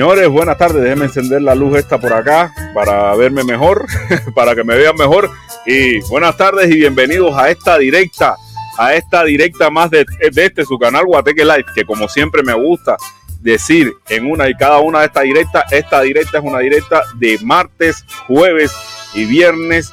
Señores, buenas tardes. Déjenme encender la luz esta por acá para verme mejor, para que me vean mejor. Y buenas tardes y bienvenidos a esta directa, a esta directa más de, de este su canal Guateque Live, que como siempre me gusta decir en una y cada una de estas directas, esta directa es una directa de martes, jueves y viernes,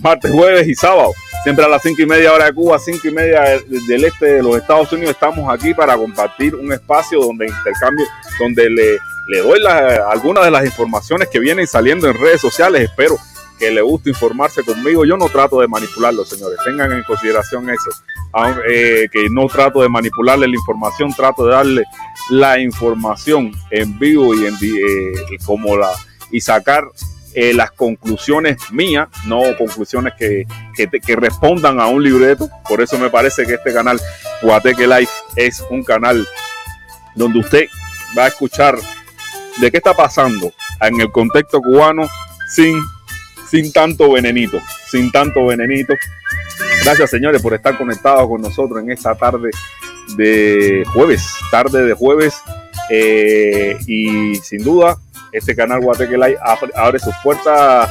martes, jueves y sábado. Siempre a las cinco y media hora de Cuba, cinco y media del este de los Estados Unidos, estamos aquí para compartir un espacio donde intercambio, donde le, doy la, algunas de las informaciones que vienen saliendo en redes sociales. Espero que le guste informarse conmigo. Yo no trato de manipularlo, señores. Tengan en consideración eso. Aun, eh, que no trato de manipularle la información, trato de darle la información en vivo y en eh, como la y sacar eh, las conclusiones mías, no conclusiones que, que, respondan a un libreto. Por eso me parece que este canal, Guateque Life, es un canal donde usted va a escuchar de qué está pasando en el contexto cubano sin, sin tanto venenito, sin tanto venenito. Gracias señores por estar conectados con nosotros en esta tarde de jueves, tarde de jueves. Eh, y sin duda este canal Guateque Live abre sus puertas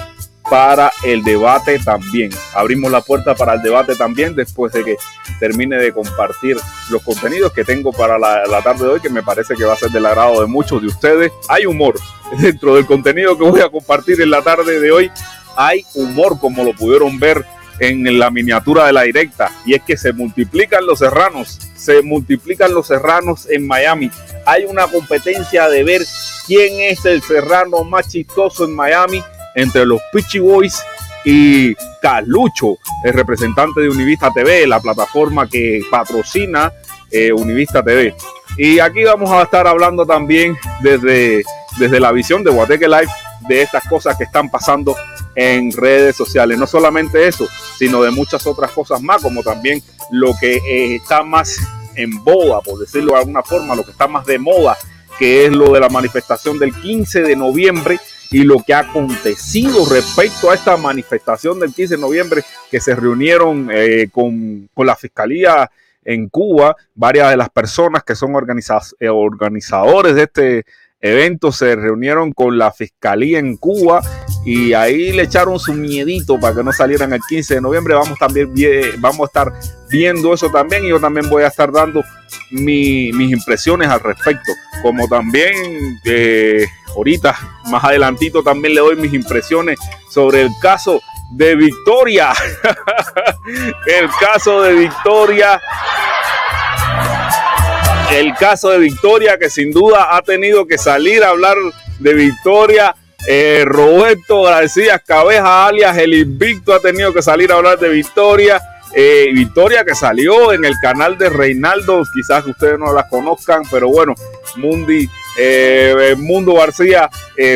para el debate también. Abrimos la puerta para el debate también después de que termine de compartir los contenidos que tengo para la, la, tarde de hoy, que me parece que va a ser del agrado de muchos de ustedes. Hay humor dentro del contenido que voy a compartir en la tarde de hoy. Hay humor, como lo pudieron ver en la miniatura de la directa, y es que se multiplican los serranos, se multiplican los serranos en Miami. Hay una competencia de ver quién es el serrano más chistoso en Miami entre los Pitchy Boys y Carlucho, el representante de Univista TV, la plataforma que patrocina eh, Univista TV. Y aquí vamos a estar hablando también desde, desde la visión de Guateque Live de estas cosas que están pasando en redes sociales. No solamente eso, sino de muchas otras cosas más, como también lo que eh, está más en boda, por decirlo de alguna forma, lo que está más de moda, que es lo de la manifestación del 15 de noviembre y lo que ha acontecido respecto a esta manifestación del 15 de noviembre, que se reunieron eh, con, con, la Fiscalía en Cuba, varias de las personas que son organiza eh, organizadores de este evento se reunieron con la Fiscalía en Cuba y ahí le echaron su miedito para que no salieran el 15 de noviembre. Vamos, también, vamos a estar viendo eso también y yo también voy a estar dando mi, mis impresiones al respecto. Como también eh, ahorita, más adelantito, también le doy mis impresiones sobre el caso de Victoria. el caso de Victoria. El caso de Victoria que sin duda ha tenido que salir a hablar de Victoria. Eh, Roberto García Cabeza, alias el Invicto, ha tenido que salir a hablar de Victoria. Eh, Victoria que salió en el canal de Reinaldo, quizás ustedes no la conozcan, pero bueno, Mundi, eh, Mundo García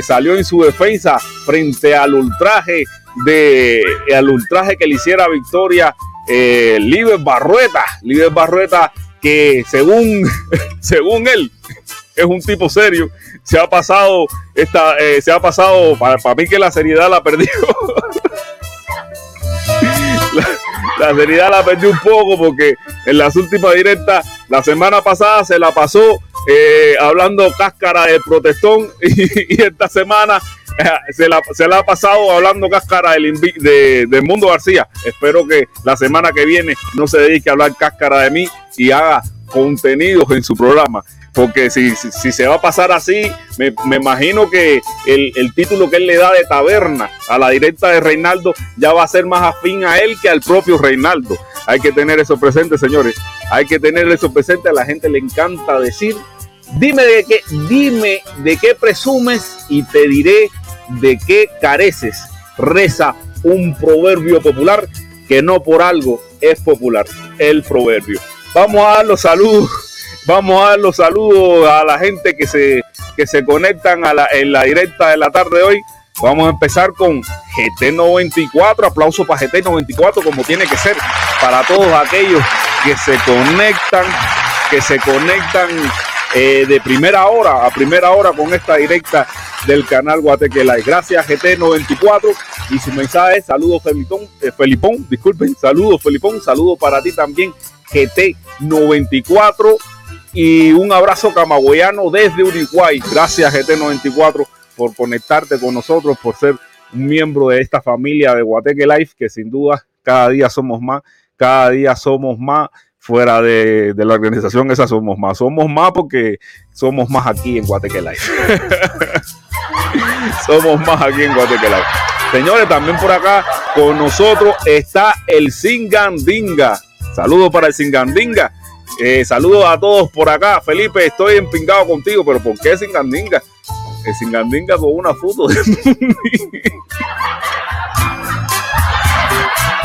salió en su defensa frente al ultraje de al ultraje que le hiciera Victoria eh, Liber Barrueta, Liber Barrueta que según según él es un tipo serio, se ha pasado esta, eh, se ha pasado para, para mí que la seriedad la perdió. la, la seriedad la perdió un poco porque en las últimas directas, la semana pasada se la pasó eh, hablando cáscara de protestón y, y esta semana se, la, se, la, ha pasado hablando cáscara del, de, de Mundo García. Espero que la semana que viene no se dedique a hablar cáscara de mí y haga contenidos en su programa. porque si, si, se va a pasar así, me, imagino que el, el, título que él le da de taberna a la directa de Reinaldo ya va a ser más afín a él que al propio Reinaldo. Hay que tener eso presente, señores. Hay que tener eso presente. A la gente le encanta decir, dime de qué, dime de qué presumes y te diré de qué careces. Reza un proverbio popular que no por algo es popular. El proverbio. Vamos a dar los saludos. Vamos a dar los saludos a la gente que se, que se conectan a la, en la directa de la tarde de hoy. Vamos a empezar con GT94. Aplauso para GT94 como tiene que ser para todos aquellos que se conectan, que se conectan eh, de primera hora a primera hora con esta directa del canal Guateque Live. Gracias GT94 y su mensaje, saludos Felipón, eh, disculpen, saludos Felipón, saludos para ti también GT94 y un abrazo camagüeyano desde Uruguay. Gracias GT94 por conectarte con nosotros, por ser un miembro de esta familia de Guateque Life, que sin duda cada día somos más, cada día somos más fuera de, la organización, esa somos más. Somos más porque somos más aquí en Guateque Life. somos más aquí en Guateque Life. Señores, también por acá con nosotros está el Singandinga. Saludos para el Singandinga. Eh, saludos a todos por acá. Felipe, estoy empingado contigo, pero ¿por qué Singandinga? El Singandinga con una foto de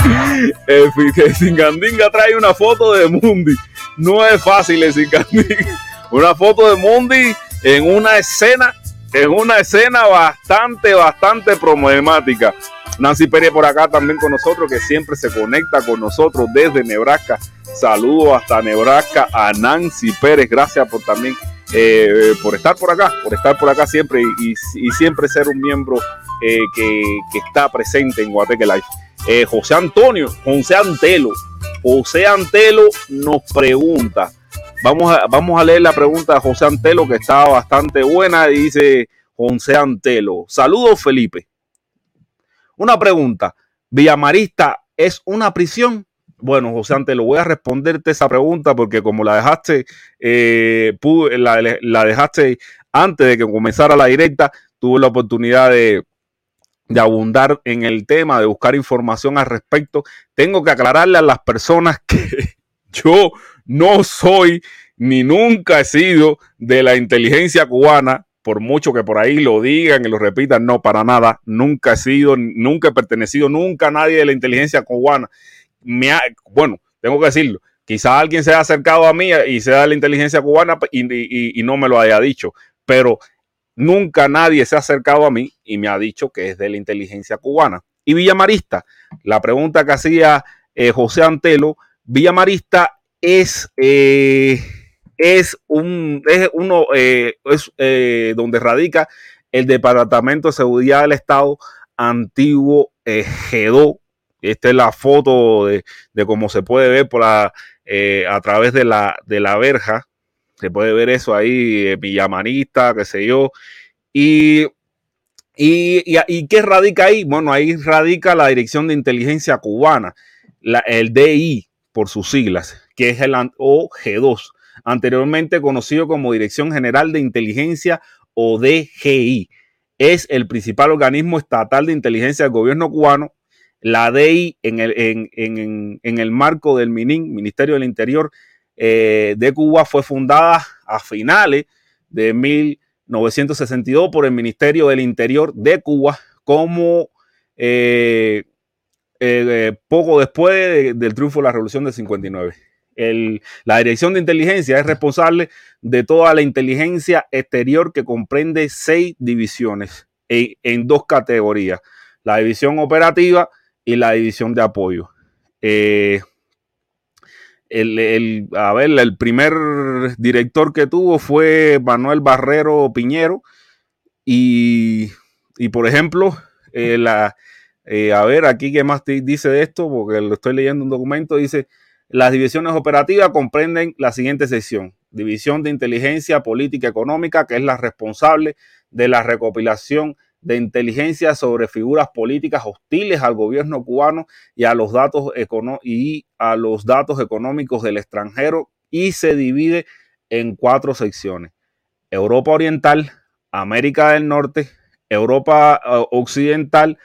El, Singandinga trae una foto de Mundi. No es fácil el Singandinga. Una foto de Mundi en una escena, en una escena bastante, bastante problemática. Nancy Pérez por acá también con nosotros, que siempre se conecta con nosotros desde Nebraska. Saludos hasta Nebraska a Nancy Pérez. Gracias por también eh, por estar por acá, por estar por acá siempre y, siempre ser un miembro eh, que, que, está presente en Guateque Life. Eh, José Antonio, José Antelo. José Antelo nos pregunta. Vamos a, vamos a leer la pregunta de José Antelo que está bastante buena. Dice José Antelo. Saludos, Felipe. Una pregunta. ¿Villamarista es una prisión? Bueno, José Antelo, voy a responderte esa pregunta porque como la dejaste, eh, la dejaste antes de que comenzara la directa, tuve la oportunidad de, de abundar en el tema, de buscar información al respecto, tengo que aclararle a las personas que yo no soy ni nunca he sido de la inteligencia cubana, por mucho que por ahí lo digan y lo repitan, no, para nada, nunca he sido, nunca he pertenecido, nunca a nadie de la inteligencia cubana. Me bueno, tengo que decirlo, quizá alguien se haya acercado a mí y sea de la inteligencia cubana y no me lo haya dicho, pero Nunca nadie se ha acercado a mí y me ha dicho que es de la inteligencia cubana. Y Villamarista, la pregunta que hacía eh, José Antelo, Villamarista es, eh, es, un, es uno, eh, es donde radica el Departamento de Seguridad del Estado antiguo G2. Esta es la foto de, cómo se puede ver por la, a través de la, de la verja se puede ver eso ahí, eh, Villamanista, qué sé yo. Y, y, y, qué radica ahí? Bueno, ahí radica la Dirección de Inteligencia Cubana, el DI por sus siglas, que es el OG2, anteriormente conocido como Dirección General de Inteligencia o DGI. Es el principal organismo estatal de inteligencia del gobierno cubano. La DI en el, en, en, en el marco del MININ, Ministerio del Interior, eh, de Cuba fue fundada a finales de 1962 por el Ministerio del Interior de Cuba como eh, eh, poco después del triunfo de la Revolución del 59. la Dirección de Inteligencia es responsable de toda la inteligencia exterior que comprende seis divisiones en, dos categorías, la división operativa y la división de apoyo el, a ver, el primer director que tuvo fue Manuel Barrero Piñero. Y, por ejemplo, eh, la, eh, a ver, aquí qué más dice de esto, porque lo estoy leyendo un documento, dice, las divisiones operativas comprenden la siguiente sección. División de Inteligencia Política Económica, que es la responsable de la recopilación de inteligencia sobre figuras políticas hostiles al gobierno cubano y a los datos, y a los datos económicos del extranjero y se divide en cuatro secciones. Europa Oriental, América del Norte, Europa eh, Occidental,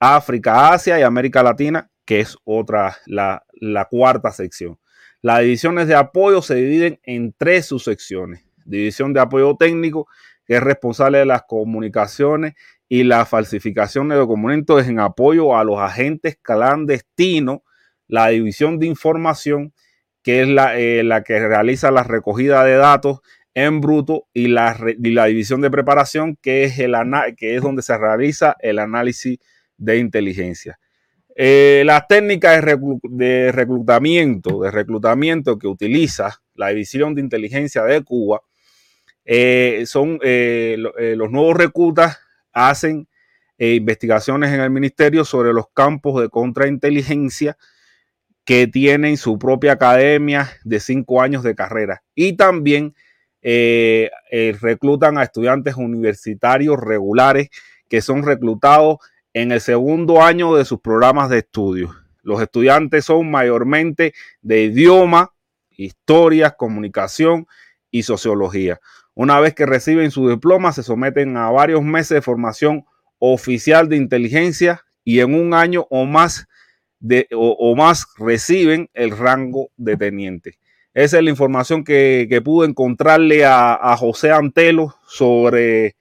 África, Asia y América Latina, que es otra, la, la cuarta sección. Las divisiones de apoyo se dividen en tres subsecciones. División de apoyo técnico, que es responsable de las comunicaciones y la falsificación de documentos en apoyo a los agentes clandestinos. La división de información, que es la, eh, la que realiza la recogida de datos en bruto y la, la división de preparación, que es, el, que es donde se realiza el análisis de inteligencia. Eh, las técnicas de, reclutamiento, de reclutamiento que utiliza la División de Inteligencia de Cuba eh, son los nuevos reclutas hacen investigaciones en el ministerio sobre los campos de contrainteligencia que tienen su propia academia de cinco años de carrera y también reclutan a estudiantes universitarios regulares que son reclutados en el segundo año de sus programas de estudio. Los estudiantes son mayormente de idioma, historia, comunicación y sociología. Una vez que reciben su diploma, se someten a varios meses de formación oficial de inteligencia y en un año o más, o, más reciben el rango de teniente. Esa es la información que, pude encontrarle a, a José Antelo sobre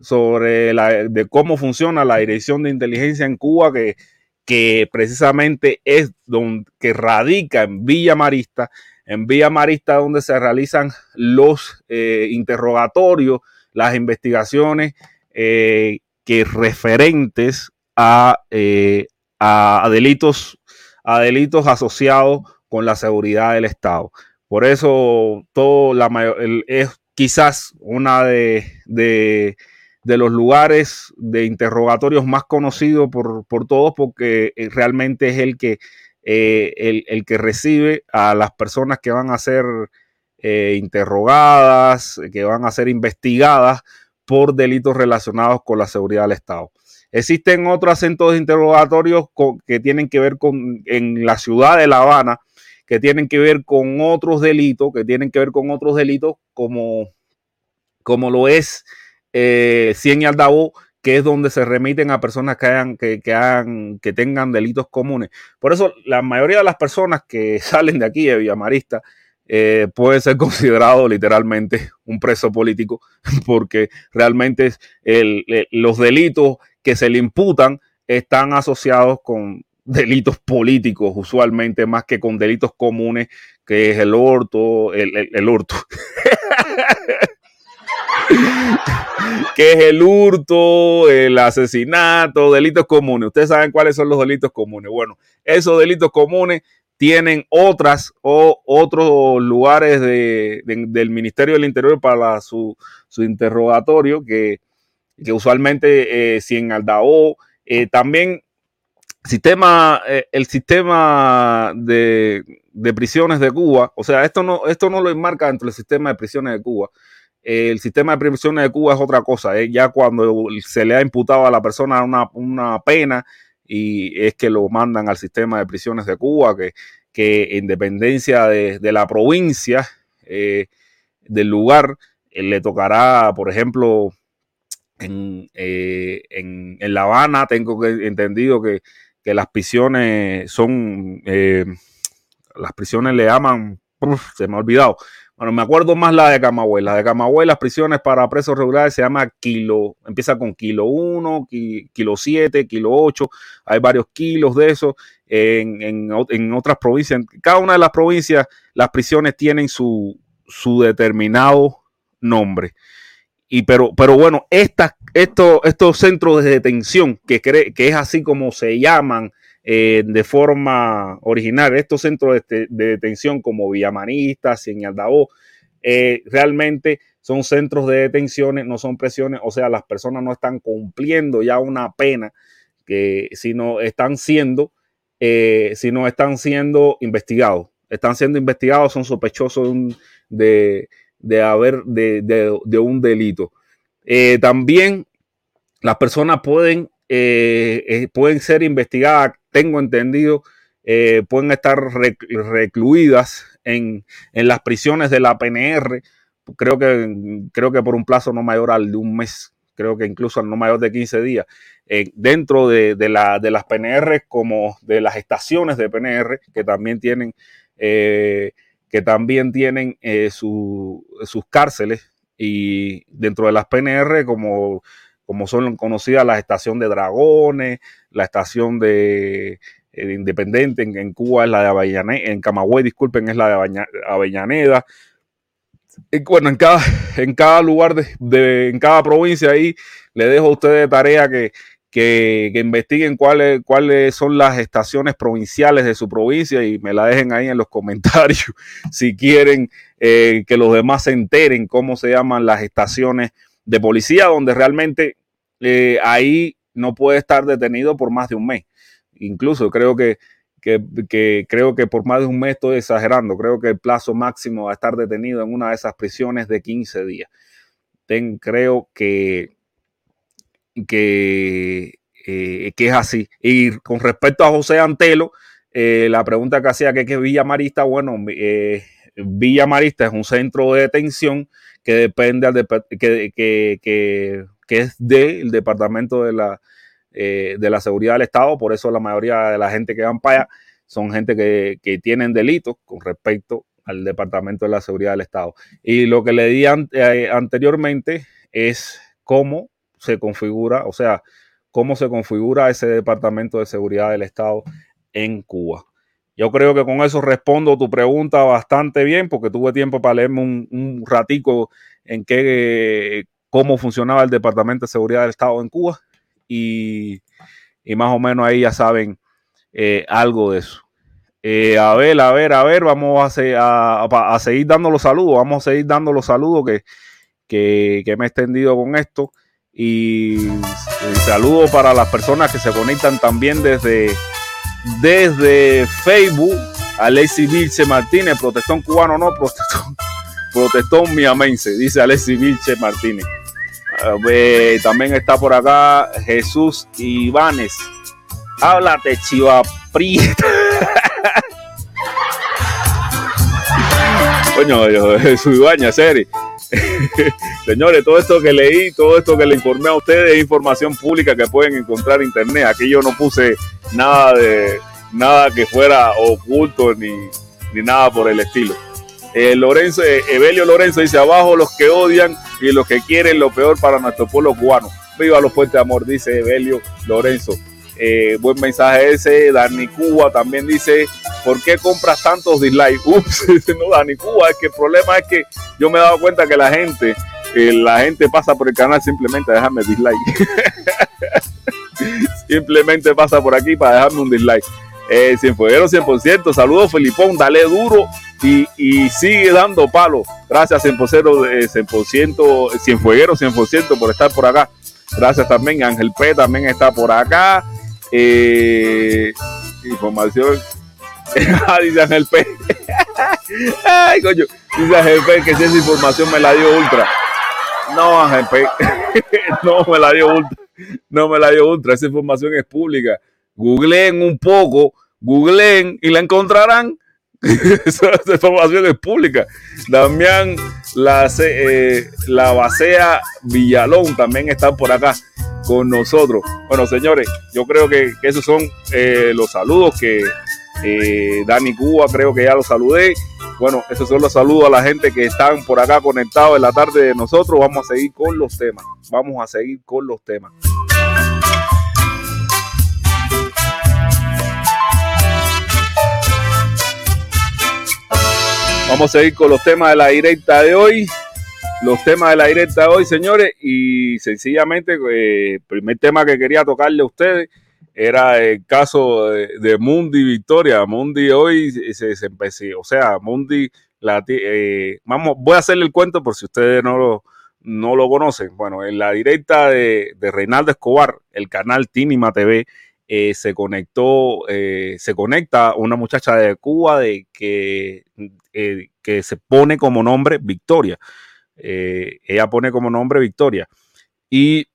sobre la, de cómo funciona la dirección de inteligencia en Cuba, que, que precisamente es donde que radica en Villa Marista, en Villa Marista donde se realizan los eh, interrogatorios, las investigaciones eh, que referentes a, eh, a, delitos, a delitos asociados con la seguridad del Estado. Por eso todo la es quizás una de, de los lugares de interrogatorios más conocidos por, todos porque realmente es el que, eh, el, que recibe a las personas que van a ser eh, interrogadas, que van a ser investigadas por delitos relacionados con la seguridad del Estado. Existen otros acentos de interrogatorios que tienen que ver con en la ciudad de La Habana, que tienen que ver con otros delitos, que tienen que ver con otros delitos como, como lo es eh, 100 y Aldabó, que es donde se remiten a personas que, hayan, que, que, que tengan delitos comunes. Por eso la mayoría de las personas que salen de aquí, de Villamarista, eh, puede ser considerado literalmente un preso político, porque realmente los delitos que se le imputan están asociados con delitos políticos, usualmente más que con delitos comunes, que es el hurto, el, el, hurto. que es el hurto, el asesinato, delitos comunes. Ustedes saben cuáles son los delitos comunes. Bueno, esos delitos comunes tienen otras o otros lugares del Ministerio del Interior para su, interrogatorio, que, usualmente eh, si en Aldao, eh, también sistema, eh, el sistema de, de, prisiones de Cuba, o sea, esto no, esto no lo enmarca dentro del sistema de prisiones de Cuba, el sistema de prisiones de Cuba es otra cosa, ya cuando se le ha imputado a la persona una, pena y es que lo mandan al sistema de prisiones de Cuba, que, que en dependencia de, la provincia, eh, del lugar, eh, le tocará, por ejemplo, en, eh, en, La Habana, tengo entendido que, que las prisiones son, las prisiones le llaman, se me ha olvidado, bueno, me acuerdo más la de Camagüey. La de Camagüey, las prisiones para presos regulares se llama kilo, empieza con kilo 1, kilo 7, kilo 8. Hay varios kilos de eso en, otras provincias. En cada una de las provincias, las prisiones tienen su, determinado nombre. Y pero, pero bueno, estas, estos, estos centros de detención, que, que es así como se llaman eh, de forma original. Estos centros de, detención como Villamanista, Cien eh, realmente son centros de detenciones, no son presiones, o sea, las personas no están cumpliendo ya una pena, que, sino están siendo, eh, sino están siendo investigados. Están siendo investigados, son sospechosos de, de, haber de, un delito. también las personas pueden, pueden ser investigadas tengo entendido, pueden estar recluidas en, en, las prisiones de la PNR, creo que, creo que por un plazo no mayor al de un mes, creo que incluso no mayor de 15 días, dentro de, de, la, de, las PNR como de las estaciones de PNR, que también tienen que también tienen eh, sus cárceles y dentro de las PNR como, como son conocidas la estación de Dragones, la estación de, eh, Independiente en, Cuba es la de Avellaneda, en Camagüey, disculpen, es la de Avellaneda. Y bueno, en cada, en cada lugar, de, en cada provincia ahí, le dejo a ustedes de tarea que, que, investiguen cuáles, cuáles son las estaciones provinciales de su provincia y me la dejen ahí en los comentarios si quieren eh, que los demás se enteren cómo se llaman las estaciones de policía, donde realmente eh, ahí no puede estar detenido por más de un mes. Incluso creo que, que, creo que por más de un mes estoy exagerando. Creo que el plazo máximo a estar detenido en una de esas prisiones de 15 días. Creo que que, eh, que es así. Y con respecto a José Antelo, eh, la pregunta que hacía que, es Villa Marista, bueno, Villa Marista es un centro de detención que depende que, que, es del Departamento de la, de la Seguridad del Estado, por eso la mayoría de la gente que van para allá son gente que, que tienen delitos con respecto al Departamento de la Seguridad del Estado. Y lo que le di anteriormente es cómo se configura, o sea, cómo se configura ese Departamento de Seguridad del Estado en Cuba. Yo creo que con eso respondo tu pregunta bastante bien, porque tuve tiempo para leerme un, ratico en qué, cómo funcionaba el Departamento de Seguridad del Estado en Cuba y, más o menos ahí ya saben eh, algo de eso. Eh, a ver, a ver, a ver, vamos a, seguir dando los saludos, vamos a seguir dando los saludos que, me he extendido con esto. Y saludo para las personas que se conectan también desde, desde Facebook. Alexi Vilche Martínez, protestón cubano, no, protestón, protestón miamense, dice Alexi Vilche Martínez. También está por acá Jesús Ibanes. Háblate, chiva prieta. Coño, Jesús Ibañez, serio. Señores, todo esto que leí, todo esto que le informé a ustedes es información pública que pueden encontrar en internet. Aquí yo no puse nada de nada que fuera oculto ni, nada por el estilo. Eh, Lorenzo, eh, Evelio Lorenzo dice abajo los que odian y los que quieren lo peor para nuestro pueblo cubano. Viva los puentes de amor, dice Evelio Lorenzo. Eh, buen mensaje ese. Dani Cuba también dice, ¿por qué compras tantos dislikes? Ups, no, Dani Cuba, es que el problema es que yo me he dado cuenta que la gente, eh, la gente pasa por el canal simplemente a dejarme dislike. simplemente pasa por aquí para dejarme un dislike. Eh, Cienfueguero 100%, saludos Felipón, dale duro y, sigue dando palo. Gracias 100%, 100%, Cienfueguero 100% por estar por acá. Gracias también, Ángel P también está por acá. Eh, información. Ah, dice Ángel P. Ay, coño. Dice Ángel P que si esa información me la dio Ultra. No, Ángel P. no me la dio Ultra. No me la dio Ultra. Esa información es pública. Googleen un poco. Googleen y la encontrarán. esa, información es pública. Damián la, eh, la Basea Villalón también está por acá con nosotros. Bueno, señores, yo creo que, esos son eh, los saludos que eh, Dani Cuba, creo que ya los saludé. Bueno, esos son los saludos a la gente que están por acá conectados en la tarde de nosotros. Vamos a seguir con los temas. Vamos a seguir con los temas. Vamos a seguir con los temas de la directa de hoy los temas de la directa de hoy, señores, y sencillamente el eh, primer tema que quería tocarle a ustedes era el caso de, Mundi Victoria. Mundi hoy se, se empezó, o sea, Mundi, la, eh, vamos, voy a hacerle el cuento por si ustedes no lo, no lo conocen. Bueno, en la directa de, Reinaldo Escobar, el canal Tinima TV, eh, se conectó, se conecta una muchacha de Cuba de que, que se pone como nombre Victoria. Eh, ella pone como nombre Victoria. Y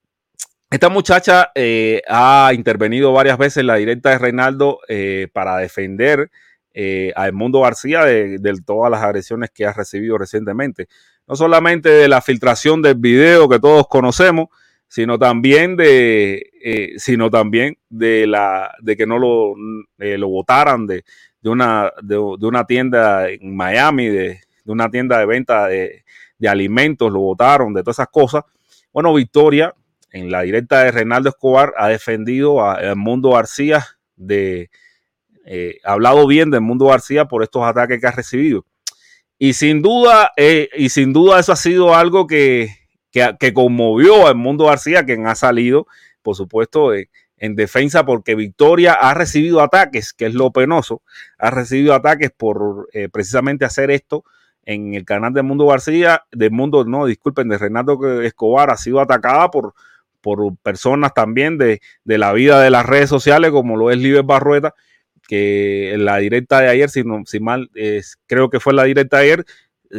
esta muchacha eh, ha intervenido varias veces en la directa de Reinaldo eh, para defender eh, a Edmundo García de, todas las agresiones que ha recibido recientemente. No solamente de la filtración del video que todos conocemos, sino también de, sino también de la de que no lo, lo votaran de, de una, de, una tienda en Miami, de, una tienda de venta de, de alimentos, lo votaron, de todas esas cosas. Bueno, Victoria en la directa de Reinaldo Escobar ha defendido a Mundo García de eh, ha hablado bien del Mundo García por estos ataques que ha recibido. Y sin duda, eh, y sin duda eso ha sido algo que, que, conmovió al Mundo García, quien ha salido, por supuesto, en defensa porque Victoria ha recibido ataques, que es lo penoso, ha recibido ataques por eh, precisamente hacer esto en el canal de Mundo García, del Mundo, no, disculpen, de Renato Escobar, ha sido atacada por, por personas también de, la vida de las redes sociales, como lo es Liber Barrueta, que en la directa de ayer, si, no, si mal, creo que fue la directa de ayer,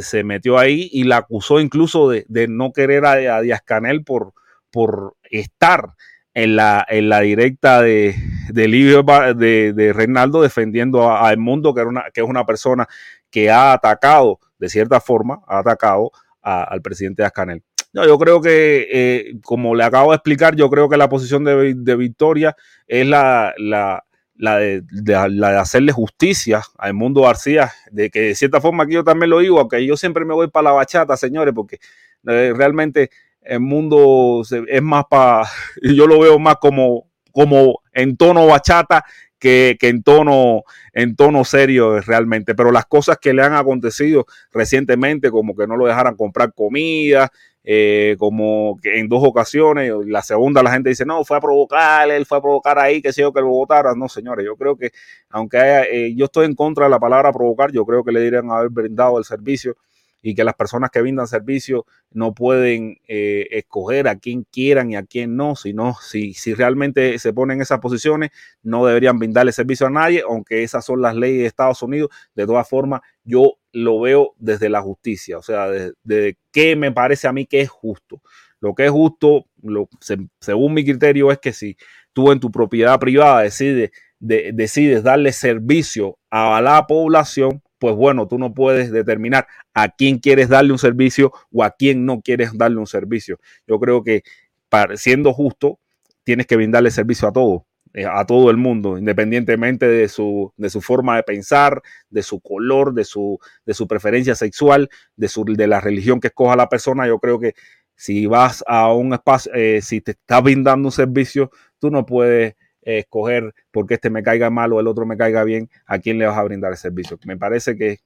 se metió ahí y la acusó incluso de, no querer a, Díaz Canel por, por estar en la, en la directa de, de, de, de Reinaldo defendiendo a, a que, era una, que es una persona que ha atacado, de cierta forma, ha atacado al presidente Díaz Canel. No, yo creo que, eh, como le acabo de explicar, yo creo que la posición de, Victoria es la, la, de, hacerle justicia al mundo García, de que de cierta forma aquí yo también lo digo, aunque yo siempre me voy para la bachata, señores, porque eh, realmente el mundo es más para, yo lo veo más como, como en tono bachata que, en, tono, en tono serio realmente. Pero las cosas que le han acontecido recientemente, como que no lo dejaran comprar comida, eh, como que en dos ocasiones, la segunda la gente dice, no, fue a provocar, él fue a provocar ahí, que sé yo, que lo votara. No, señores, yo creo que, aunque eh, yo estoy en contra de la palabra provocar, yo creo que le deberían haber brindado el servicio y que las personas que brindan servicio no pueden eh, escoger a quién quieran y a quién no, sino si, si realmente se ponen en esas posiciones, no deberían brindarle servicio a nadie, aunque esas son las leyes de Estados Unidos. De todas formas, yo lo veo desde la justicia, o sea, de, qué me parece a mí que es justo. Lo que es justo, según mi criterio, es que si tú en tu propiedad privada decides, darle servicio a la población, pues bueno, tú no puedes determinar a quién quieres darle un servicio o a quién no quieres darle un servicio. Yo creo que siendo justo, tienes que brindarle servicio a todos, a todo el mundo, independientemente de su, de su forma de pensar, de su color, de su, de su preferencia sexual, de, su, de la religión que escoja la persona. Yo creo que si vas a un espacio, eh, si te está brindando un servicio, tú no puedes escoger porque este me caiga mal o el otro me caiga bien, a quién le vas a brindar el servicio. Me parece que,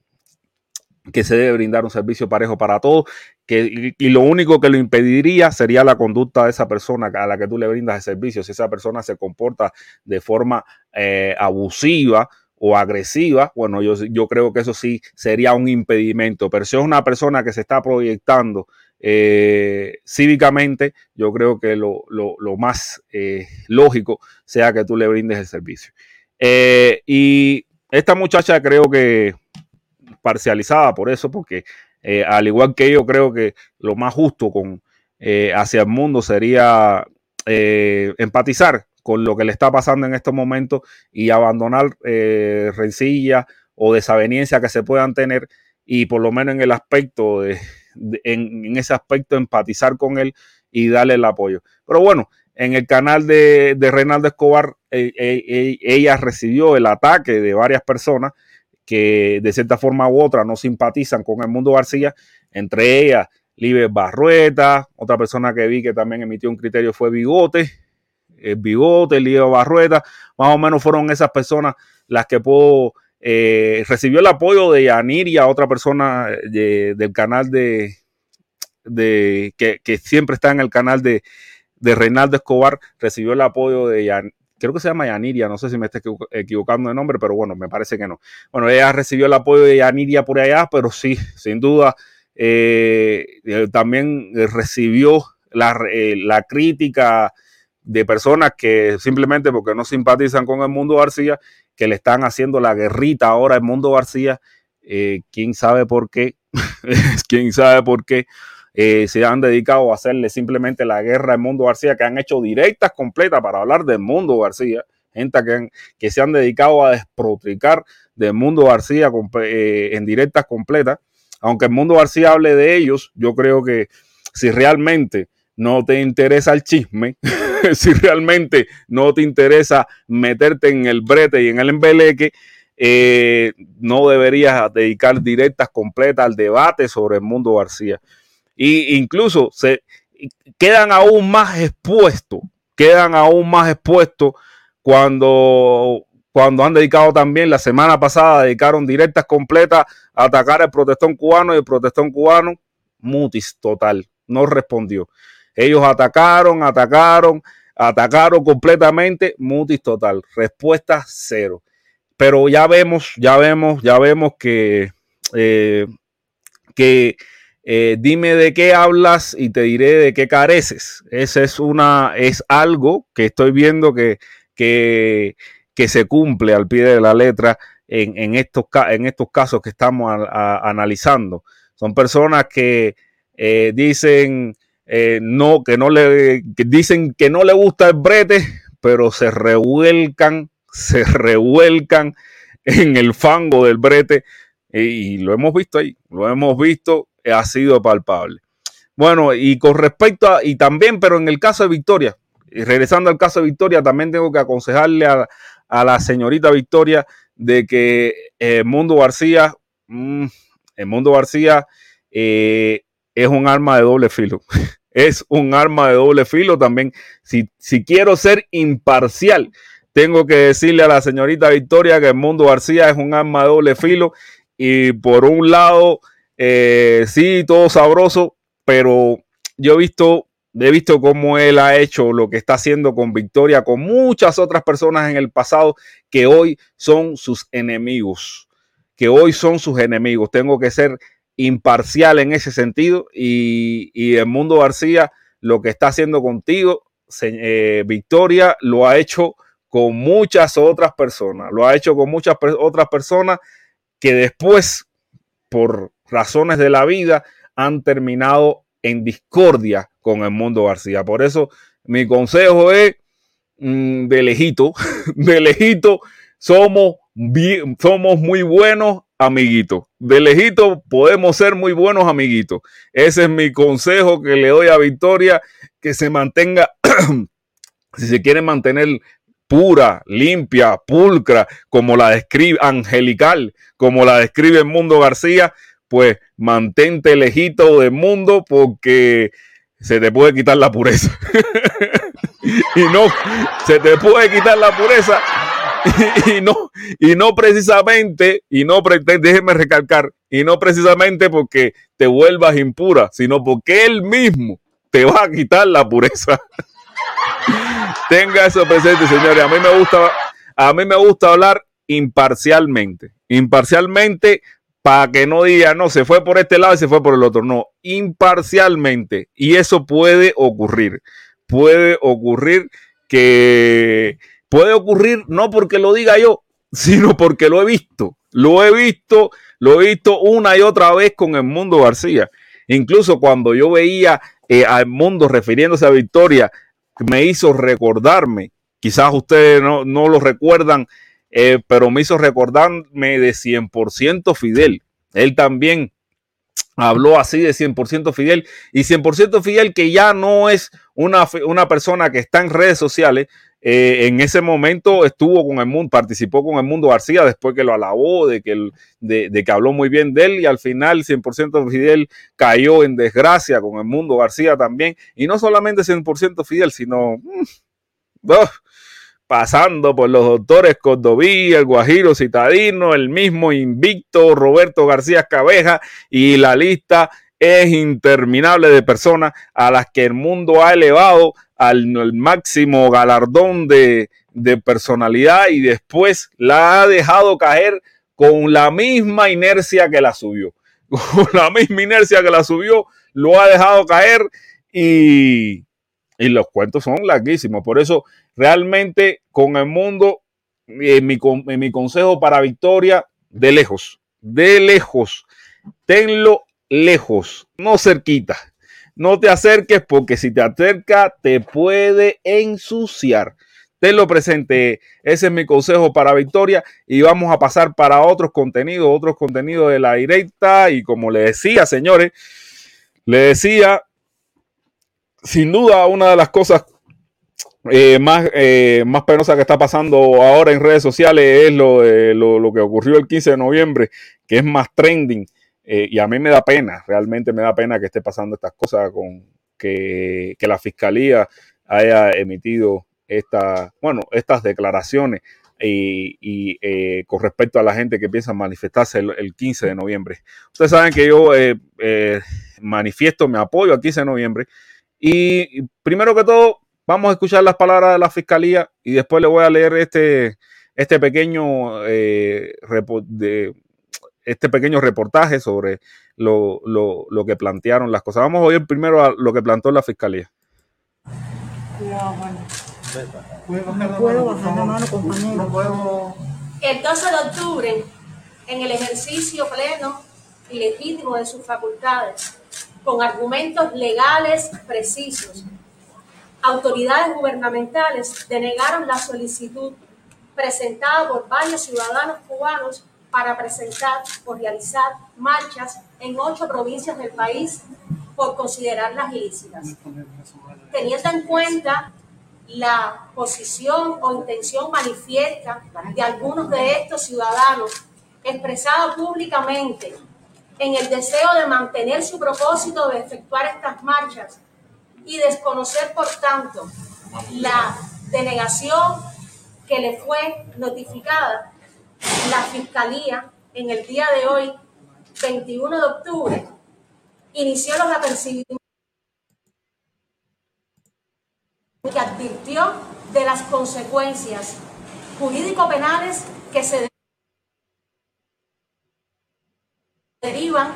que se debe brindar un servicio parejo para todos, que, y, lo único que lo impediría sería la conducta de esa persona a la que tú le brindas el servicio. Si esa persona se comporta de forma eh, abusiva o agresiva, bueno, yo, yo creo que eso sí sería un impedimento, pero si es una persona que se está proyectando eh, cívicamente, yo creo que lo, más eh, lógico sea que tú le brindes el servicio. Y esta muchacha creo que parcializada por eso, porque al igual que yo creo que lo más justo con hacia el mundo sería empatizar con lo que le está pasando en estos momentos y abandonar rencillas o desaveniencias que se puedan tener y por lo menos en el aspecto de, en, ese aspecto empatizar con él y darle el apoyo. Pero bueno, en el canal de, de Reinaldo Escobar, eh, eh, eh, ella recibió el ataque de varias personas que de cierta forma u otra no simpatizan con el mundo García, entre ellas Libre Barrueta, otra persona que vi que también emitió un criterio fue Bigote, Bigote, Libre Barrueta, más o menos fueron esas personas las que puedo eh, recibió el apoyo de Yaniria, otra persona del canal de, de que, siempre está en el canal de, de Reinaldo Escobar, recibió el apoyo de Yan, creo que se llama Yaniria, no sé si me estoy equivocando de nombre, pero bueno, me parece que no. Bueno, ella recibió el apoyo de Yaniria por allá, pero sí, sin duda, eh, eh, también recibió la, la crítica de personas que simplemente porque no simpatizan con el mundo García, que le están haciendo la guerrita ahora al mundo García, eh, quién sabe por qué, quién sabe por qué. Eh, se han dedicado a hacerle simplemente la guerra al Mundo García, que han hecho directas completas para hablar del Mundo García, gente que, que se han dedicado a desprotricar del Mundo García eh, en directas completas. Aunque el Mundo García hable de ellos, yo creo que si realmente no te interesa el chisme, si realmente no te interesa meterte en el brete y en el embeleque, eh, no deberías dedicar directas completas al debate sobre el mundo García. Y incluso se quedan aún más expuestos, quedan aún más expuestos cuando, cuando han dedicado también la semana pasada, dedicaron directas completas a atacar al protestón cubano y el protestón cubano, mutis total, no respondió. Ellos atacaron, atacaron, atacaron completamente, mutis total, respuesta cero pero ya vemos, ya vemos, ya vemos que, eh, que eh, dime de qué hablas y te diré de qué careces. Ese es una, es algo que estoy viendo que, que, se cumple al pie de la letra en, estos, en estos casos que estamos analizando. Son personas que eh, dicen no, que no le, que dicen que no le gusta el brete, pero se revuelcan se revuelcan en el fango del brete y lo hemos visto ahí, lo hemos visto, ha sido palpable. Bueno, y con respecto a, y también, pero en el caso de Victoria, y regresando al caso de Victoria, también tengo que aconsejarle a, la señorita Victoria de que eh, Mundo García, mm, el Mundo García eh, es un arma de doble filo. es un arma de doble filo también. Si, si quiero ser imparcial, tengo que decirle a la señorita Victoria que el mundo García es un arma de doble filo y por un lado, eh, sí, todo sabroso, pero yo he visto, he visto cómo él ha hecho lo que está haciendo con Victoria, con muchas otras personas en el pasado que hoy son sus enemigos, que hoy son sus enemigos. Tengo que ser imparcial en ese sentido y, y el mundo García lo que está haciendo contigo, eh, Victoria, lo ha hecho con muchas otras personas. Lo ha hecho con muchas otras personas que después, por razones de la vida, han terminado en discordia con el mundo García. Por eso mi consejo es mm, de lejito, de lejito, somos, somos muy buenos amiguitos. De lejito podemos ser muy buenos amiguitos. Ese es mi consejo que le doy a Victoria, que se mantenga, si se quiere mantener pura, limpia, pulcra, como la describe, angelical, como la describe el Mundo García, pues mantente lejito del mundo porque se te puede quitar la pureza. y no, se te puede quitar la pureza. Y, no, y no precisamente, y no, déjeme recalcar, y no precisamente porque te vuelvas impura, sino porque él mismo te va a quitar la pureza. Tenga eso presente, señores. A mí me gusta, a mí me gusta hablar imparcialmente. Imparcialmente para que no diga, no, se fue por este lado y se fue por el otro. No, imparcialmente. Y eso puede ocurrir. Puede ocurrir que... Puede ocurrir no porque lo diga yo, sino porque lo he visto. Lo he visto, lo he visto una y otra vez con el mundo García. Incluso cuando yo veía eh, al mundo refiriéndose a Victoria me hizo recordarme, quizás ustedes no, lo recuerdan, eh, pero me hizo recordarme de 100% Fidel. Él también habló así de 100% Fidel y 100% Fidel que ya no es una, una persona que está en redes sociales, eh, en ese momento estuvo con el mundo, participó con el mundo García después que lo alabó, de que, de, que habló muy bien de él y al final 100% Fidel cayó en desgracia con el mundo García también. Y no solamente 100% Fidel, sino mm, pasando por los doctores Cordoví, el Guajiro Citadino, el mismo invicto Roberto García Cabeja y la lista es interminable de personas a las que el mundo ha elevado al, máximo galardón de, personalidad y después la ha dejado caer con la misma inercia que la subió. Con la misma inercia que la subió, lo ha dejado caer y, los cuentos son larguísimos. Por eso, realmente, con el mundo, en mi, en mi consejo para Victoria, de lejos, de lejos, tenlo lejos, no cerquita no te acerques porque si te acerca te puede ensuciar. Tenlo presente, ese es mi consejo para Victoria y vamos a pasar para otros contenidos, otros contenidos de la directa y como le decía, señores, le decía, sin duda una de las cosas eh, más, eh, más penosa que está pasando ahora en redes sociales es lo, lo, que ocurrió el 15 de noviembre, que es más trending. Eh, y a mí me da pena, realmente me da pena que esté pasando estas cosas con que, que la fiscalía haya emitido esta, bueno, estas declaraciones y, eh, con respecto a la gente que piensa manifestarse el, 15 de noviembre. Ustedes saben que yo eh, manifiesto mi apoyo al 15 de noviembre y primero que todo vamos a escuchar las palabras de la fiscalía y después le voy a leer este, este pequeño de, este pequeño reportaje sobre lo, lo, que plantearon las cosas. Vamos a oír primero a lo que planteó la fiscalía. El 12 de octubre, en el ejercicio pleno y legítimo de sus facultades, con argumentos legales precisos, autoridades gubernamentales denegaron la solicitud presentada por varios ciudadanos cubanos para presentar o realizar marchas en ocho provincias del país por considerarlas ilícitas. Teniendo en cuenta la posición o intención manifiesta de algunos de estos ciudadanos expresada públicamente en el deseo de mantener su propósito de efectuar estas marchas y desconocer, por tanto, la denegación que le fue notificada la Fiscalía en el día de hoy, 21 de octubre, inició los apercibimientos que advirtió de las consecuencias jurídico-penales que se derivan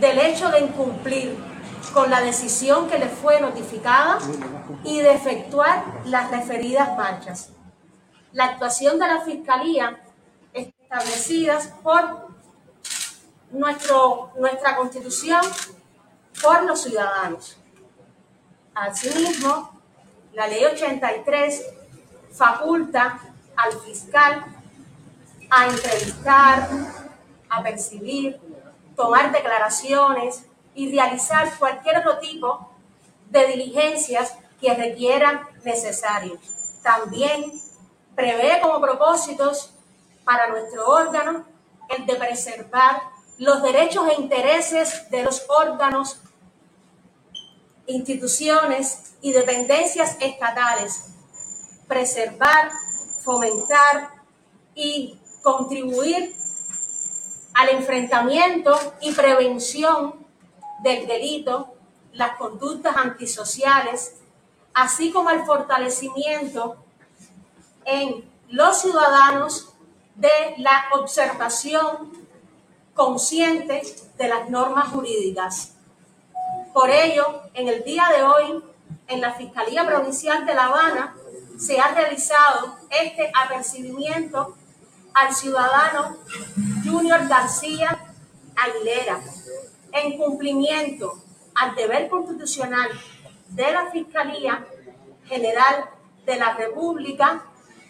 del hecho de incumplir con la decisión que le fue notificada y de efectuar las referidas marchas. La actuación de la Fiscalía establecidas por nuestro, nuestra Constitución, por los ciudadanos. Asimismo, la ley 83 faculta al fiscal a entrevistar, a percibir, tomar declaraciones y realizar cualquier otro tipo de diligencias que requieran necesarios. También prevé como propósitos para nuestro órgano el de preservar los derechos e intereses de los órganos instituciones y dependencias estatales, preservar, fomentar y contribuir al enfrentamiento y prevención del delito, las conductas antisociales, así como al fortalecimiento en los ciudadanos de la observación consciente de las normas jurídicas. Por ello, en el día de hoy, en la Fiscalía Provincial de La Habana, se ha realizado este apercibimiento al ciudadano Junior García Aguilera, en cumplimiento al deber constitucional de la Fiscalía General de la República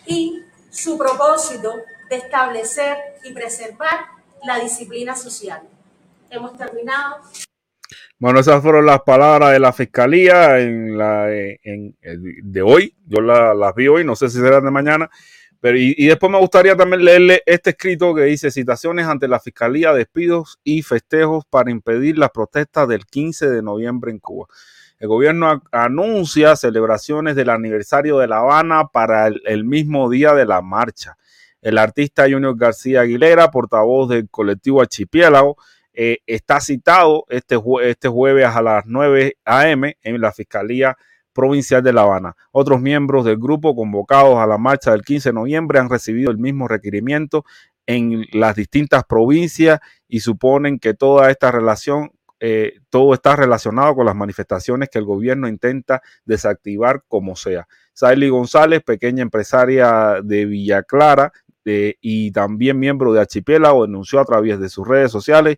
y su propósito de establecer y preservar la disciplina social. Hemos terminado. Bueno, esas fueron las palabras de la fiscalía en la, en, de hoy. Yo las vi hoy, no sé si serán de mañana. Pero, y, después me gustaría también leerle este escrito que dice citaciones ante la fiscalía, despidos y festejos para impedir las protestas del 15 de noviembre en Cuba. El gobierno anuncia celebraciones del aniversario de La Habana para el mismo día de la marcha. El artista Junior García Aguilera, portavoz del colectivo Archipiélago, eh, está citado este, este jueves a las 9 a.m. en la Fiscalía Provincial de La Habana. Otros miembros del grupo convocados a la marcha del 15 de noviembre han recibido el mismo requerimiento en las distintas provincias y suponen que toda esta relación, eh, todo está relacionado con las manifestaciones que el gobierno intenta desactivar como sea. Saily González, pequeña empresaria de Villa Clara y también miembro de Archipiélago, denunció a través de sus redes sociales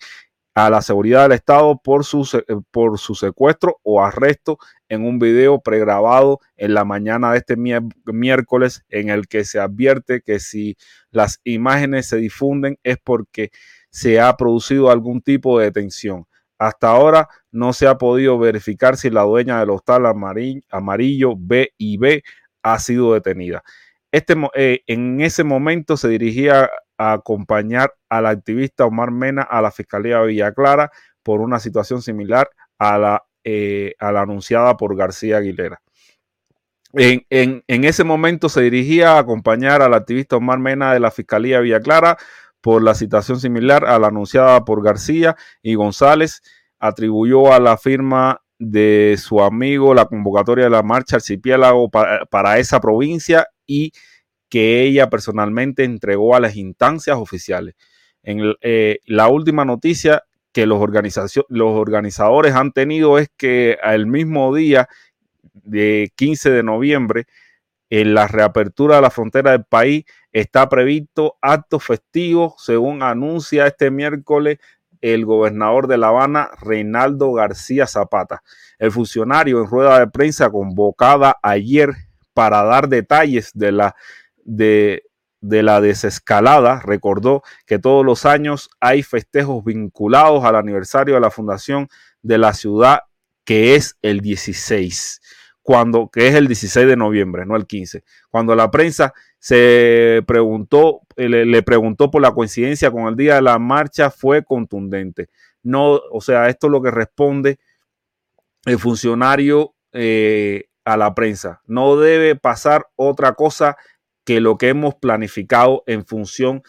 a la seguridad del Estado por su, por su secuestro o arresto en un video pregrabado en la mañana de este miércoles en el que se advierte que si las imágenes se difunden es porque se ha producido algún tipo de detención. Hasta ahora no se ha podido verificar si la dueña del hostal amarillo, B y B ha sido detenida. Este, eh, en ese momento se dirigía a acompañar al activista Omar Mena a la Fiscalía de Villa Clara por una situación similar a la, eh, a la anunciada por García Aguilera. En, ese momento se dirigía a acompañar al activista Omar Mena de la Fiscalía de Villa Clara por la situación similar a la anunciada por García y González. Atribuyó a la firma de su amigo la convocatoria de la marcha archipiélago para, para esa provincia y que ella personalmente entregó a las instancias oficiales. En eh, la última noticia que los, los organizadores han tenido es que al mismo día de 15 de noviembre, en la reapertura de la frontera del país, está previsto acto festivo, según anuncia este miércoles el gobernador de La Habana, Reinaldo García Zapata. El funcionario en rueda de prensa convocada ayer para dar detalles de la, de, la desescalada, recordó que todos los años hay festejos vinculados al aniversario de la fundación de la ciudad, que es el 16, cuando, que es el 16 de noviembre, no el 15. Cuando la prensa se preguntó, le, le, preguntó por la coincidencia con el día de la marcha, fue contundente. No, o sea, esto es lo que responde el funcionario eh, a la prensa. No debe pasar otra cosa que lo que hemos planificado en función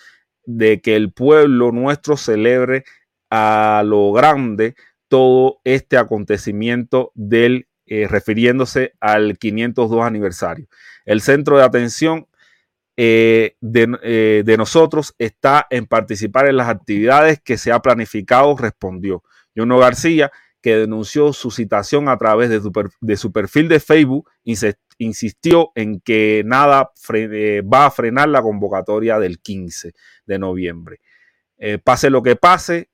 de que el pueblo nuestro celebre a lo grande todo este acontecimiento del eh, refiriéndose al 502 aniversario. El centro de atención eh, de, de, nosotros está en participar en las actividades que se ha planificado, respondió. Yono García que denunció su citación a través de su, perfil de Facebook, insistió en que nada eh, va a frenar la convocatoria del 15 de noviembre. Eh, pase lo que pase,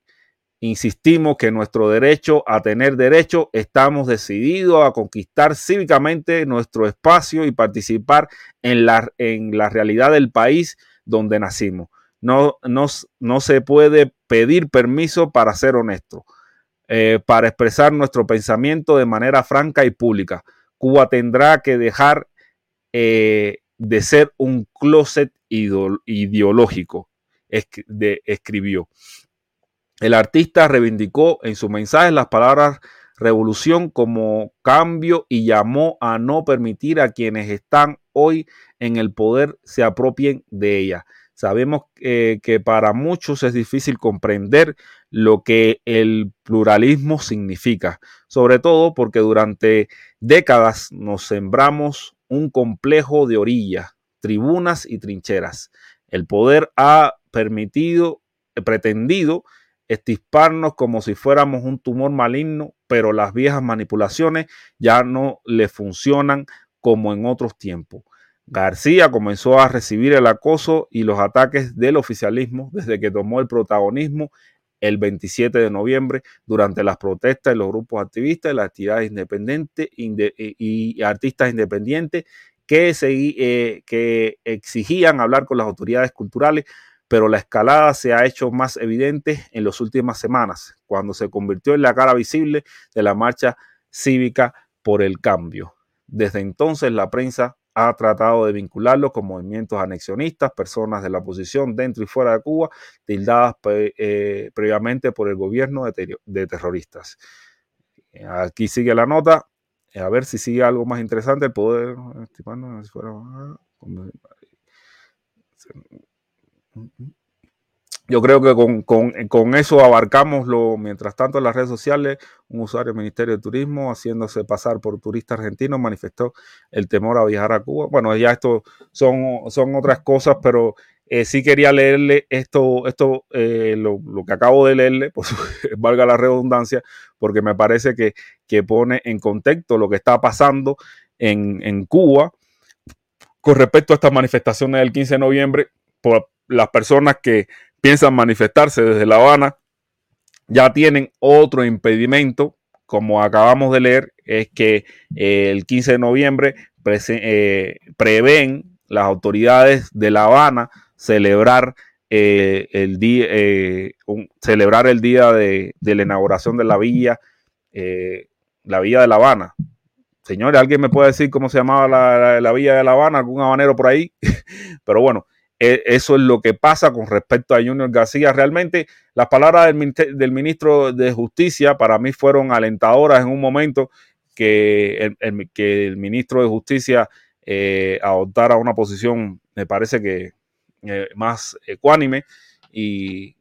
insistimos que nuestro derecho a tener derecho, estamos decididos a conquistar cívicamente nuestro espacio y participar en la, en la realidad del país donde nacimos. No, no, no se puede pedir permiso para ser honesto eh, para expresar nuestro pensamiento de manera franca y pública. Cuba tendrá que dejar eh, de ser un closet ideológico, escribió. El artista reivindicó en su mensaje las palabras revolución como cambio y llamó a no permitir a quienes están hoy en el poder se apropien de ella. Sabemos eh, que para muchos es difícil comprender lo que el pluralismo significa, sobre todo porque durante décadas nos sembramos un complejo de orillas, tribunas y trincheras. El poder ha permitido, eh, pretendido estisparnos como si fuéramos un tumor maligno, pero las viejas manipulaciones ya no le funcionan como en otros tiempos. García comenzó a recibir el acoso y los ataques del oficialismo desde que tomó el protagonismo el 27 de noviembre durante las protestas de los grupos activistas, las actividades independientes y artistas independientes eh, que exigían hablar con las autoridades culturales, pero la escalada se ha hecho más evidente en las últimas semanas, cuando se convirtió en la cara visible de la marcha cívica por el cambio. Desde entonces la prensa ha tratado de vincularlo con movimientos anexionistas, personas de la oposición dentro y fuera de Cuba, tildadas eh, previamente por el gobierno de, terroristas. Aquí sigue la nota. A ver si sigue algo más interesante. El poder. Yo creo que con, eso abarcamos lo, mientras tanto en las redes sociales, un usuario del Ministerio de Turismo haciéndose pasar por turista argentino manifestó el temor a viajar a Cuba. Bueno, ya esto son, son otras cosas, pero eh, sí quería leerle esto, esto eh, lo, que acabo de leerle, pues valga la redundancia, porque me parece que, que, pone en contexto lo que está pasando en, en Cuba con respecto a estas manifestaciones del 15 de noviembre por las personas que piensan manifestarse desde La Habana ya tienen otro impedimento, como acabamos de leer, es que eh, el 15 de noviembre eh, prevén las autoridades de La Habana celebrar eh, el día celebrar el día de, la inauguración de la villa la villa de La Habana. Señores alguien me puede decir cómo se llamaba la, la villa de La Habana algún habanero por ahí pero bueno eso es lo que pasa con respecto a Junior García. Realmente las palabras del, ministro de Justicia para mí fueron alentadoras en un momento que el, que el ministro de Justicia eh, adoptara una posición, me parece que eh, más ecuánime y,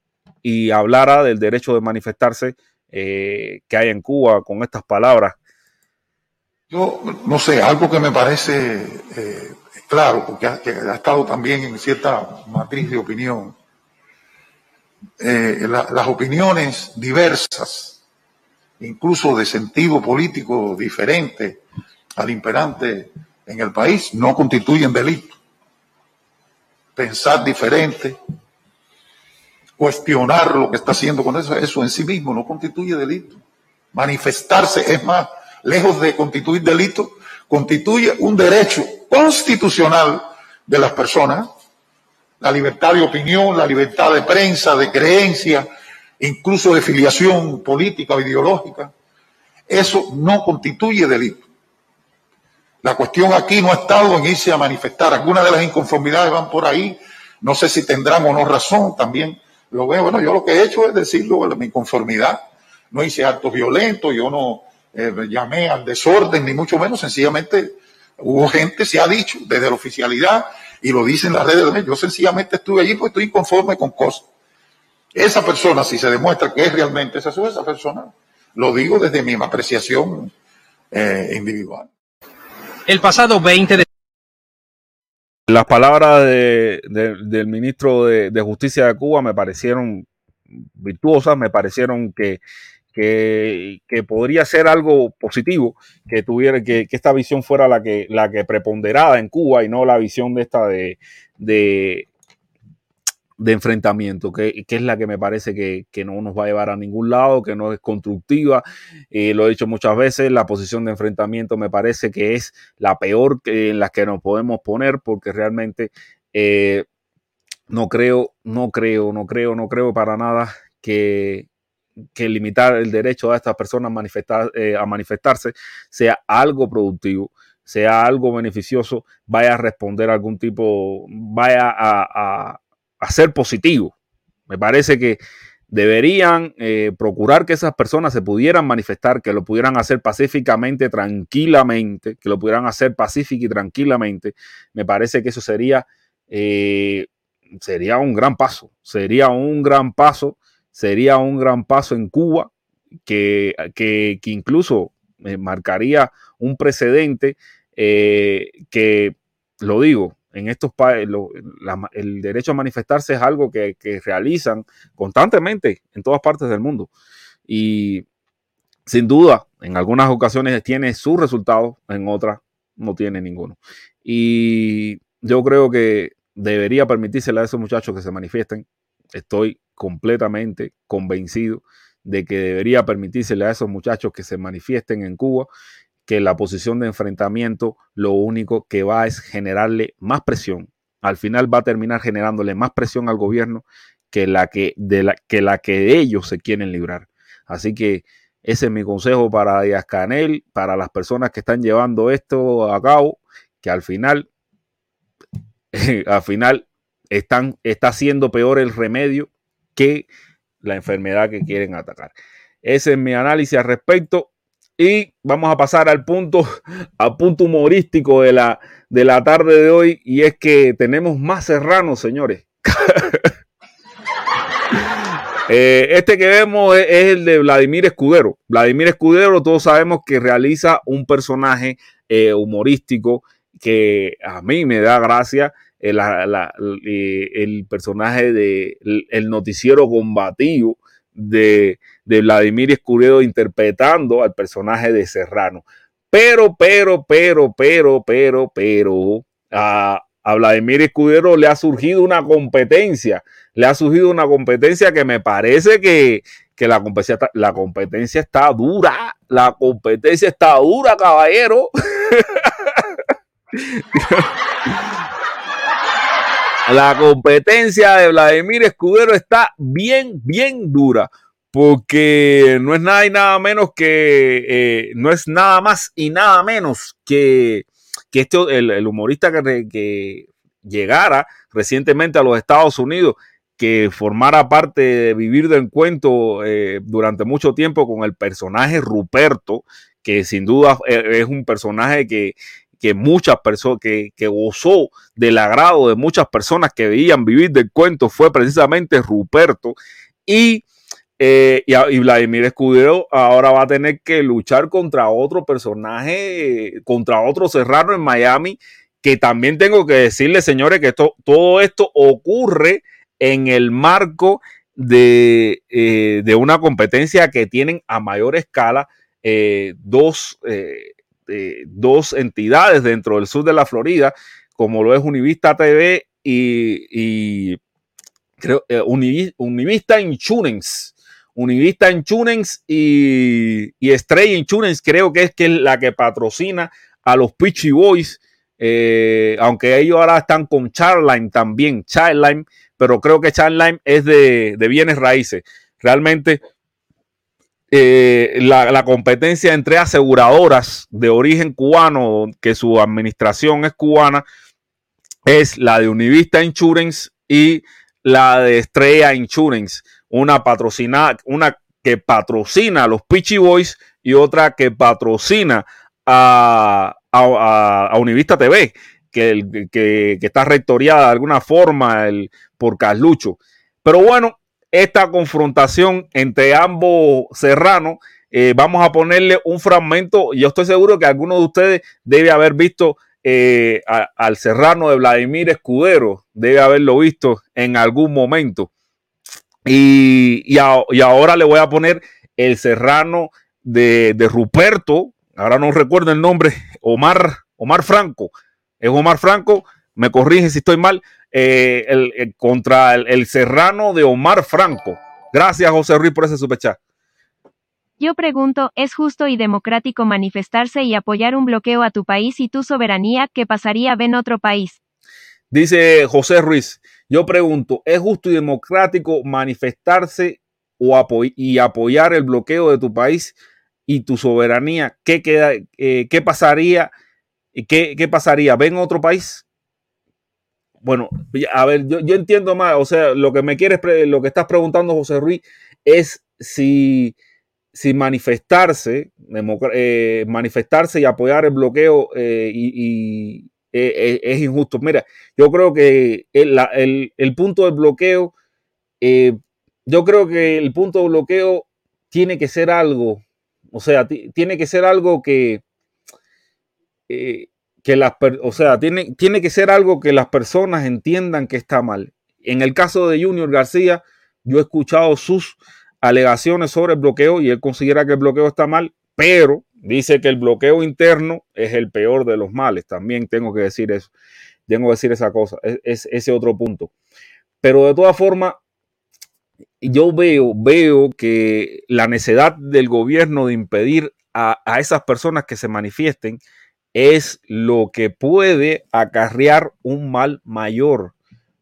hablara del derecho de manifestarse eh, que hay en Cuba con estas palabras. Yo no sé, algo que me parece claro, porque ha, estado también en cierta matriz de opinión. Eh, las opiniones diversas, incluso de sentido político diferente al imperante en el país, no constituyen delito. Pensar diferente, cuestionar lo que está haciendo con eso, eso en sí mismo no constituye delito. Manifestarse es más, lejos de constituir delito, constituye un derecho constitucional de las personas, la libertad de opinión, la libertad de prensa, de creencia, incluso de filiación política o ideológica, eso no constituye delito. La cuestión aquí no ha estado en irse a manifestar. Algunas de las inconformidades van por ahí. No sé si tendrán o no razón. También lo veo. Bueno, yo lo que he hecho es decirlo, mi inconformidad. No hice actos violentos, yo no eh, llamé al desorden, ni mucho menos. Sencillamente Hubo gente, se ha dicho, desde la oficialidad, y lo dicen las redes de Yo sencillamente estuve allí porque estoy inconforme con cosas. Esa persona, si se demuestra que es realmente esa, esa persona, lo digo desde mi apreciación eh, individual. El pasado 20 de las palabras del ministro de, Justicia de Cuba me parecieron virtuosas, me parecieron que que, podría ser algo positivo, que tuviera, que, esta visión fuera la que, la que preponderada en Cuba y no la visión de esta de, de, enfrentamiento, que, es la que me parece que, no nos va a llevar a ningún lado, que no es constructiva. Eh, lo he dicho muchas veces, la posición de enfrentamiento me parece que es la peor en la que nos podemos poner, porque realmente eh, no creo, no creo, no creo, no creo para nada que, que limitar el derecho a estas personas a, manifestar, eh, a manifestarse sea algo productivo, sea algo beneficioso, vaya a responder algún tipo, vaya a, ser positivo. Me parece que deberían eh, procurar que esas personas se pudieran manifestar, que lo pudieran hacer pacíficamente, tranquilamente, que lo pudieran hacer pacífico y tranquilamente. Me parece que eso sería, eh, sería un gran paso, sería un gran paso sería un gran paso en Cuba que, que, incluso eh, marcaría un precedente eh, que, lo digo, en estos países, el derecho a manifestarse es algo que, realizan constantemente en todas partes del mundo. Y sin duda, en algunas ocasiones tiene sus resultados, en otras no tiene ninguno. Y yo creo que debería permitírsele a esos muchachos que se manifiesten. Estoy completamente convencido de que debería permitírsele a esos muchachos que se manifiesten en Cuba que la posición de enfrentamiento lo único que va es generarle más presión. Al final va a terminar generándole más presión al gobierno que la que, de la, que, la que ellos se quieren librar. Así que ese es mi consejo para Díaz Canel, para las personas que están llevando esto a cabo, que al final, al final están, está siendo peor el remedio que la enfermedad que quieren atacar. Ese es mi análisis al respecto. Y vamos a pasar al punto, al punto humorístico de la, de la tarde de hoy. Y es que tenemos más serranos, señores. Eh, este que vemos es, el de Vladimir Escudero. Vladimir Escudero, todos sabemos que realiza un personaje eh, humorístico que a mí me da gracia el, personaje de el, noticiero combativo de, Vladimir Escudero interpretando al personaje de Serrano. Pero, pero, pero, pero, pero, pero, a, a Vladimir Escudero le ha surgido una competencia, le ha surgido una competencia que me parece que, que la competencia, la competencia está dura. La competencia está dura, caballero. la competencia de Vladimir Escudero está bien, bien dura. Porque no es nada y nada menos que, eh, no es nada más y nada menos que, que este, el, humorista que, que llegara recientemente a los Estados Unidos que formara parte de vivir de encuentro eh, durante mucho tiempo con el personaje Ruperto, que sin duda eh, es un personaje que, muchas personas, que, gozó del agrado de muchas personas que veían vivir del cuento, fue precisamente Ruperto. Y, eh, y, Vladimir Escudero ahora va a tener que luchar contra otro personaje, contra otro serrano en Miami, que también tengo que decirle, señores, que todo esto ocurre en el marco de, eh, una competencia que tienen a mayor escala eh, dos, eh, dos, entidades dentro del sur de la Florida, como lo es Univista TV y, creo, Univista Insurance. Univista Insurance y, y Estrella Insurance creo que es, que es la que patrocina a los Pitchy Boys, aunque ellos ahora están con Charline también, Charline, pero creo que Charline es de, bienes raíces. Realmente eh, la, competencia entre aseguradoras de origen cubano, que su administración es cubana, es la de Univista Insurance y la de Estrella Insurance, una patrocinada, una que patrocina a los Pitchy Boys y otra que patrocina a, Univista TV, que, que, está rectoriada de alguna forma por Carlucho. Pero bueno, esta confrontación entre ambos serranos, eh, vamos a ponerle un fragmento. Yo estoy seguro que alguno de ustedes debe haber visto eh, al serrano de Vladimir Escudero, debe haberlo visto en algún momento. Y, y, ahora le voy a poner el serrano de, de, Ruperto, ahora no recuerdo el nombre, Omar, Omar Franco. Es Omar Franco, me corrige si estoy mal, eh, el, contra el, serrano de Omar Franco. Gracias, José Ruiz, por ese superchat. Yo pregunto, ¿es justo y democrático manifestarse y apoyar un bloqueo a tu país y tu soberanía que pasaría en otro país? Dice José Ruiz, yo pregunto, ¿es justo y democrático manifestarse o y apoyar el bloqueo de tu país y tu soberanía? ¿Qué, queda, eh, qué pasaría? ¿Qué, ¿Qué pasaría? ¿Ven otro país? Bueno, a ver, yo, entiendo más, o sea, lo que me quieres, lo que estás preguntando, José Ruiz, es si, si manifestarse, eh, manifestarse y apoyar el bloqueo eh, y, eh, es injusto. Mira, yo creo que el, punto del bloqueo, yo creo que el punto del bloqueo tiene que ser algo, o sea, tiene que ser algo que que las, o sea, tiene, tiene que ser algo que las personas entiendan que está mal. En el caso de Junior García, yo he escuchado sus alegaciones sobre el bloqueo y él considera que el bloqueo está mal, pero dice que el bloqueo interno es el peor de los males. También tengo que decir eso. Tengo que decir esa cosa, es, ese otro punto. Pero de todas formas, yo veo, veo que la necesidad del gobierno de impedir a, a esas personas que se manifiesten es lo que puede acarrear un mal mayor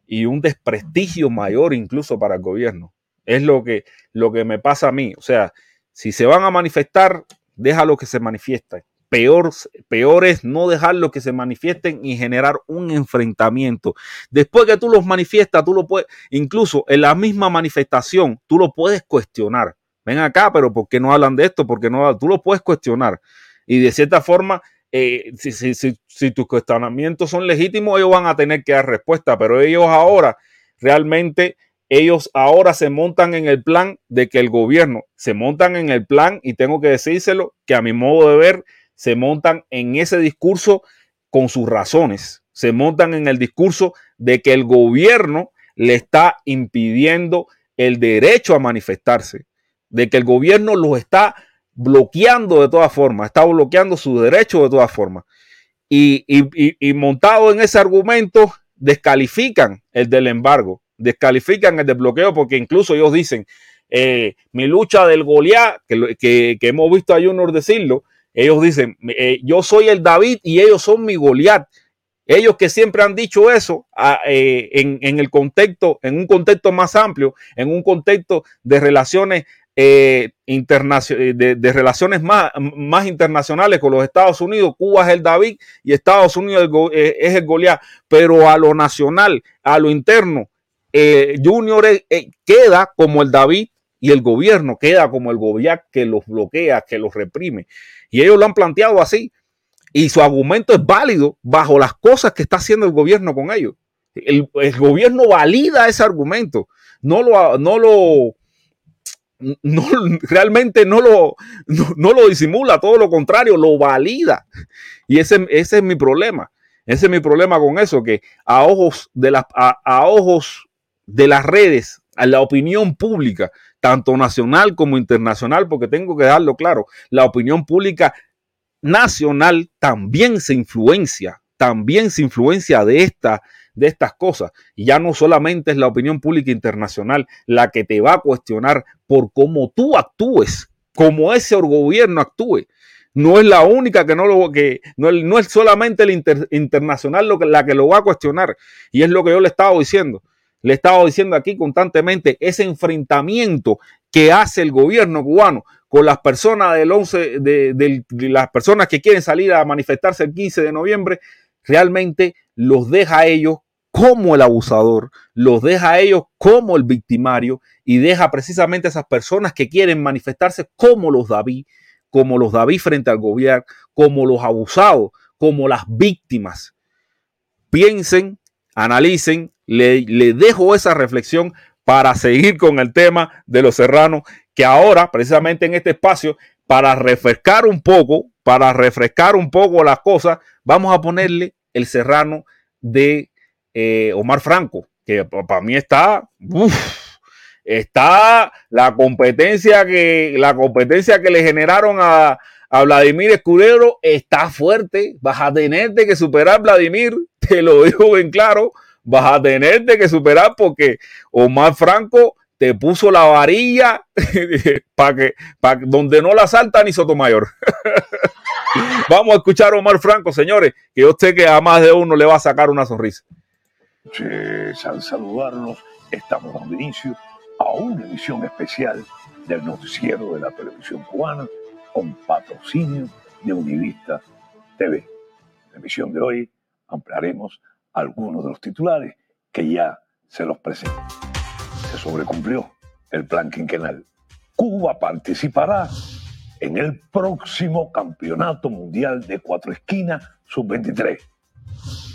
y un desprestigio mayor incluso para el gobierno. Es lo que, lo que me pasa a mí. O sea, si se van a manifestar, déjalo que se manifiesten. Peor, peor es no dejarlo que se manifiesten y generar un enfrentamiento. Después que tú los manifiestas, tú lo puedes, incluso en la misma manifestación, tú lo puedes cuestionar. Ven acá, pero ¿por qué no hablan de esto? Porque no, tú lo puedes cuestionar. Y de cierta forma, eh, si, tus cuestionamientos son legítimos, ellos van a tener que dar respuesta, pero ellos ahora, realmente, ellos ahora se montan en el plan de que el gobierno, se montan en el plan, y tengo que decírselo, que a mi modo de ver, se montan en ese discurso con sus razones, se montan en el discurso de que el gobierno le está impidiendo el derecho a manifestarse, de que el gobierno los está bloqueando de todas formas, está bloqueando su derecho de todas formas. Y, montado en ese argumento, descalifican el del embargo, descalifican el desbloqueo, porque incluso ellos dicen, eh, mi lucha del Goliat, que, que, hemos visto a Junior decirlo, ellos dicen, eh, yo soy el David y ellos son mi Goliat. Ellos que siempre han dicho eso eh, en, en, el contexto, en un contexto más amplio, en un contexto de relaciones eh, de, de, relaciones más, más internacionales con los Estados Unidos. Cuba es el David y Estados Unidos eh, es el Goliat. Pero a lo nacional, a lo interno, eh, Junior eh, queda como el David y el gobierno queda como el Goliat que los bloquea, que los reprime. Y ellos lo han planteado así. Y su argumento es válido bajo las cosas que está haciendo el gobierno con ellos. El, el gobierno valida ese argumento. No lo, no lo, no, realmente no lo, no, lo disimula, todo lo contrario, lo valida. Y ese, ese, es mi problema. Ese es mi problema con eso, que a ojos de las, a, ojos de las redes, a la opinión pública, tanto nacional como internacional, porque tengo que darlo claro, la opinión pública nacional también se influencia, también se influencia de esta, de estas cosas. Y ya no solamente es la opinión pública internacional la que te va a cuestionar por cómo tú actúes, como ese gobierno actúe. No es la única que no lo que no, no es solamente el internacional lo que, la que lo va a cuestionar. Y es lo que yo le estaba diciendo. Le estaba diciendo aquí constantemente ese enfrentamiento que hace el gobierno cubano con las personas del 11, de, de, de las personas que quieren salir a manifestarse el 15 de noviembre, realmente los deja a ellos como el abusador, los deja a ellos como el victimario y deja precisamente a esas personas que quieren manifestarse como los David, como los David frente al gobierno, como los abusados, como las víctimas. Piensen, analicen, le, le dejo esa reflexión para seguir con el tema de los serranos, que ahora, precisamente en este espacio, para refrescar un poco, para refrescar un poco las cosas, vamos a ponerle el serrano de eh, Omar Franco, que para mí está, está la competencia que la competencia que le generaron a, Vladimir Escudero está fuerte. Vas a tener que superar, Vladimir, te lo digo bien claro, vas a tener que superar porque Omar Franco te puso la varilla para que, donde no la salta ni Sotomayor. Vamos a escuchar a Omar Franco, señores, que yo sé que a más de uno le va a sacar una sonrisa al saludarnos, estamos dando inicio a una emisión especial del noticiero de la televisión cubana con patrocinio de Univista TV. En la emisión de hoy ampliaremos algunos de los titulares que ya se los presento. Se sobrecumplió el plan quinquenal. Cuba participará en el próximo Campeonato Mundial de Cuatro Esquinas Sub-23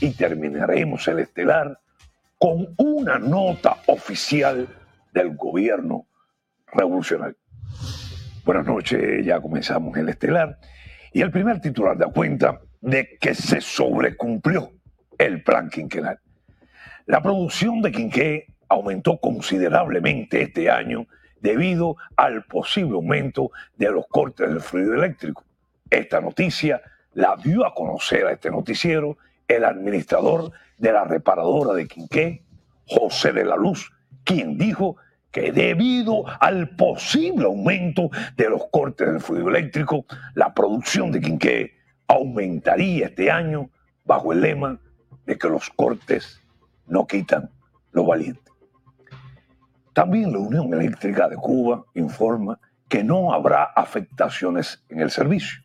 y terminaremos el estelar con una nota oficial del gobierno revolucionario. Buenas noches, ya comenzamos el estelar y el primer titular da cuenta de que se sobrecumplió el plan quinquenal. La producción de quinqué aumentó considerablemente este año debido al posible aumento de los cortes del fluido eléctrico. Esta noticia la dio a conocer a este noticiero el administrador de la reparadora de Quinqué, José de la Luz, quien dijo que debido al posible aumento de los cortes del fluido eléctrico, la producción de Quinqué aumentaría este año bajo el lema de que los cortes no quitan lo valiente. También la Unión Eléctrica de Cuba informa que no habrá afectaciones en el servicio.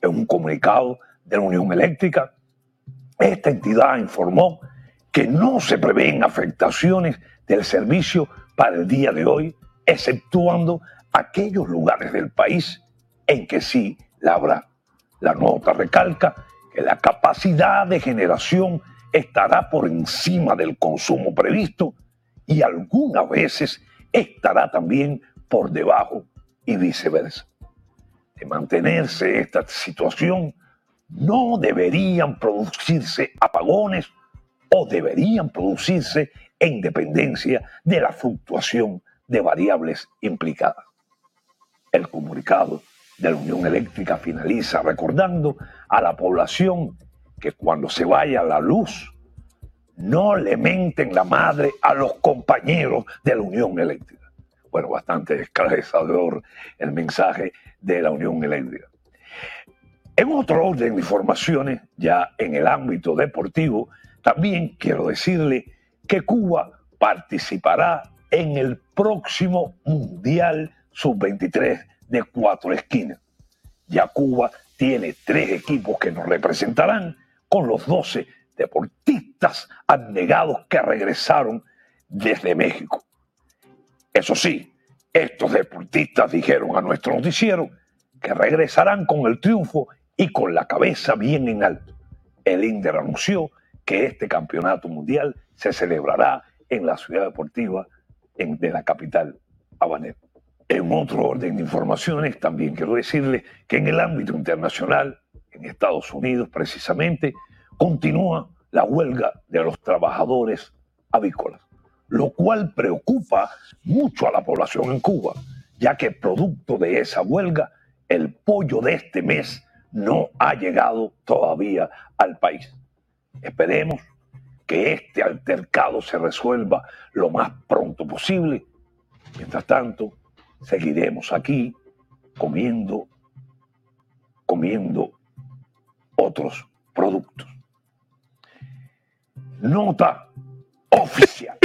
En un comunicado de la Unión Eléctrica, esta entidad informó que no se prevén afectaciones del servicio para el día de hoy, exceptuando aquellos lugares del país en que sí la habrá. La nota recalca que la capacidad de generación estará por encima del consumo previsto y algunas veces estará también por debajo y viceversa. De mantenerse esta situación, no deberían producirse apagones o deberían producirse en dependencia de la fluctuación de variables implicadas. El comunicado de la Unión Eléctrica finaliza recordando a la población que cuando se vaya la luz, no le menten la madre a los compañeros de la Unión Eléctrica. bueno, bastante esclarecedor el mensaje de la Unión Eléctrica. En otro orden de informaciones, ya en el ámbito deportivo, también quiero decirle que Cuba participará en el próximo Mundial Sub-23 de cuatro esquinas. Ya Cuba tiene tres equipos que nos representarán con los 12 deportistas abnegados que regresaron desde México. Eso sí, estos deportistas dijeron a nuestro noticiero que regresarán con el triunfo y con la cabeza bien en alto. El INDER anunció que este campeonato mundial se celebrará en la ciudad deportiva de la capital habanera. En otro orden de informaciones, también quiero decirle que en el ámbito internacional, en Estados Unidos precisamente, continúa la huelga de los trabajadores avícolas, lo cual preocupa mucho a la población en Cuba, ya que producto de esa huelga, el pollo de este mes no ha llegado todavía al país. Esperemos que este altercado se resuelva lo más pronto posible. Mientras tanto, seguiremos aquí comiendo, comiendo otros productos. Nota oficial.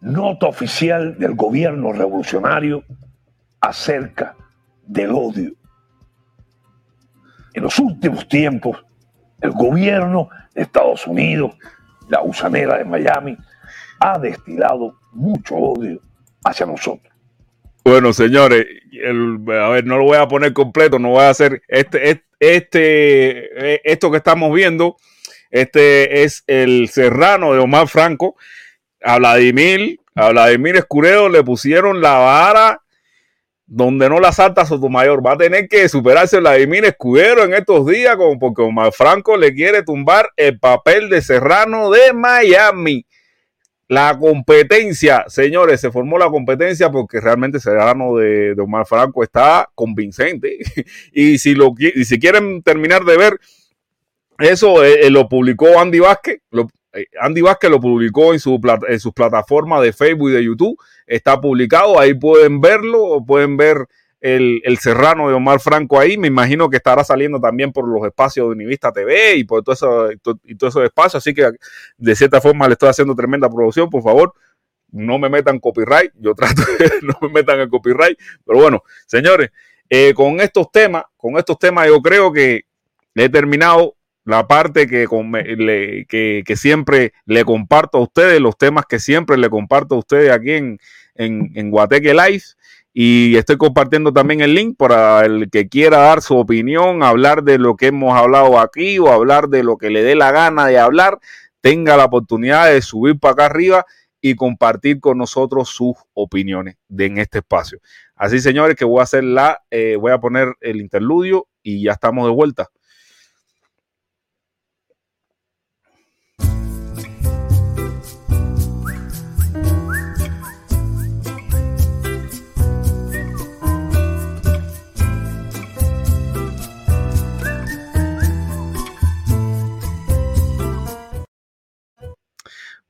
Nota oficial del gobierno revolucionario acerca del odio. En los últimos tiempos, el gobierno de Estados Unidos, la usanera de Miami, ha destilado mucho odio hacia nosotros. Bueno, señores, a ver, no lo voy a poner completo, no voy a hacer este, este, eh, esto que estamos viendo. Este es el Serrano de Omar Franco. A Vladimir, a Vladimir Escureo le pusieron la vara donde no la salta Sotomayor. Va a tener que superarse Vladimir Escudero en estos días, como porque Omar Franco le quiere tumbar el papel de Serrano de Miami. La competencia, señores, se formó la competencia porque realmente Serrano de, de Omar Franco está convincente. y, si lo, y si quieren terminar de ver, eso eh, eh, lo publicó Andy Vázquez. Eh, Andy Vázquez lo publicó en, su, en sus plataformas de Facebook y de YouTube está publicado, ahí pueden verlo, pueden ver el, Serrano de Omar Franco ahí, me imagino que estará saliendo también por los espacios de Univista TV y por todo eso, y todo esos espacios, así que de cierta forma le estoy haciendo tremenda producción, por favor, no me metan copyright, yo trato de no me metan el copyright, pero bueno, señores, eh, con estos temas, con estos temas yo creo que he terminado la parte que, que, que, siempre le comparto a ustedes, los temas que siempre le comparto a ustedes aquí en, en, en Guateque Live. Y estoy compartiendo también el link para el que quiera dar su opinión, hablar de lo que hemos hablado aquí o hablar de lo que le dé la gana de hablar, tenga la oportunidad de subir para acá arriba y compartir con nosotros sus opiniones de, en este espacio. Así, señores, que voy a hacer la, eh, voy a poner el interludio y ya estamos de vuelta.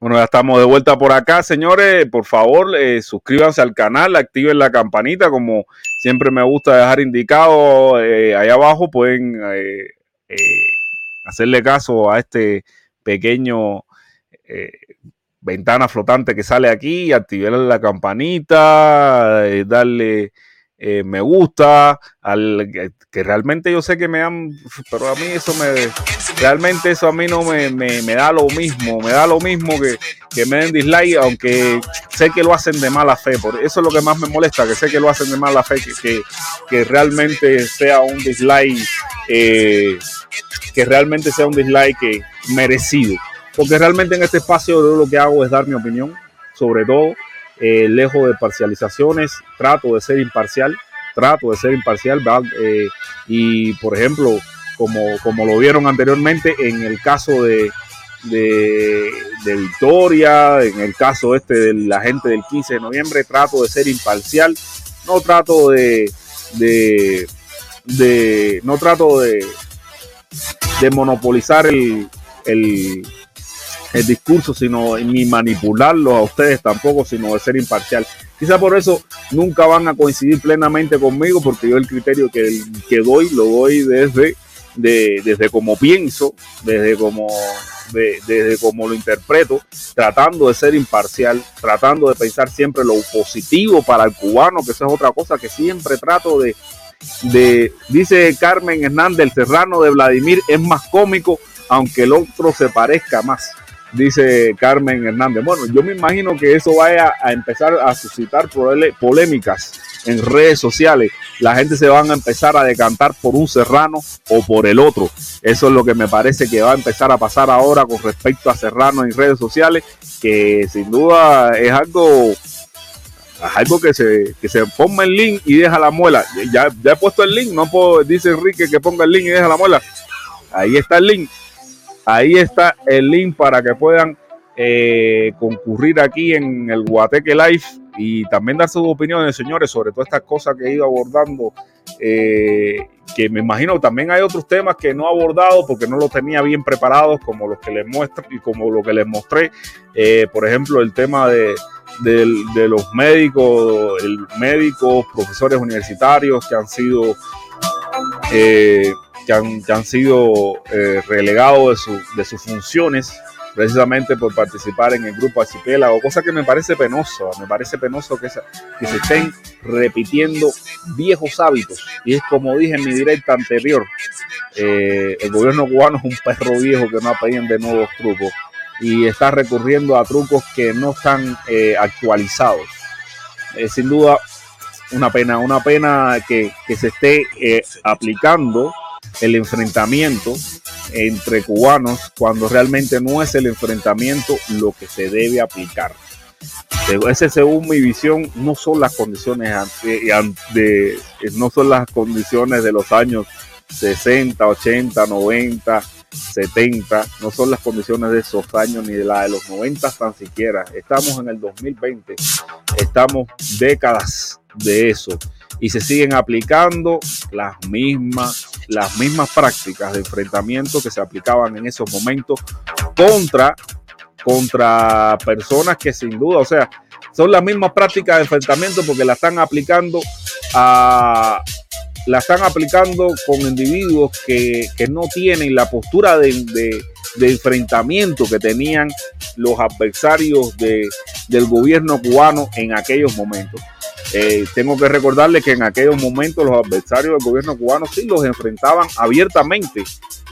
Bueno, ya estamos de vuelta por acá, señores. Por favor, eh, suscríbanse al canal, activen la campanita, como siempre me gusta dejar indicado eh, ahí abajo. Pueden eh, hacerle caso a este pequeño ventana flotante que sale aquí, activar la campanita, darle eh, me gusta, al, que realmente yo sé que me dan, pero a mí eso me, realmente eso a mí no me, me, da lo mismo, me da lo mismo que, que, me den dislike, aunque sé que lo hacen de mala fe, por eso es lo que más me molesta, que sé que lo hacen de mala fe, que, que, realmente sea un dislike, eh, que realmente sea un dislike merecido, porque realmente en este espacio yo lo que hago es dar mi opinión, sobre todo, eh, lejos de parcializaciones, trato de ser imparcial, trato de ser imparcial, eh, y por ejemplo, como, como lo vieron anteriormente en el caso de, de, Victoria, en el caso este de la gente del 15 de noviembre, trato de ser imparcial, no trato de, de, de no trato de, de monopolizar el, el, el discurso, sino ni manipularlos a ustedes tampoco, sino de ser imparcial. Quizá por eso nunca van a coincidir plenamente conmigo, porque yo el criterio que, que doy lo doy desde, de, desde como pienso, desde como, desde como lo interpreto, tratando de ser imparcial, tratando de pensar siempre lo positivo para el cubano, que eso es otra cosa que siempre trato de, de dice Carmen Hernández, el serrano de Vladimir es más cómico, aunque el otro se parezca más dice Carmen Hernández. Bueno, yo me imagino que eso vaya a empezar a suscitar polémicas en redes sociales. La gente se van a empezar a decantar por un serrano o por el otro. Eso es lo que me parece que va a empezar a pasar ahora con respecto a serrano en redes sociales, que sin duda es algo algo que se, que se ponga el link y deja la muela. Ya, ya he puesto el link, no puedo, dice Enrique que ponga el link y deja la muela. Ahí está el link Ahí está el link para que puedan eh, concurrir aquí en el Guateque Live y también dar sus opiniones, señores, sobre todas estas cosas que he ido abordando. Eh, que me imagino también hay otros temas que no he abordado porque no los tenía bien preparados, como los que les muestro y como lo que les mostré. Eh, por ejemplo, el tema de, los médicos, el médicos, profesores universitarios que han sido que han, sido eh, relegados de, sus funciones precisamente por participar en el grupo archipiélago, cosa que me parece penoso, me parece penoso que se, estén repitiendo viejos hábitos. Y es como dije en mi directa anterior, eh, el gobierno cubano es un perro viejo que no aprende nuevos trucos y está recurriendo a trucos que no están eh, actualizados. sin duda, una pena, una pena que, que se esté aplicando el enfrentamiento entre cubanos cuando realmente no es el enfrentamiento lo que se debe aplicar. Ese según mi visión no son las condiciones de, no son las condiciones de los años 60, 80, 90, 70, no son las condiciones de esos años ni de la de los 90 tan siquiera. Estamos en el 2020, estamos décadas de eso y se siguen aplicando las mismas, las mismas prácticas de enfrentamiento que se aplicaban en esos momentos contra, contra personas que sin duda, o sea, son las mismas prácticas de enfrentamiento porque la están aplicando a, la están aplicando con individuos que, no tienen la postura de, enfrentamiento que tenían los adversarios del gobierno cubano en aquellos momentos. Eh, tengo que recordarle que en aquellos momentos los adversarios del gobierno cubano sí los enfrentaban abiertamente,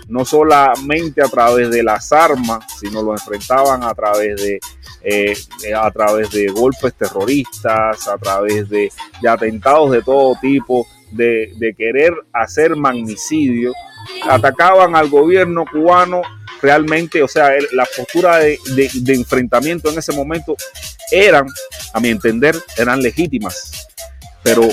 no solamente a través de las armas, sino los enfrentaban a través de, eh, a través de golpes terroristas, a través de, atentados de todo tipo, de, de querer hacer magnicidio. Atacaban al gobierno cubano realmente, o sea, la postura de, enfrentamiento en ese momento eran, a mi entender, eran legítimas, pero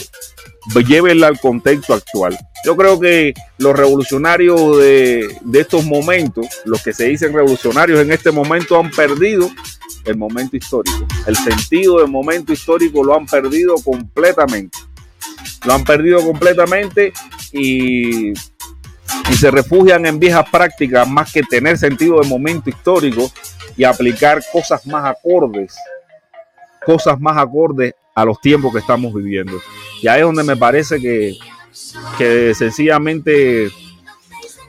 llévenla al contexto actual. Yo creo que los revolucionarios de, de, estos momentos, los que se dicen revolucionarios en este momento, han perdido el momento histórico. El sentido del momento histórico lo han perdido completamente. Lo han perdido completamente y se refugian en viejas prácticas más que tener sentido de momento histórico y aplicar cosas más acordes, cosas más acordes a los tiempos que estamos viviendo. Y ahí es donde me parece que, que sencillamente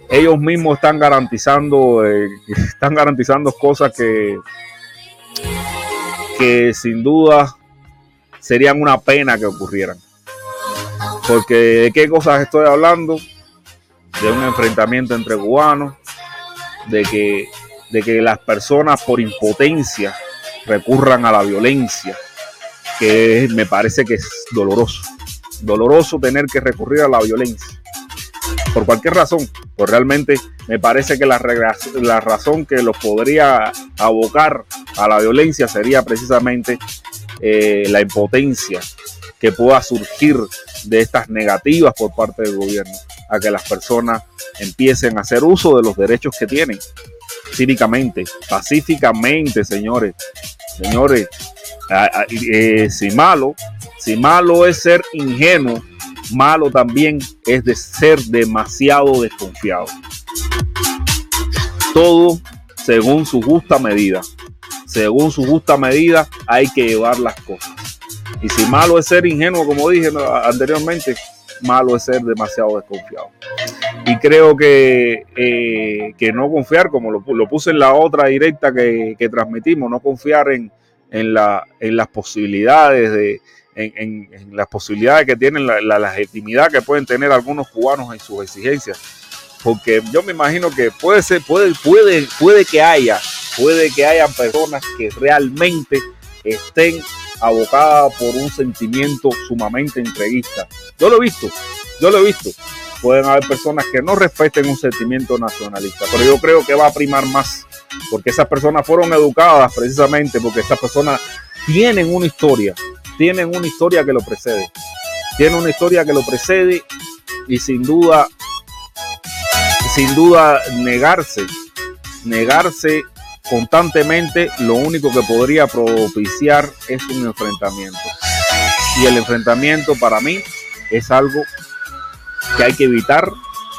ellos mismos están garantizando, eh, están garantizando cosas que, que sin duda serían una pena que ocurrieran. Porque de qué cosas estoy hablando, de un enfrentamiento entre cubanos, de que, de que las personas por impotencia recurran a la violencia, que me parece que es doloroso. Doloroso tener que recurrir a la violencia. Por cualquier razón, pues realmente me parece que la, la razón que los podría abocar a la violencia sería precisamente eh, la impotencia que pueda surgir de estas negativas por parte del gobierno a que las personas empiecen a hacer uso de los derechos que tienen cívicamente, pacíficamente, señores. Señores, eh, si malo, si malo es ser ingenuo, malo también es de ser demasiado desconfiado. Todo según su justa medida. Según su justa medida hay que llevar las cosas. Y si malo es ser ingenuo, como dije anteriormente, malo es ser demasiado desconfiado. Y creo que, eh, que no confiar, como lo, puse en la otra directa que, transmitimos, no confiar en, en, la, en las posibilidades de, en, las posibilidades que tienen, la, la, legitimidad que pueden tener algunos cubanos en sus exigencias. Porque yo me imagino que puede ser, puede, puede, puede que haya, puede que haya personas que realmente estén abocadas por un sentimiento sumamente entreguista. Yo lo he visto, yo lo he visto. Pueden haber personas que no respeten un sentimiento nacionalista, pero yo creo que va a primar más, porque esas personas fueron educadas precisamente porque esas personas tienen una historia, tienen una historia que lo precede. Tienen una historia que lo precede y sin duda, sin duda negarse, negarse constantemente, lo único que podría propiciar es un enfrentamiento. Y el enfrentamiento para mí es algo que hay que evitar,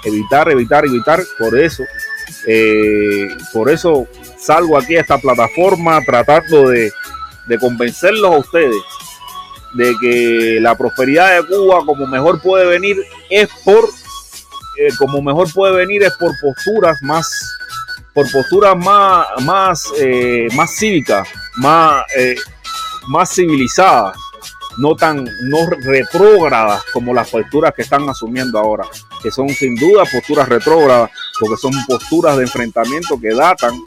evitar, evitar, evitar. Por eso, eh, por eso salgo aquí a esta plataforma tratando de, convencerlos a ustedes de que la prosperidad de Cuba como mejor puede venir es por eh, como mejor puede venir es por posturas más por posturas más más eh, más cívicas más eh, más civilizadas no tan no retrógradas como las posturas que están asumiendo ahora que son sin duda posturas retrógradas porque son posturas de enfrentamiento que datan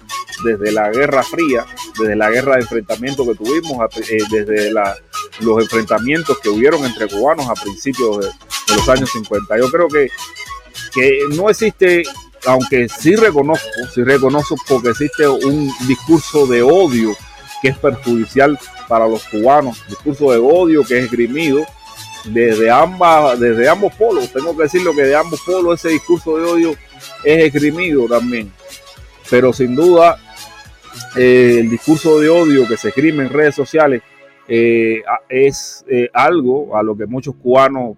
desde la Guerra Fría, desde la guerra de enfrentamiento que tuvimos, desde la, los enfrentamientos que hubieron entre cubanos a principios de, los años 50. Yo creo que, que no existe, aunque sí reconozco, sí reconozco porque existe un discurso de odio que es perjudicial para los cubanos, discurso de odio que es esgrimido desde, ambas, desde ambos polos. Tengo que decirlo que de ambos polos ese discurso de odio es esgrimido también. Pero sin duda eh, el discurso de odio que se escribe en redes sociales eh, es eh, algo a lo que muchos cubanos,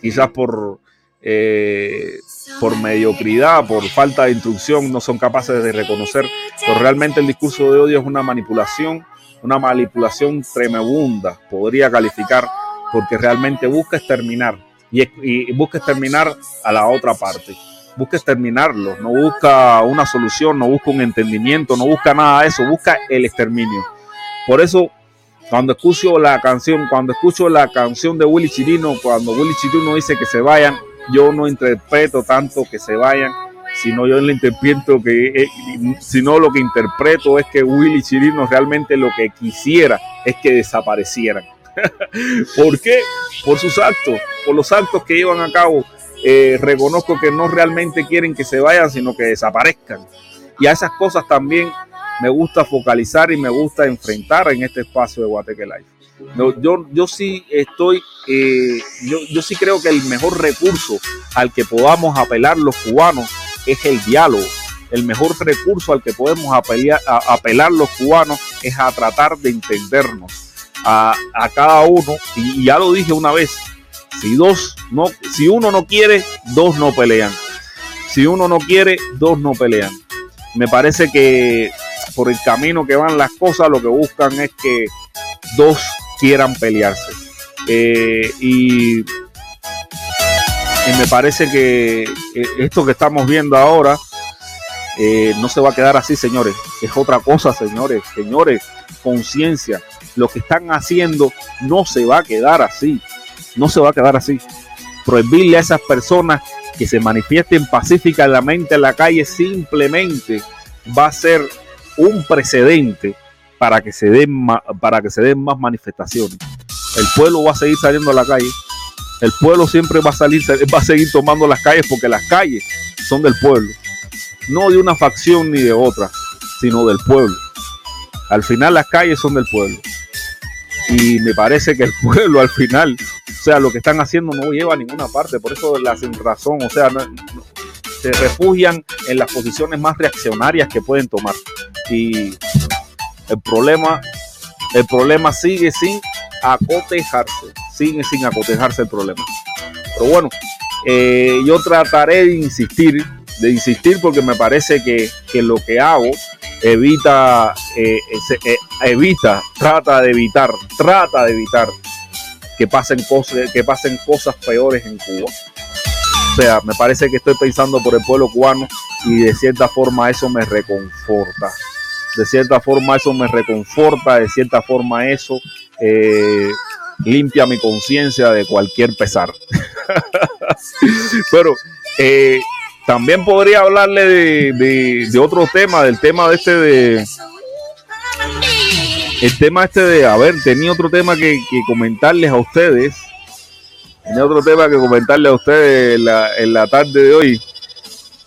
quizás por, eh, por mediocridad, por falta de instrucción, no son capaces de reconocer. Pero realmente el discurso de odio es una manipulación, una manipulación tremenda, podría calificar, porque realmente busca exterminar y, y busca exterminar a la otra parte busca exterminarlo, no busca una solución, no busca un entendimiento, no busca nada de eso, busca el exterminio. Por eso cuando escucho la canción, cuando escucho la canción de Willy Chirino, cuando Willy Chirino dice que se vayan, yo no interpreto tanto que se vayan, sino yo le interpreto que, eh, sino lo que interpreto es que Willy Chirino realmente lo que quisiera es que desaparecieran. ¿Por qué? Por sus actos, por los actos que llevan a cabo. Eh, reconozco que no realmente quieren que se vayan, sino que desaparezcan. Y a esas cosas también me gusta focalizar y me gusta enfrentar en este espacio de Guateque Life. No, yo, yo sí estoy, eh, yo, yo sí creo que el mejor recurso al que podamos apelar los cubanos es el diálogo. El mejor recurso al que podemos apelar, apelar los cubanos es a tratar de entendernos a, cada uno. Y, ya lo dije una vez, si dos no, si uno no quiere, dos no pelean. Si uno no quiere, dos no pelean. Me parece que por el camino que van las cosas, lo que buscan es que dos quieran pelearse. Eh, y, me parece que esto que estamos viendo ahora eh, no se va a quedar así, señores. Es otra cosa, señores. Señores, conciencia. Lo que están haciendo no se va a quedar así. No se va a quedar así. Prohibirle a esas personas que se manifiesten pacíficamente en la calle simplemente va a ser un precedente para que se den para que se den más manifestaciones. El pueblo va a seguir saliendo a la calle. El pueblo siempre va a salir, va a seguir tomando las calles porque las calles son del pueblo, no de una facción ni de otra, sino del pueblo. Al final las calles son del pueblo. Y me parece que el pueblo al final, o sea, lo que están haciendo no lleva a ninguna parte, por eso la sin razón, o sea, se refugian en las posiciones más reaccionarias que pueden tomar y el problema, el problema sigue sin acotejarse, sigue sin acotejarse el problema. Pero bueno, eh, yo trataré de insistir, de insistir porque me parece que, lo que hago evita, eh, eh, evita, trata de evitar, trata de evitar que pasen cosas, que pasen cosas peores en Cuba. O sea, me parece que estoy pensando por el pueblo cubano y de cierta forma eso me reconforta. De cierta forma eso me reconforta, de cierta forma eso eh, limpia mi conciencia de cualquier pesar. Pero eh, también podría hablarle de, otro tema, del tema de este de... El tema este de, a ver, tenía otro tema que, comentarles a ustedes. Tenía otro tema que comentarles a ustedes en la, tarde de hoy.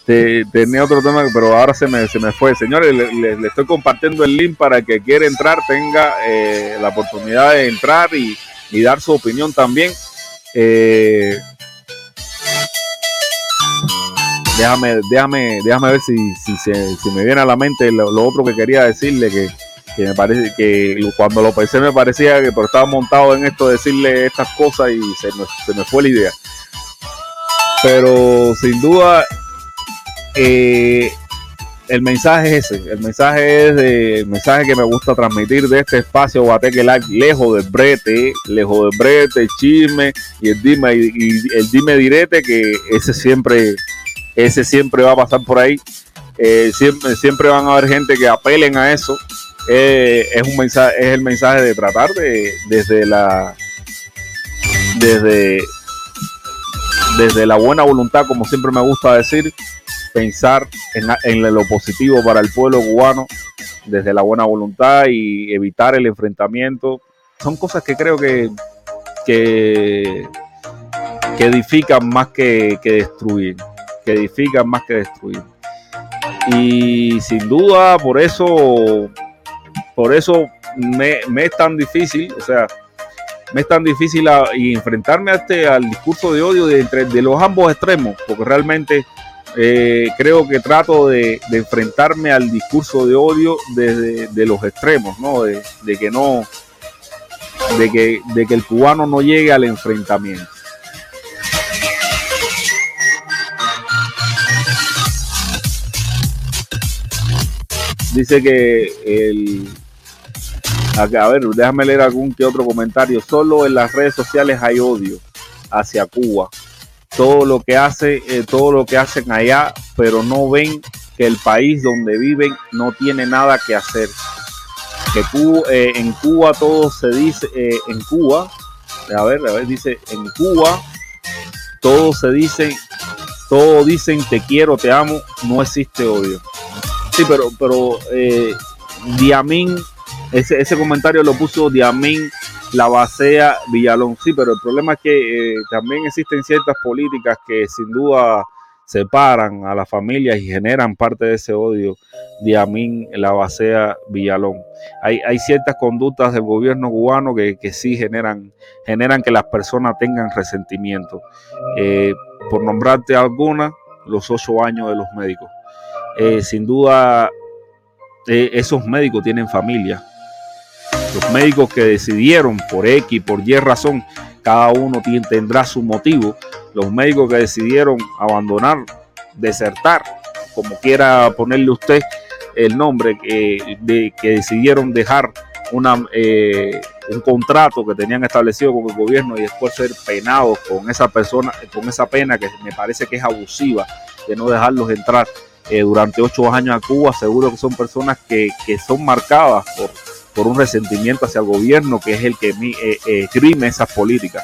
Tenía otro tema, pero ahora se me, se me fue. Señores, le, estoy compartiendo el link para que quiera entrar, tenga eh, la oportunidad de entrar y, dar su opinión también. Eh, déjame, déjame, déjame ver si, si, me viene a la mente lo, otro que quería decirle, que, me parece que cuando lo pensé me parecía que pero estaba montado en esto de decirle estas cosas y se me, se me fue la idea. Pero sin duda, eh, el mensaje es ese, el mensaje es de, el mensaje que me gusta transmitir de este espacio Guateque Live, lejos del brete, lejos del brete, el chisme y el dime, y el dime direte, que ese siempre ese siempre va a pasar por ahí. Eh, siempre, siempre van a haber gente que apelen a eso. Eh, es un mensaje, es el mensaje de tratar de desde la desde desde la buena voluntad, como siempre me gusta decir, pensar en, lo positivo para el pueblo cubano, desde la buena voluntad y evitar el enfrentamiento. Son cosas que creo que, que, edifican más que, destruir que edifican más que destruir. Y sin duda, por eso, por eso me, es tan difícil, o sea, me es tan difícil enfrentarme a este, al discurso de odio de, entre, de los ambos extremos, porque realmente eh, creo que trato de, enfrentarme al discurso de odio desde de los extremos, ¿no? De, de, que no, de que, de que el cubano no llegue al enfrentamiento. Dice que el. A ver, déjame leer algún que otro comentario. Solo en las redes sociales hay odio hacia Cuba. Todo lo que hace, eh, todo lo que hacen allá, pero no ven que el país donde viven no tiene nada que hacer. Que eh, en Cuba todo se dice, eh, en Cuba, a ver, a ver, dice, en Cuba todo se dice, todo dicen te quiero, te amo, no existe odio. Sí, pero, pero Diamín, ese, ese comentario lo puso Diamín Lavacea Villalón. Sí, pero el problema es que eh, también existen ciertas políticas que sin duda separan a las familias y generan parte de ese odio. Diamín Lavacea Villalón. Hay, ciertas conductas del gobierno cubano que, sí generan, generan que las personas tengan resentimiento. Eh, por nombrarte alguna, los ocho años de los médicos. Eh, sin duda esos médicos tienen familia. Los médicos que decidieron por X, por Y razón, cada uno tendrá su motivo. Los médicos que decidieron abandonar, desertar, como quiera ponerle usted el nombre, de, que decidieron dejar eh, un contrato que tenían establecido con el gobierno y después ser penados con esa persona, con esa pena que me parece que es abusiva de no dejarlos entrar eh, durante ocho años a Cuba, seguro que son personas que, son marcadas por, por, un resentimiento hacia el gobierno, que es el que eh, eh esas políticas.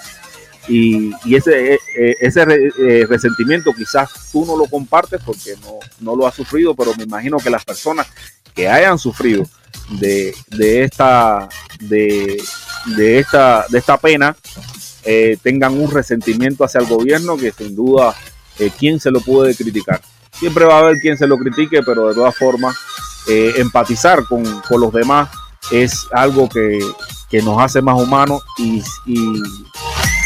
Y, ese, eh, ese resentimiento quizás tú no lo compartes porque no, no lo has sufrido, pero me imagino que las personas que hayan sufrido de, de esta, de, de, esta, de esta pena tengan un resentimiento hacia el gobierno que sin duda, ¿quién se lo puede criticar? Siempre va a haber quien se lo critique, pero de todas formas, eh, empatizar con, los demás es algo que, nos hace más humanos y,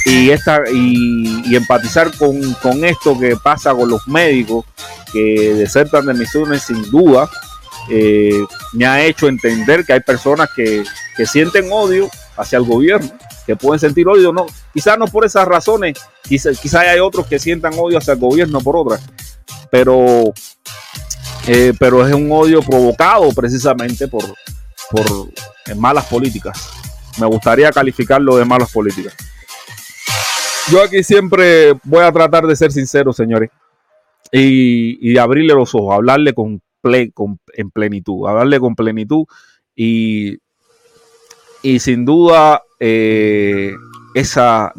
y, esta, y, empatizar con, esto que pasa con los médicos que desertan de misiones sin duda eh, me ha hecho entender que hay personas que, sienten odio hacia el gobierno, que pueden sentir odio, no, quizás no por esas razones, quizás quizá hay otros que sientan odio hacia el gobierno por otras, pero eh, pero es un odio provocado precisamente por, por malas políticas. Me gustaría calificarlo de malas políticas. Yo aquí siempre voy a tratar de ser sincero, señores, y, abrirle los ojos, hablarle en plenitud, hablarle con plenitud y, y sin duda eh, esa,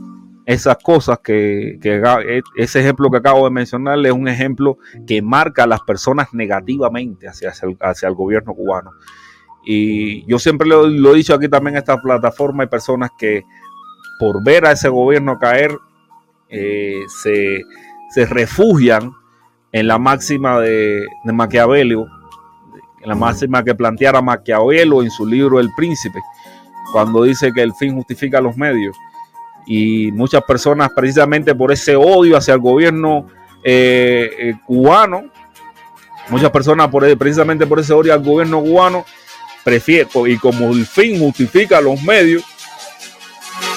esas cosas que, e, ese ejemplo que acabo de mencionarle es un ejemplo que marca a las personas negativamente hacia, hacia el gobierno cubano. Y yo siempre lo, he dicho aquí también en esta plataforma, hay personas que por ver a ese gobierno caer eh, se, refugian en la máxima de, de Maquiavelo, en la máxima que planteara Maquiavelo en su libro El Príncipe, cuando dice que el fin justifica los medios. Y muchas personas precisamente por ese odio hacia el gobierno eh, eh, cubano, muchas personas por, precisamente por ese odio al gobierno cubano, prefieren, y como el fin justifica los medios,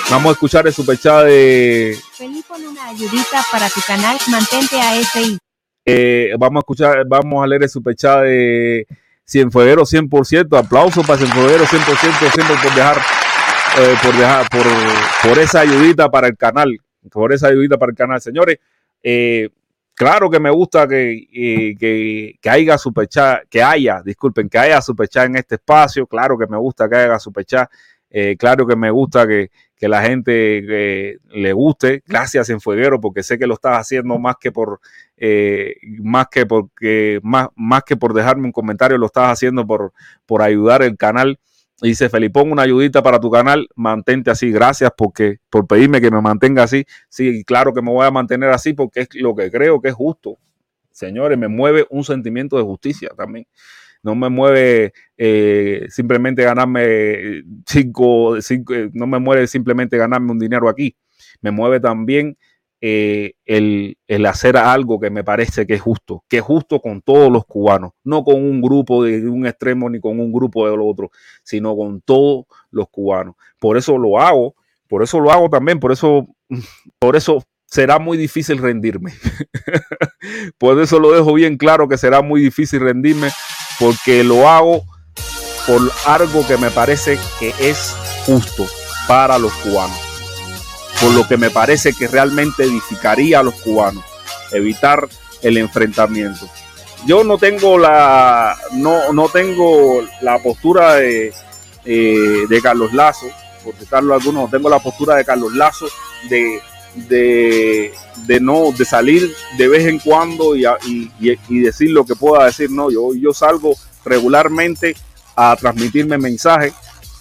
vamos a escuchar el superchat de... Felipe, una ayudita para tu canal, mantente ASI. Eh, vamos a escuchar, vamos a leer el superchat de Cienfueguero 100%, aplauso para Cienfueguero 100%, siempre por dejar eh, por dejar, por, por, esa ayudita para el canal, por esa ayudita para el canal, señores. Eh, claro que me gusta que, eh, que, que, haya superchat, que haya, disculpen, que haya superchat en este espacio. Claro que me gusta que haya superchat. Eh, claro que me gusta que, que la gente le guste. Gracias, Enfueguero, porque sé que lo estás haciendo más que por más que porque más, más que por dejarme un comentario, lo estás haciendo por, por ayudar el canal. Dice Felipón, una ayudita para tu canal, mantente así. Gracias porque, por pedirme que me mantenga así. Sí, claro que me voy a mantener así porque es lo que creo que es justo. Señores, me mueve un sentimiento de justicia también. No me mueve eh, simplemente ganarme cinco, cinco, eh, no me mueve simplemente ganarme un dinero aquí. Me mueve también eh, el, hacer algo que me parece que es justo, que es justo con todos los cubanos, no con un grupo de un extremo ni con un grupo del otro, sino con todos los cubanos. Por eso lo hago, por eso lo hago también, por eso, por eso será muy difícil rendirme. por eso lo dejo bien claro que será muy difícil rendirme, porque lo hago por algo que me parece que es justo para los cubanos por lo que me parece que realmente edificaría a los cubanos, evitar el enfrentamiento. Yo no tengo la, no, no tengo la postura de, eh, de Carlos Lazo, por citarlo algunos, no tengo la postura de Carlos Lazo de, de, no de salir de vez en cuando y, y, decir lo que pueda decir. No, yo, yo salgo regularmente a transmitirme mensajes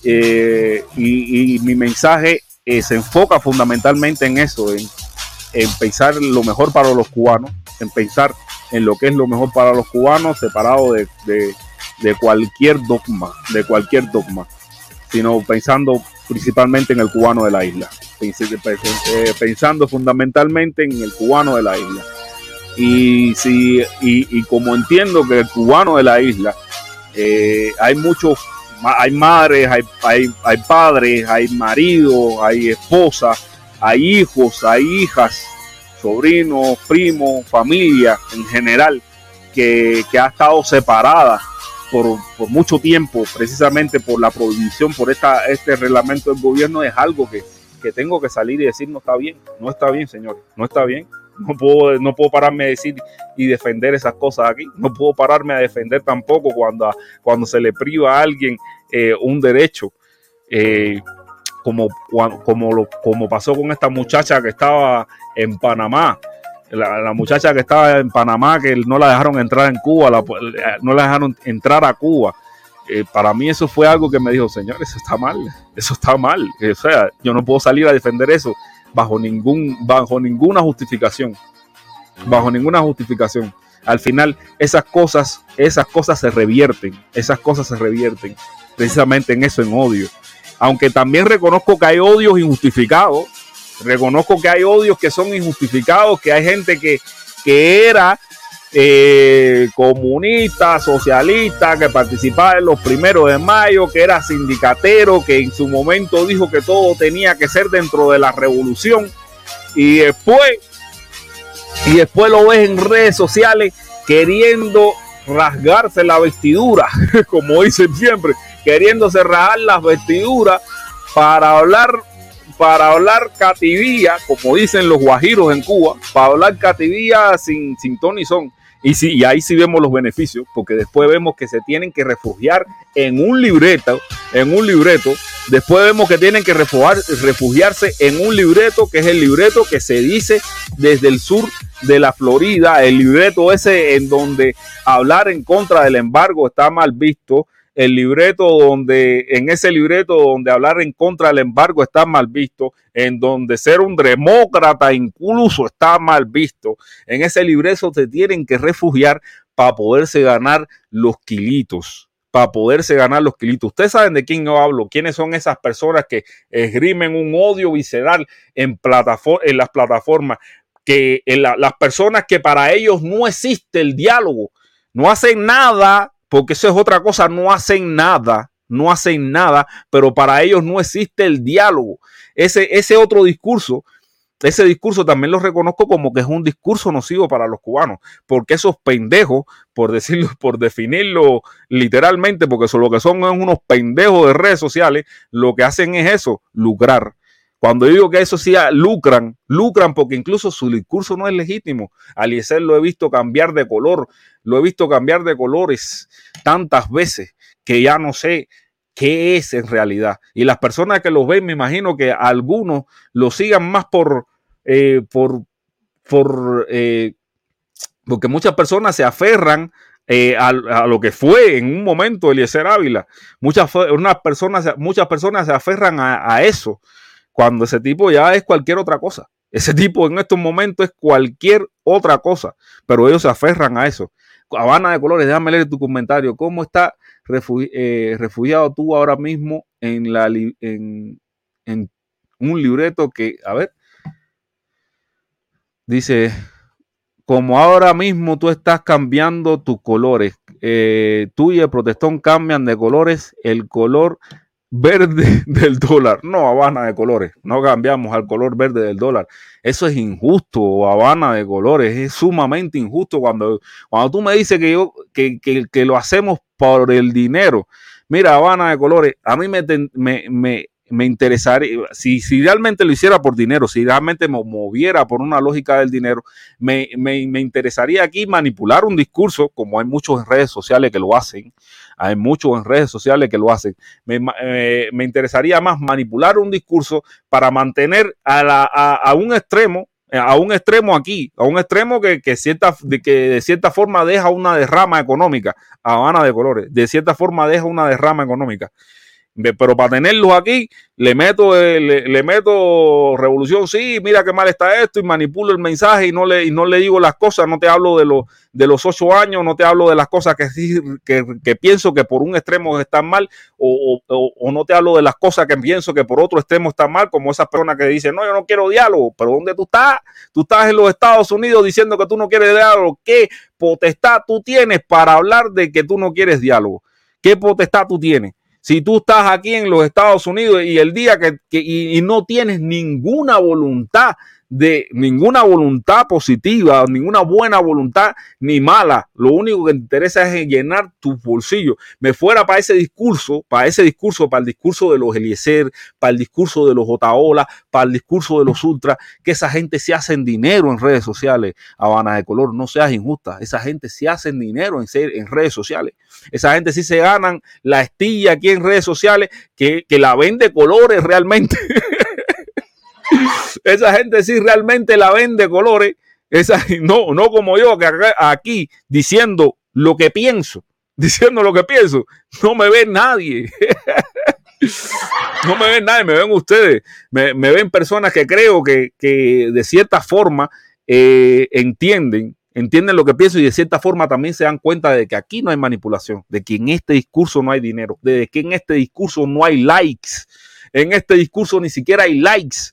eh, y, y, mi mensaje eh, se enfoca fundamentalmente en eso, en, pensar lo mejor para los cubanos, en pensar en lo que es lo mejor para los cubanos, separado de, cualquier dogma, de cualquier dogma, sino pensando principalmente en el cubano de la isla, eh, pensando fundamentalmente en el cubano de la isla. Y, si, y, como entiendo que el cubano de la isla, eh, hay muchos hay madres, hay, hay, hay padres, hay maridos, hay esposas, hay hijos, hay hijas, sobrinos, primos, familia en general, que, ha estado separada por, mucho tiempo, precisamente por la prohibición, por esta, este reglamento del gobierno, es algo que, que tengo que salir y decir no está bien, no está bien, señores, no está bien. No puedo, no puedo pararme a decir y defender esas cosas aquí. No puedo pararme a defender tampoco cuando, cuando se le priva a alguien eh, un derecho. Eh, como, como, lo, como pasó con esta muchacha que estaba en Panamá. La, muchacha que estaba en Panamá, que no la dejaron entrar en Cuba, no la dejaron entrar a Cuba. Eh, para mí eso fue algo que me dijo, señor, eso está mal, eso está mal. O sea, yo no puedo salir a defender eso bajo, ningún, bajo ninguna justificación. Bajo ninguna justificación. Al final, esas cosas, esas cosas se revierten. Esas cosas se revierten precisamente en eso, en odio. Aunque también reconozco que hay odios injustificados. Reconozco que hay odios que son injustificados, que hay gente que, que era eh, comunista, socialista, que participaba en los primeros de mayo, que era sindicatero, que en su momento dijo que todo tenía que ser dentro de la revolución. Y después, y después lo ves en redes sociales queriendo rasgarse la vestidura, como dicen siempre, queriéndose rasgar las vestiduras para hablar para hablar cativía, como dicen los guajiros en Cuba, para hablar cativía sin, sin ton y son. Y, sí, y ahí sí vemos los beneficios, porque después vemos que se tienen que refugiar en un libreto, en un libreto. Después vemos que tienen que refugiarse en un libreto, que es el libreto que se dice desde el sur de la Florida, el libreto ese en donde hablar en contra del embargo está mal visto, el libreto donde, en ese libreto donde hablar en contra del embargo está mal visto, en donde ser un demócrata incluso está mal visto, en ese libreto se tienen que refugiar para poderse ganar los kilitos para poderse ganar los kilitos. Ustedes saben de quién yo hablo, quiénes son esas personas que esgrimen un odio visceral en, en las plataformas, que las personas que para ellos no existe el diálogo, no hacen nada porque eso es otra cosa, no hacen nada, no hacen nada, pero para ellos no existe el diálogo. Ese, ese otro discurso, ese discurso también lo reconozco como que es un discurso nocivo para los cubanos, porque esos pendejos, por decirlo, por definirlo literalmente, porque son lo que son unos pendejos de redes sociales, lo que hacen es eso, lucrar. Cuando digo que eso sí lucran, lucran porque incluso su discurso no es legítimo. Aliezer lo he visto cambiar de color, lo he visto cambiar de colores tantas veces que ya no sé qué es en realidad. Y las personas que lo ven, me imagino que algunos lo sigan más por, eh, por, por eh, porque muchas personas se aferran eh, a, lo que fue en un momento Eliezer Ávila. Muchas, unas personas, muchas personas se aferran a eso cuando ese tipo ya es cualquier otra cosa. Ese tipo en estos momentos es cualquier otra cosa, pero ellos se aferran a eso. Habana de Colores, déjame leer tu comentario. ¿Cómo está eh, refugiado tú ahora mismo en, la, en, un libreto que, a ver, dice, como ahora mismo tú estás cambiando tus colores, eh, tú y el protestón cambian de colores, el color verde del dólar. No, Habana de colores. No cambiamos al color verde del dólar. Eso es injusto, Habana de colores. Es sumamente injusto cuando, cuando tú me dices que, yo, que, que, lo hacemos por el dinero. Mira, Habana de colores, a mí me, me, me interesaría, si, si, realmente lo hiciera por dinero, si realmente me moviera por una lógica del dinero, me, me, me, interesaría aquí manipular un discurso, como hay muchos en redes sociales que lo hacen, hay muchos en redes sociales que lo hacen, me, eh, interesaría más manipular un discurso para mantener a, la, a, un extremo a un extremo aquí, a un extremo que, que, cierta, que de cierta forma deja una derrama económica, Habana de colores, de cierta forma deja una derrama económica pero para tenerlos aquí, le meto, eh, le, meto revolución, sí, mira qué mal está esto, y manipulo el mensaje y no le, y no le digo las cosas, no te hablo de, lo, de los ocho años, no te hablo de las cosas que, que, que pienso que por un extremo están mal, o, o, no te hablo de las cosas que pienso que por otro extremo están mal, como esas personas que dicen, no, yo no quiero diálogo, pero ¿dónde tú estás? Tú estás en los Estados Unidos diciendo que tú no quieres diálogo, ¿qué potestad tú tienes para hablar de que tú no quieres diálogo? ¿Qué potestad tú tienes? Si tú estás aquí en los Estados Unidos y el día que, y, no tienes ninguna voluntad de ninguna voluntad positiva, ninguna buena voluntad ni mala. Lo único que te interesa es llenar tu bolsillo. Me fuera para ese discurso, para ese discurso, para el discurso de los Eliezer, para el discurso de los Otaola, para el discurso de los Ultra, que esa gente se hacen dinero en redes sociales. Habana de color, no seas injusta. Esa gente se hacen dinero en, en redes sociales. Esa gente sí se ganan la estilla aquí en redes sociales que, que la vende colores realmente. Esa gente sí realmente la vende colores. Esa, no, no como yo, que aquí diciendo lo que pienso, diciendo lo que pienso, no me ve nadie. no me ven nadie, me ven ustedes. Me, ven personas que creo que, de cierta forma eh, entienden, entienden lo que pienso y de cierta forma también se dan cuenta de que aquí no hay manipulación, de que en este discurso no hay dinero, de que en este discurso no hay likes, en este discurso ni siquiera hay likes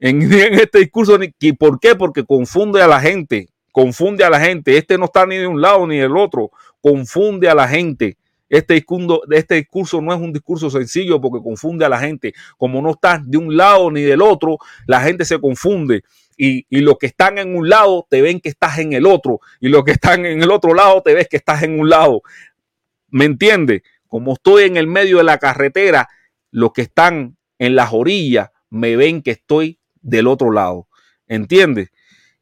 en, este discurso. ¿Por qué? Porque confunde a la gente, confunde a la gente. Este no está ni de un lado ni del otro, confunde a la gente. Este discurso, este discurso no es un discurso sencillo porque confunde a la gente. Como no está de un lado ni del otro, la gente se confunde y, y los que están en un lado te ven que estás en el otro y los que están en el otro lado te ves que estás en un lado. ¿Me entiendes? Como estoy en el medio de la carretera, los que están en las orillas me ven que estoy del otro lado. ¿Entiendes?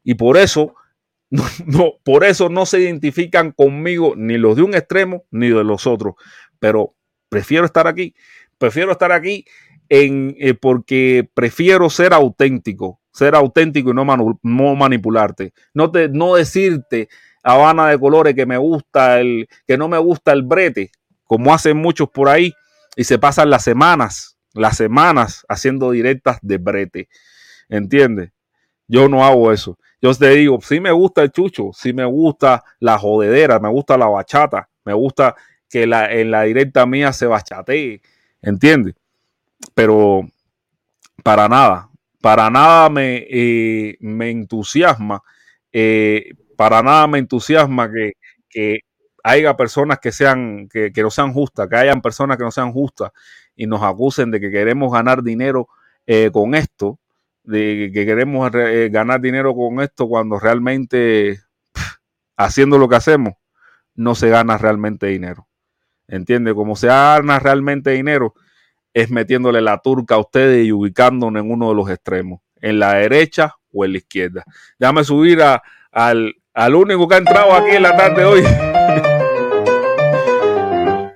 Y por eso no, por eso no se identifican conmigo ni los de un extremo ni de los otros. Pero prefiero estar aquí. Prefiero estar aquí en, eh, porque prefiero ser auténtico. Ser auténtico y no, manu- no manipularte. No, te, no decirte Habana de colores que me gusta el, que no me gusta el brete, como hacen muchos por ahí, y se pasan las semanas, las semanas haciendo directas de brete. ¿Entiendes? Yo no hago eso. Yo te digo, sí me gusta el chucho, sí me gusta la jodedera, me gusta la bachata, me gusta que la, en la directa mía se bachatee, ¿entiendes? Pero para nada, para nada me, eh, me entusiasma, eh, para nada me entusiasma que, que haya personas que sean, que, que no sean justas, que hayan personas que no sean justas y nos acusen de que queremos ganar dinero eh, con esto, de que queremos eh, ganar dinero con esto cuando realmente haciendo lo que hacemos no se gana realmente dinero. ¿Entiende? Como se gana realmente dinero es metiéndole la turca a ustedes y ubicándonos en uno de los extremos, en la derecha o en la izquierda. Déjame subir a, al, al único que ha entrado aquí en la tarde de hoy.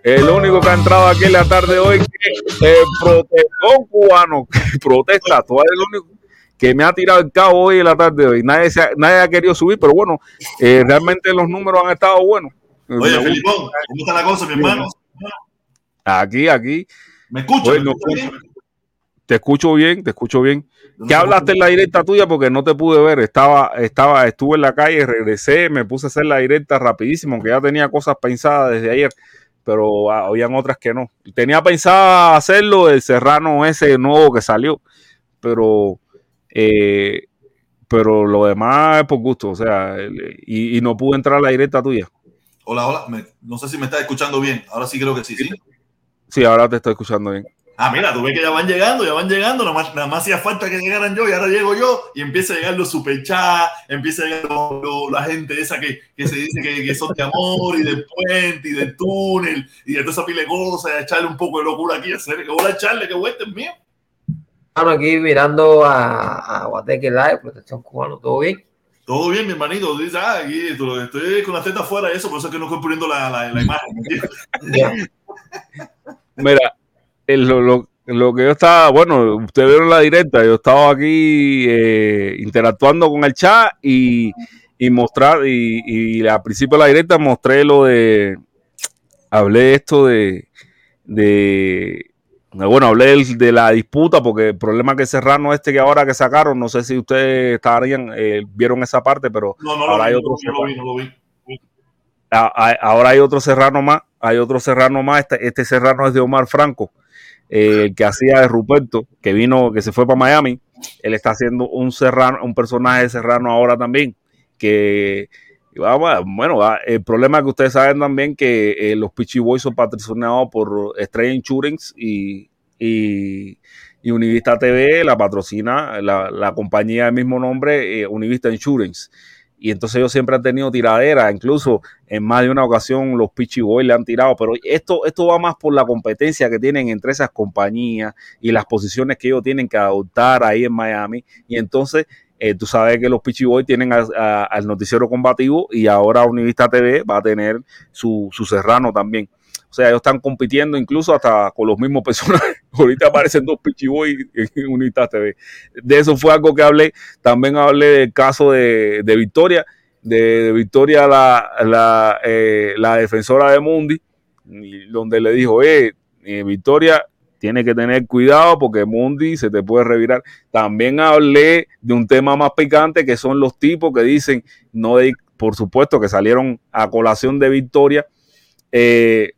El único que ha entrado aquí en la tarde de hoy que el protestón cubano que protesta, tú eres el único que me ha tirado el cabo hoy en la tarde de hoy. Nadie, se ha, nadie ha querido subir, pero bueno, eh, realmente los números han estado buenos. Oye, Me gusta. Felipón, ¿cómo está la cosa, mi hermano? Aquí, aquí. ¿Me escuchas? Oye, ¿Me no escucho. Te escucho bien, te escucho bien. ¿Dónde ¿Qué hablaste en la directa tuya? Porque no te pude ver. Estaba, estaba, estuve en la calle, regresé, me puse a hacer la directa rapidísimo, aunque ya tenía cosas pensadas desde ayer, pero ah, habían otras que no. Tenía pensado hacerlo el Serrano ese nuevo que salió, pero, eh, pero lo demás es por gusto, o sea, y, y no pude entrar a la directa tuya. Hola, hola. Me- no sé si me estás escuchando bien. Ahora sí creo que sí, ¿sí? Sí, ahora te estoy escuchando bien. Ah, mira, tú ves que ya van llegando, ya van llegando. Nada más, nada más hacía falta que llegaran yo y ahora llego yo y empieza a llegar los superchats, empieza a llegar lo- lo- la gente esa que, que se dice que, que son de amor y del puente y del túnel y de toda esa pile de cosas, a echarle un poco de locura aquí, a hacer que voy a echarle, que vuelta es mío. Aquí mirando a, a Guateque Live, Protección Cubano, ¿todo bien? Todo bien, mi hermanito. Dice, ah, aquí esto- estoy con la teta afuera y eso, por eso es que no estoy poniendo la, la, la imagen. Mira, el- lo, lo- lo que yo estaba, bueno, ustedes vieron la directa, yo estaba aquí eh, interactuando con el chat y, y mostrar, y, y al principio de la directa mostré lo de, hablé esto de, de, bueno, hablé de la disputa, porque el problema que Serrano este que ahora que sacaron, no sé si ustedes estarían, eh, vieron esa parte, pero No, no lo ahora hay otro lo vi, no lo vi, no lo vi. a- a- ahora hay otro serrano más, hay otro serrano más, este, este serrano es de Omar Franco, eh, el que hacía de Ruperto, que vino, que se fue para Miami, él está haciendo un serrano, un personaje de serrano ahora también, que bueno, el problema es que ustedes saben también que eh, los Peachy Boys son patrocinados por Estrella Insurance y, Univista TV, la patrocina la, compañía del mismo nombre, eh, Univista Insurance. Y entonces ellos siempre han tenido tiradera, incluso en más de una ocasión los Peachy Boys le han tirado, pero esto, esto va más por la competencia que tienen entre esas compañías y las posiciones que ellos tienen que adoptar ahí en Miami. Y entonces eh, tú sabes que los Peachy Boys tienen al noticiero combativo y ahora Univista TV va a tener su, su serrano también. O sea, ellos están compitiendo incluso hasta con los mismos personajes. Ahorita aparecen dos Peachy Boys en Univista TV. De eso fue algo que hablé. También hablé del caso de, de Victoria, de, Victoria, la, la, eh, la defensora de Mundi, donde le dijo, eh, eh, Victoria, tiene que tener cuidado porque Mundi se te puede revirar. También hablé de un tema más picante que son los tipos que dicen, no de, por supuesto, que salieron a colación de Victoria. Eh,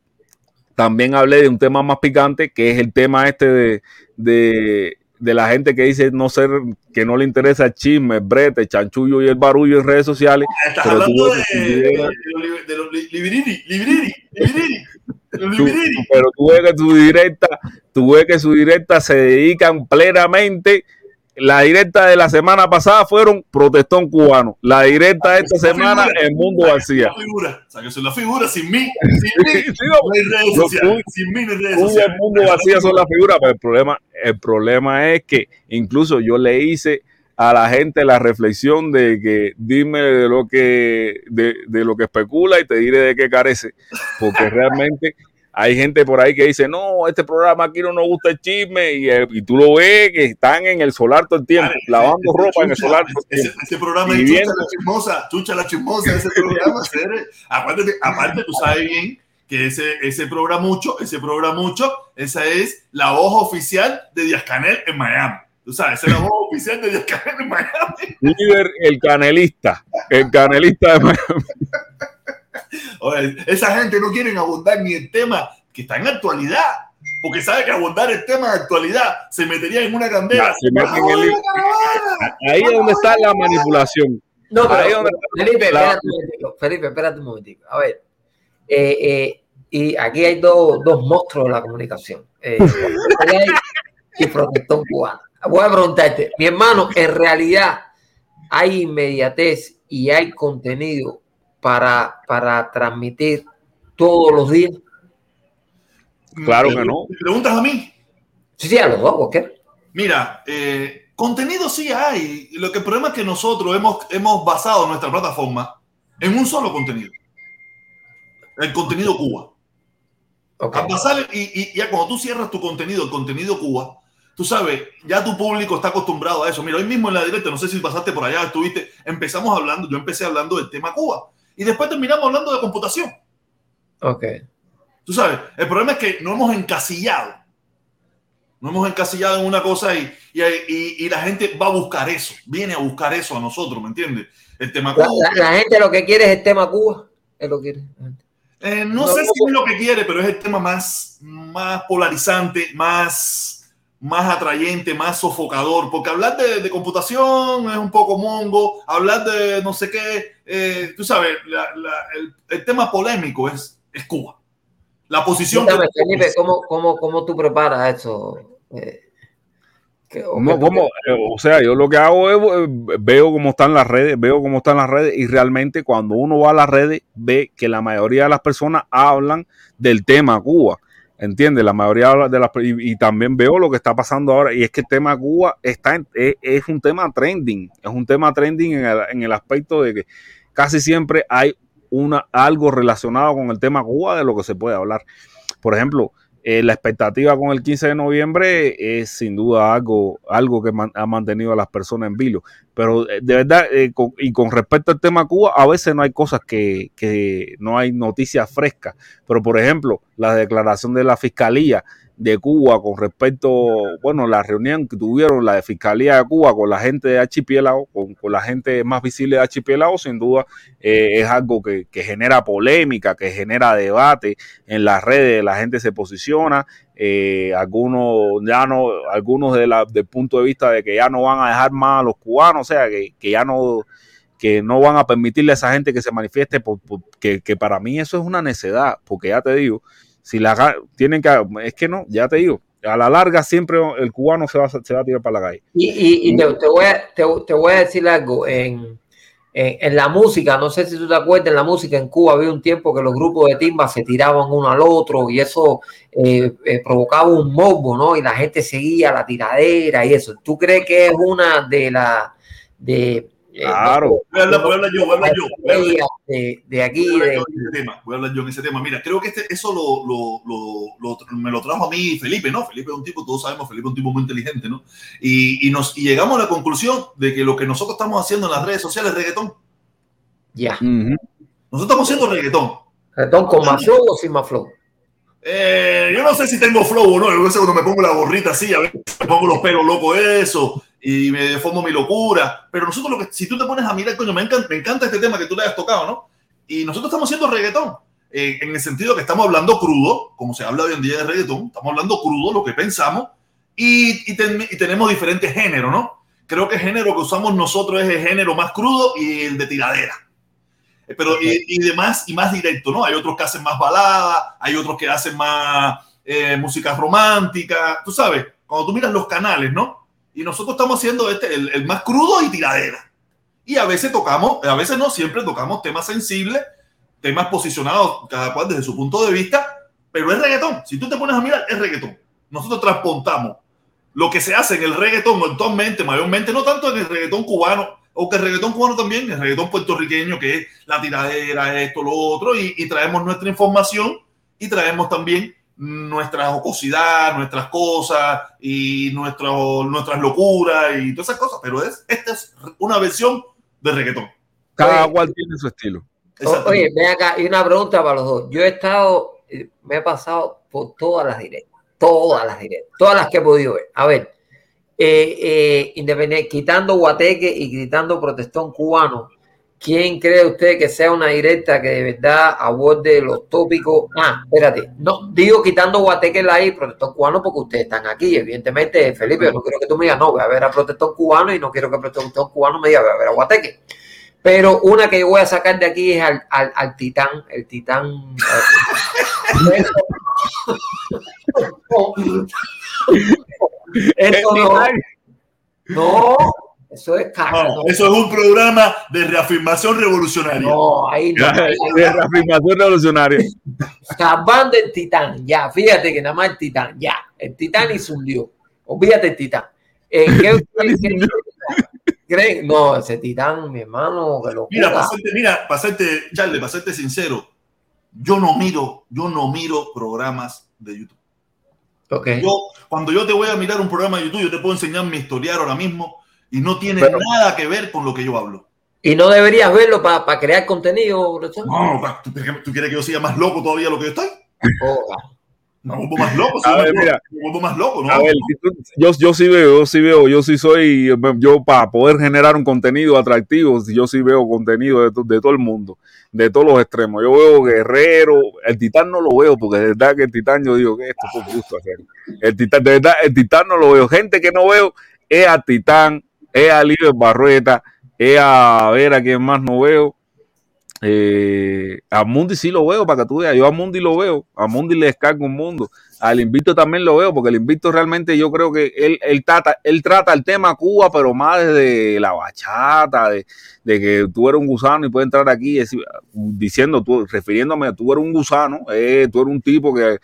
también hablé de un tema más picante que es el tema este de, de, de la gente que dice no ser, que no le interesa el chisme, el brete, el chanchullo y el barullo en redes sociales. Estás Pero tú hablando de, de, video- de los- de los li- libiriri, libiriri, libiriri, los Tú- pero tú ves que su directa, tú ves que su directa se dedican plenamente la directa de la semana pasada fueron protestón cubano. La directa de esta semana figura. el mundo figura. O sea, que soy la figura sin mí. Sin mí. Sí, No hay redes Lo sociales. tuyo- Sin mí no hay redes Todo el mundo vacía son las figuras, pero el problema, el problema es que incluso yo le hice a la gente la reflexión de que dime de lo que de, de lo que especula y te diré de qué carece, porque realmente hay gente por ahí que dice, no, este programa aquí no nos gusta el chisme, y, eh, y tú lo ves que están en el solar todo el tiempo, lavando ropa en el solar. todo el Ese, tiempo. ese programa es Chucha la chismosa, Chucha la chismosa, ese programa, aparte, aparte, tú sabes bien que ese, ese programucho, ese programucho, esa es la voz oficial de Díaz Canel en Miami. Tú sabes, esa es la voz oficial de Canel en Miami. Líder, el canelista, el canelista de Miami. Oye, esa gente no quiere abundar ni el tema que está en actualidad. Porque sabe que abundar el tema de actualidad se metería en una candela. Ya, se meten en el- ¡Ay, caravana! Ahí es donde está la manipulación. No, Ahí pero donde- Felipe, la- espérate un momentico. Felipe, espérate un momentico. A ver, eh, eh, y aquí hay dos, dos monstruos de la comunicación. Eh, y protestón cubano. Voy a preguntarte, mi hermano, en realidad hay inmediatez y hay contenido para, para transmitir todos los días. Claro ¿Me que no. ¿Me preguntas a mí? Sí, sí, a los dos, cualquier. Mira, eh, contenido sí hay. Lo que el problema es que nosotros hemos, hemos basado nuestra plataforma en un solo contenido. El contenido Cuba. Ok. Al pasar, y, y ya cuando tú cierras tu contenido, el contenido Cuba, tú sabes, ya tu público está acostumbrado a eso. Mira, hoy mismo en la directa, no sé si pasaste por allá, estuviste, empezamos hablando, yo empecé hablando del tema Cuba. Y después terminamos hablando de computación. Ok. Tú sabes, el problema es que no hemos encasillado. No hemos encasillado en una cosa y, y, y- y la gente va a buscar eso, viene a buscar eso a nosotros, ¿me entiendes? El tema La, Cuba. la- la gente lo que quiere es el tema Cuba. Es lo que quiere. Eh, no, No, sé no, si es lo que quiere, pero es el tema más, más polarizante, más, más atrayente, más sofocador. Porque hablar de, de computación es un poco mongo, hablar de no sé qué, eh, tú sabes, la- la- el, el tema polémico es, es Cuba. La posición que- Felipe, ¿cómo, cómo, ¿cómo tú preparas eso? Eh, No, como, eh, o sea, yo lo que hago es eh, veo cómo están las redes, veo cómo están las redes y realmente cuando uno va a las redes ve que la mayoría de las personas hablan del tema Cuba, ¿entiendes? La mayoría de las y, y también veo lo que está pasando ahora y es que el tema Cuba está en- es, es un tema trending, es un tema trending en el, en el aspecto de que casi siempre hay una algo relacionado con el tema Cuba de lo que se puede hablar. Por ejemplo, eh, la expectativa con el 15 de noviembre es sin duda algo, algo que ha mantenido a las personas en vilo. Pero eh, de verdad, eh, con- y con respecto al tema Cuba, a veces no hay cosas que, que no hay noticias frescas. Pero por ejemplo, la declaración de la Fiscalía de Cuba con respecto, bueno, la reunión que tuvieron la de Fiscalía de Cuba con la gente de Archipiélago, con, con la gente más visible de Archipiélago, sin duda eh, es algo que, que genera polémica, que genera debate en las redes, la gente se posiciona, eh, algunos ya no, algunos de la, del punto de vista de que ya no van a dejar más a los cubanos, o sea, que, que ya no que no van a permitirle a esa gente que se manifieste, por- que, que para mí eso es una necedad, porque ya te digo, si la tienen que, es que no, ya te digo, a la larga siempre el cubano se va, se va a tirar para la calle. Y, y- te, voy a, te, te voy a decir algo. En, en, la música, no sé si tú te acuerdas, en la música en Cuba había un tiempo que los grupos de timba se tiraban uno al otro y eso eh, eh, provocaba un morbo, ¿no? Y la gente seguía la tiradera y eso. ¿Tú crees que es una de las de, Claro. Voy a hablar, voy a hablar yo, voy a hablar yo. Voy a hablar yo. de, de aquí? Voy a hablar yo en ese tema, voy a hablar yo en ese tema. Mira, creo que este, eso lo, lo- lo- lo- me lo trajo a mí Felipe, ¿no? Felipe es un tipo, todos sabemos, Felipe es un tipo muy inteligente, ¿no? Y, y nos, y llegamos a la conclusión de que lo que nosotros estamos haciendo en las redes sociales es reggaetón. ya. Nosotros estamos haciendo reggaetón. Reggaetón con más flow o sin más flow. Eh, yo no sé si tengo flow o no. Yo a veces cuando me pongo la gorrita así, a veces me pongo los pelos locos eso y me defondo mi locura. Pero nosotros, lo que, si tú te pones a mirar, coño, me encanta, me encanta este tema que tú le has tocado, ¿no? Y nosotros estamos haciendo reggaetón. eh, en el sentido que estamos hablando crudo, como se habla hoy en día de reggaetón, estamos hablando crudo, lo que pensamos, y, y ten- y tenemos diferentes géneros, ¿no? Creo que el género que usamos nosotros es el género más crudo y el de tiradera. Eh, Pero y, y de más y más directo, ¿no? Hay otros que hacen más balada, hay otros que hacen más eh, música romántica, tú sabes, cuando tú miras los canales, ¿no? Y nosotros estamos haciendo este, el, más crudo y tiradera. Y a veces tocamos, a veces no, siempre tocamos temas sensibles, temas posicionados cada cual desde su punto de vista, pero es reggaetón. Si tú te pones a mirar, es reggaetón. Nosotros transportamos lo que se hace en el reggaetón actualmente, mayormente, no tanto en el reggaetón cubano, o que el reggaetón cubano también, el reggaetón puertorriqueño, que es la tiradera, esto, lo otro, y traemos nuestra información y traemos también nuestra jocosidad, nuestras cosas y nuestro, nuestras locuras y todas esas cosas, pero es, esta es una versión de reggaetón. Cada Oye. cual tiene su estilo. Oye, ven acá, y una pregunta para los dos. Yo he estado, eh, me he pasado por todas las directas, todas las directas, todas las que he podido ver. A ver, eh, eh, independiente, quitando Guateque y quitando Protestón cubano, ¿quién cree usted que sea una directa que de verdad aborde los tópicos? Ah, espérate, no, digo quitando Guateque la y Protestón cubano porque ustedes están aquí, evidentemente, Felipe, yo no quiero que tú me digas, no, voy a ver a Protestón cubano y no quiero que Protestón cubano me diga, voy a ver a Guateque. Pero una que yo voy a sacar de aquí es al, al, al titán, el titán. Eso no, no, eso es caca. No, No, eso es un programa de reafirmación revolucionaria. no, ahí no. De reafirmación revolucionaria. Salvando el titán, ya, fíjate que nada más el titán, ya, el titán y su hundió. Olvídate el titán. Eh, ¿qué ustedes creen? creen? No, ese titán, mi hermano, que lo Mira, para serte, mira, Charlie, para serte sincero, yo no miro, yo no miro programas de YouTube. Ok. Yo, cuando yo te voy a mirar un programa de YouTube, yo te puedo enseñar mi historial ahora mismo y no tiene Pero- nada que ver con lo que yo hablo. Y no deberías verlo para crear contenido, profesor? No, pa- ¿tú, tú quieres que yo siga más loco todavía de lo que yo estoy? Oh, Me vuelvo más loco, sí, A ver, mira. me vuelvo más loco, ¿no? A ver, yo, yo sí veo, yo sí veo, yo sí soy, yo para poder generar un contenido atractivo, yo sí veo contenido de, to- de todo el mundo, de todos los extremos. Yo veo Guerrero, el Titán no lo veo, porque de verdad que el Titán yo digo que esto es por gusto hacer. El Titán, de verdad, el Titán no lo veo. Gente que no veo es a Titán, es a Libre Barrueta, es a ver a quién más no veo. Eh, a Mundi sí lo veo para que tú veas. Yo a Mundi lo veo. A Mundi le descargo un mundo. Al Invicto también lo veo, porque el Invicto realmente yo creo que él, trata, él trata el tema Cuba, pero más desde la bachata, de, que tú eres un gusano y puedes entrar aquí diciendo, tú, refiriéndome tú eres un gusano, eh, tú eres un tipo que.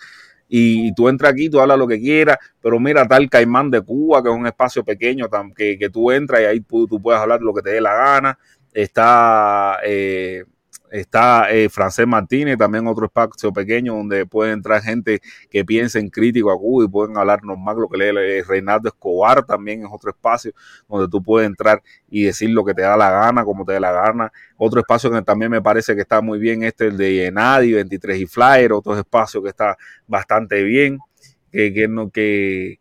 Y, tú entras aquí, tú hablas lo que quieras, pero mira, tal Caimán de Cuba, que es un espacio pequeño, que, que tú entras y ahí tú, tú puedes hablar lo que te dé la gana. Está. eh, Está eh, Francés Martínez, también otro espacio pequeño donde puede entrar gente que piensen crítico a Cuba y pueden hablar normal lo que lee Reinaldo Escobar, también es otro espacio donde tú puedes entrar y decir lo que te da la gana, como te dé la gana. Otro espacio que también me parece que está muy bien, este el de Yenadi, 23 y Flyer, otro espacio que está bastante bien, que, que no, que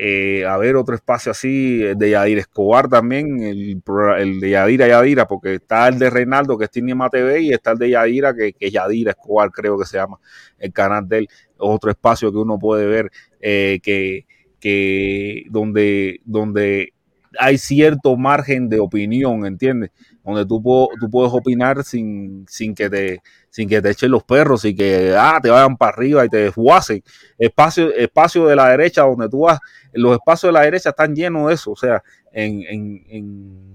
eh, a ver otro espacio así, el de Yadir Escobar también, el, el de Yadira Yadira, porque está el de Reinaldo que es Tinima TV y está el de Yadira que, que es Yadira Escobar, creo que se llama el canal de él, otro espacio que uno puede ver eh, que, que donde, donde hay cierto margen de opinión, ¿entiendes? Donde tú, puedo- tú puedes opinar sin, sin que te sin que te echen los perros y que ah, te vayan para arriba y te desguacen. Espacio, espacio de la derecha donde tú vas, los espacios de la derecha están llenos de eso. O sea, en, en, en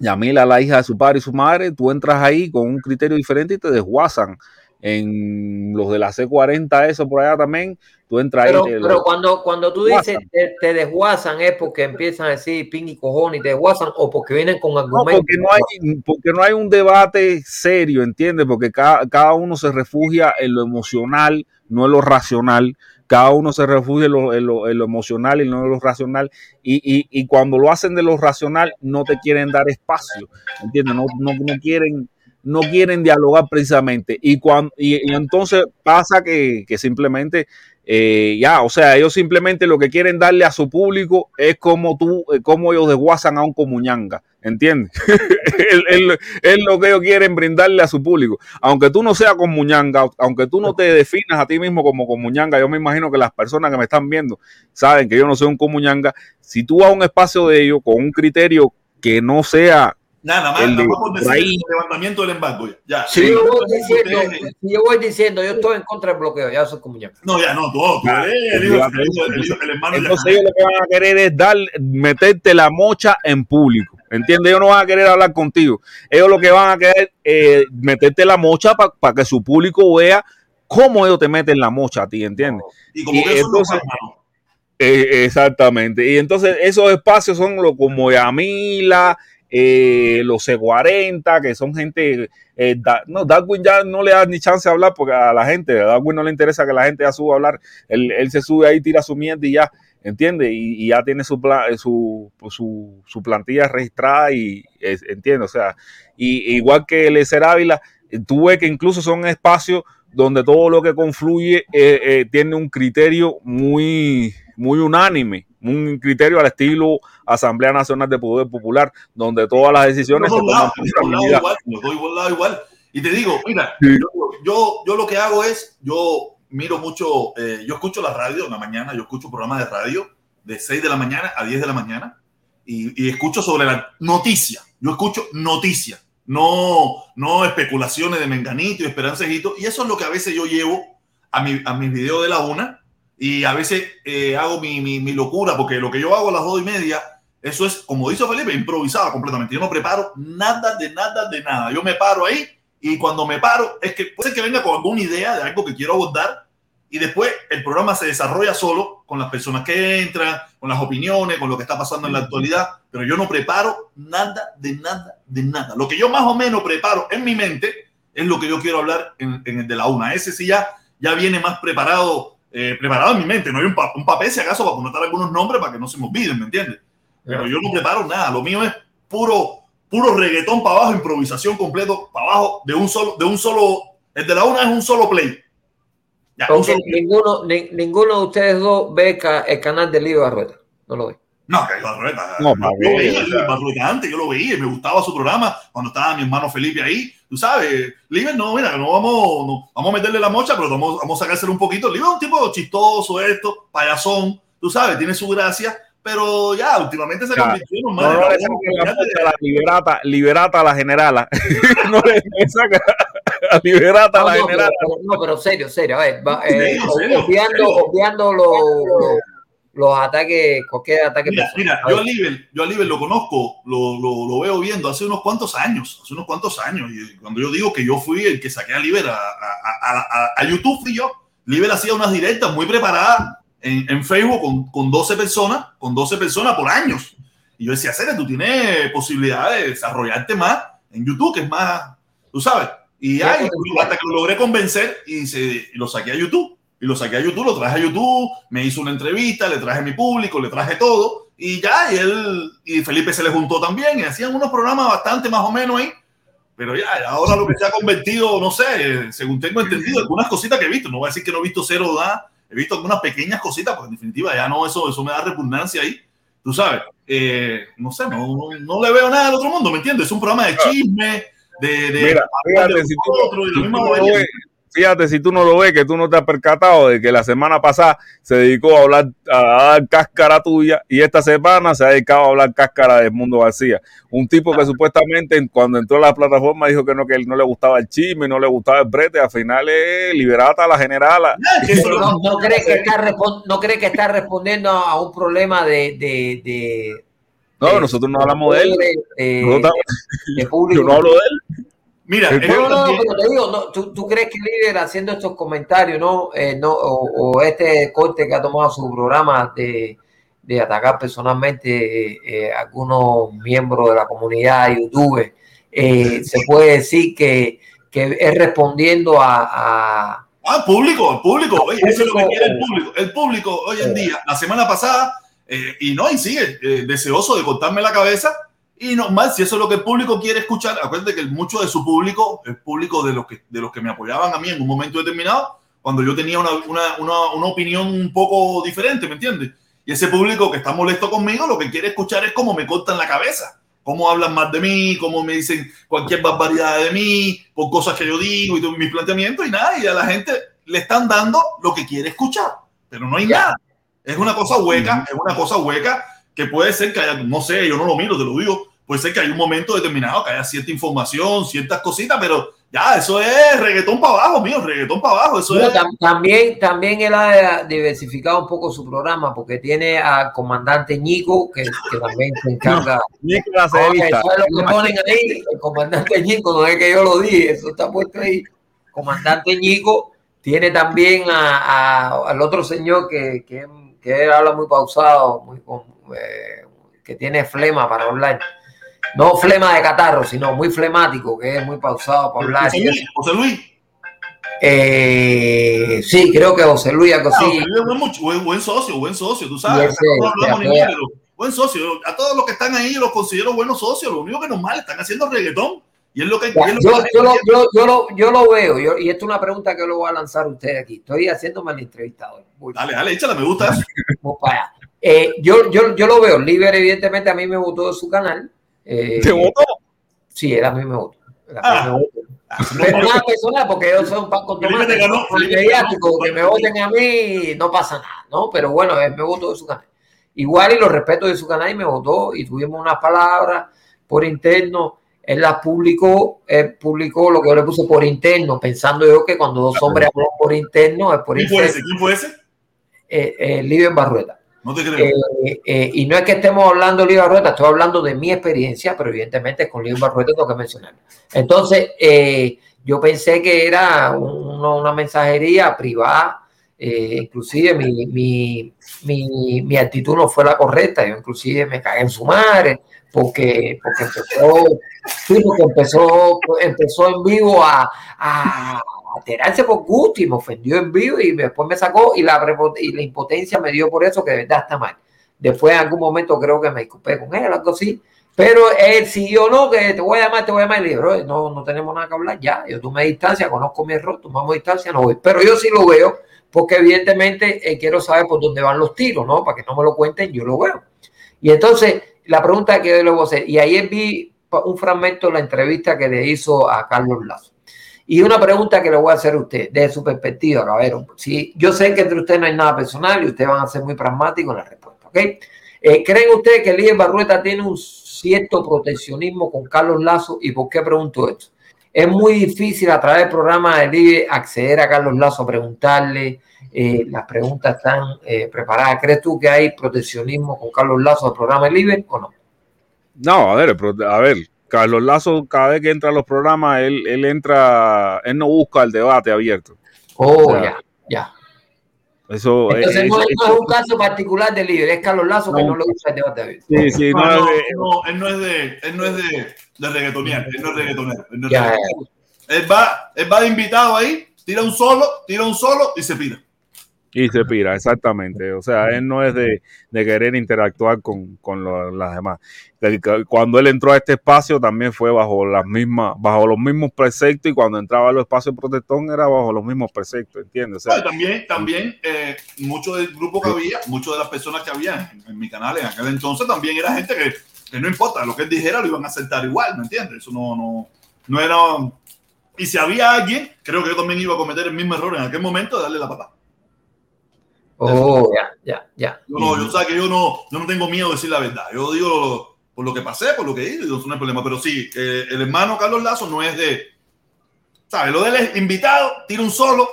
Yamila, la hija de su padre y su madre, tú entras ahí con un criterio diferente y te desguazan. En los de la C40, eso por allá también, tú entras Pero, ahí. pero cuando, cuando tú dices te, te desguazan es porque empiezan a decir ping y cojones y te desguazan o porque vienen con No, argumentos. porque no hay, porque no hay un debate serio, ¿entiendes? Porque cada, cada uno se refugia en lo emocional, no en lo racional. Cada uno se refugia en lo, en lo- en lo emocional y no en lo racional. Y, y- y cuando lo hacen de lo racional, no te quieren dar espacio, ¿entiendes? No, no, no quieren no quieren dialogar precisamente. Y, cuando, y, entonces pasa que, que simplemente, eh, ya, o sea, ellos simplemente lo que quieren darle a su público es como tú, eh, como ellos desguazan a un comuñanga, ¿entiendes? es, lo que ellos quieren brindarle a su público. Aunque tú no seas comuñanga, aunque tú no te definas a ti mismo como comuñanga, yo me imagino que las personas que me están viendo saben que yo no soy un comuñanga. Si tú vas a un espacio de ellos con un criterio que no sea Nada, más, El nada más decir el levantamiento del embargo. Ya. Ya. Si yo, voy Ustedes- diciendo, si yo voy diciendo, yo estoy en contra del bloqueo, ya soy como ya. No, ya no, ya- Entonces ellos lo que van a querer es dar, meterte la mocha en público. ¿Entiendes? Ellos no van a querer hablar contigo. Ellos lo que van a querer es meterte la mocha para que su público vea cómo ellos te meten la mocha a ti, ¿entiendes? Y como y que eso entonces- pasa, ¿no? Eh, exactamente. Y entonces esos espacios son lo, como Yamila, eh, los C40, que son gente... eh, no, Darwin ya no le da ni chance de hablar porque a la gente, a Darwin no le interesa que la gente ya suba a hablar. Él, él se sube ahí, tira su mierda y ya, ¿entiendes? Y, ya tiene su, pla- eh, su, su, su plantilla registrada y, es- ¿entiendes? O sea, y, igual que el Ezer Ávila, tú ves que incluso son espacios donde todo lo que confluye eh, eh, tiene un criterio muy, muy unánime, un criterio al estilo Asamblea Nacional de Poder Popular, donde todas las decisiones Los se toman unanimidad. igual, lados igual. Y te digo, mira, Sí. yo, yo, yo lo que hago es, yo miro mucho, eh, yo escucho la radio en la mañana, yo escucho programas de radio de 6 de la mañana a 10 de la mañana y, y escucho sobre la noticia. Yo escucho noticia, no, no especulaciones de Menganito y Esperancejito. Y eso es lo que a veces yo llevo a, mi, a mis videos de la una y a veces eh, hago mi, mi, mi locura porque lo que yo hago a las dos y media eso es, como dice Felipe, improvisado completamente. Yo no preparo nada de nada de nada. Yo me paro ahí y cuando me paro es que puede que venga con alguna idea de algo que quiero abordar y después el programa se desarrolla solo con las personas que entran, con las opiniones, con lo que está pasando en la actualidad, pero yo no preparo nada de nada de nada. Lo que yo más o menos preparo en mi mente es lo que yo quiero hablar en, en el de la una. Ese sí ya, ya viene más preparado, eh, preparado en mi mente. No hay un, pa- un papel si acaso para anotar algunos nombres para que no se me olviden, ¿me entiendes? Pero yo no preparo nada. Lo mío es puro, puro reggaetón para abajo, improvisación completo para abajo, de un solo, de un solo. El de la una es un solo play. Ya, un solo play. ninguno, ni- ninguno de ustedes dos ve ca- el canal de Lío Barrueta. No lo ve. No, que Barrueta. No, yo veía antes, yo lo veía me gustaba su programa cuando estaba mi hermano Felipe ahí. Tú sabes, Liber, no, mira, no vamos, no, vamos a meterle la mocha, pero vamos, vamos a sacárselo un poquito. Liber es un tipo chistoso, esto, payasón, tú sabes, tiene su gracia, pero ya últimamente se convirtió en un No, no saquen la la liberata, liberata a la generala. no le, saca a liberata a No, la no, generala. pero- no, pero serio, serio. A ver, va, eh, Serio, serio, obviando, serio. obviando los, los, los ataques, cualquier ataque Mira, mira, yo a Liber, yo a Liber lo conozco, lo, lo, lo veo viendo hace unos cuantos años, hace unos cuantos años. Y cuando yo digo que yo fui el que saqué a Liber a, a, a, YouTube, fui yo. Liber hacía unas directas muy preparadas en, en Facebook con, con 12 personas, con 12 personas por años. Y yo decía, Cere, tú tienes posibilidad de desarrollarte más en YouTube, que es más, tú sabes. Y ay, hasta que lo logré convencer y, se, y lo saqué a YouTube. Y lo saqué a YouTube, lo traje a YouTube, me hizo una entrevista, le traje mi público, le traje todo. Y ya, y él y Felipe se le juntó también y hacían unos programas bastante más o menos ahí. Pero ya, ahora lo que se ha convertido, no sé, según tengo entendido, algunas cositas que he visto. No voy a decir que no he visto cero da, he visto algunas pequeñas cositas, porque en definitiva ya no, eso, eso me da repugnancia ahí. Tú sabes, eh, no sé, no, no, no le veo nada al otro mundo, ¿me entiendes? Es un programa de chisme, de, de Mira, hablar de fíjate, si tú, otro, tú no ves, fíjate, si tú no lo ves, que tú no te has percatado de que la semana pasada se dedicó a hablar, a dar cáscara tuya y esta semana se ha dedicado a hablar cáscara de Mundo García. Un tipo que supuestamente cuando entró a la plataforma dijo que no, que él no le gustaba el chisme, no le gustaba el brete, al final es liberata a la generala. Pero no, no cree que está no cree que está respondiendo a un problema de, de, de No, nosotros no hablamos de él. de- Nosotros- de público. yo no hablo de él. Mira, El es No, no, también- pero te digo, no, ¿tú, tú crees que líder haciendo estos comentarios, no, eh, no o, o este corte que ha tomado su programa de, de atacar personalmente eh, eh, algunos miembros de la comunidad YouTube, eh, se puede decir que, que es respondiendo a, a- Ah, público, el público. Oye, eso es lo que quiere el público. El público hoy en día, la semana pasada, eh, y no, y sigue eh, deseoso de cortarme la cabeza. Y normal, si eso es lo que el público quiere escuchar, acuérdate que mucho de su público es público de los que, de los que me apoyaban a mí en un momento determinado, cuando yo tenía una, una, una, una opinión un poco diferente, ¿me entiendes? Y ese público que está molesto conmigo, lo que quiere escuchar es cómo me cortan la cabeza, cómo hablan más de mí, cómo me dicen cualquier barbaridad de mí, por cosas que yo digo y mis planteamientos y nada, y a la gente le están dando lo que quiere escuchar, pero no hay nada. Es una cosa hueca, es una cosa hueca que puede ser que haya, no sé, yo no lo miro, te lo digo, puede ser que hay un momento determinado que haya cierta información, ciertas cositas, pero ya, eso es reggaetón para abajo, mío, reggaetón para abajo. Eso es. tam- también, también él ha diversificado un poco su programa porque tiene al comandante Ñico, que, que también se encarga. Nicolás Oye, Evita. ¿sabes lo que ponen ahí? El comandante Ñico, no es que yo lo dije, eso está puesto ahí. Comandante Ñico tiene también a, a- al otro señor que, que, que él habla muy pausado, muy, con- eh, que tiene flema para hablar. No flema de catarro, sino muy flemático, que es muy pausado para hablar. José Luis, José Luis. Eh, sí, creo que José Luis, algo Ah, es buen, socio, buen socio, tú sabes. ese, no hablamos ni buen socio. A todos los que están ahí los considero buenos socios. Lo único que nos mal están haciendo reggaetón. Y es lo que. Ya, y es lo yo, que- yo lo, yo, yo lo, yo lo veo, yo- y esto es una pregunta que lo voy a lanzar a usted aquí. Estoy haciéndome el entrevistador. Voy, Dale, dale, échala, me gusta eso. Eh, yo, yo, yo lo veo. Liber, evidentemente, a mí me votó de su canal. Eh, ¿Te votó? Sí, él a mí me votó. Ah. me votó. Pero nada personal, porque yo soy un pan con tomate. ganó, no mediático, que me voten a mí, no pasa nada, ¿no? Pero bueno, él me votó de su canal. Igual y lo respeto de su canal y me votó y tuvimos unas palabras por interno. Él las publicó, él publicó lo que yo le puse por interno, pensando yo que cuando dos hombres hablan por interno es por ¿Quién fue interno. ese? ¿Quién fue ese? Eh, eh, Barrueta. No te creo. Eh, eh, y no es que estemos hablando de Libre Barrueta, estoy hablando de mi experiencia, pero evidentemente con Libre Barrueta tengo que mencionar. Entonces, eh, yo pensé que era un- una mensajería privada, inclusive mi, mi, mi, mi actitud no fue la correcta, yo inclusive me cagué en su madre, porque, porque empezó, sí, porque empezó, empezó en vivo a, a, a tirarse por gusto y me ofendió en vivo y después me sacó y la, y la impotencia me dio por eso que de verdad está mal. Después en algún momento creo que me disculpé con él, algo así. Pero él siguió, no, que te voy a llamar, te voy a llamar. Y le dije, "Bro, no, no tenemos nada que hablar ya. Yo tomé distancia, conozco mi error, tomamos distancia, no voy. Pero yo sí lo veo, porque evidentemente eh, quiero saber por dónde van los tiros, ¿no? Para que no me lo cuenten, yo lo veo. Y entonces, la pregunta que yo le voy a hacer, y ayer vi un fragmento de la entrevista que le hizo a Carlos Lazo. Y una pregunta que le voy a hacer a usted, desde su perspectiva, caballero. Si, yo sé que entre ustedes no hay nada personal y ustedes van a ser muy pragmáticos en la respuesta, ¿ok? Eh, ¿Creen ustedes que el líder Barrueta tiene un cierto proteccionismo con Carlos Lazo? ¿Y por qué pregunto esto? Es muy difícil a través del programa del líder acceder a Carlos Lazo, preguntarle, eh, las preguntas están eh, preparadas. ¿Crees tú que hay proteccionismo con Carlos Lazo del programa del líder o no? No, a ver, a ver, Carlos Lazo, cada vez que entra a los programas, él, él entra, él no busca el debate abierto. Oh, O sea, ya, ya. Eso, Entonces eh, no, es un caso particular del líder, es Carlos Lazo que No. le gusta el debate abierto. sí, sí, no, No, no, eh, no, él no es de, él no es de, de reggaetonear, él no es reggaetonero. Él, no es Ya, reggaetonero. Él va, él va de invitado ahí, tira un solo, tira un solo y se pira. Y se pira, exactamente. O sea, él no es de, de querer interactuar con, con las demás. Cuando él entró a este espacio también fue bajo las mismas, bajo los mismos preceptos y cuando entraba a los espacios protestón era bajo los mismos preceptos, ¿entiendes? O sea, también, también eh, mucho del grupo que había, muchas de las personas que había en, en mi canal en aquel entonces también era gente que, que no importa, lo que él dijera lo iban a aceptar igual, ¿me entiendes? Eso no, no, no era... Y si había alguien, creo que yo también iba a cometer el mismo error en aquel momento de darle la patada. Oh, ya, ya, ya. Yo no, yo, o sea, que yo no, yo no tengo miedo de decir la verdad. Yo digo por lo que pasé, por lo que hice, no hay problema. Pero sí, eh, el hermano Carlos Lazo no es de. ¿Sabes? Lo de él es invitado, tira un solo.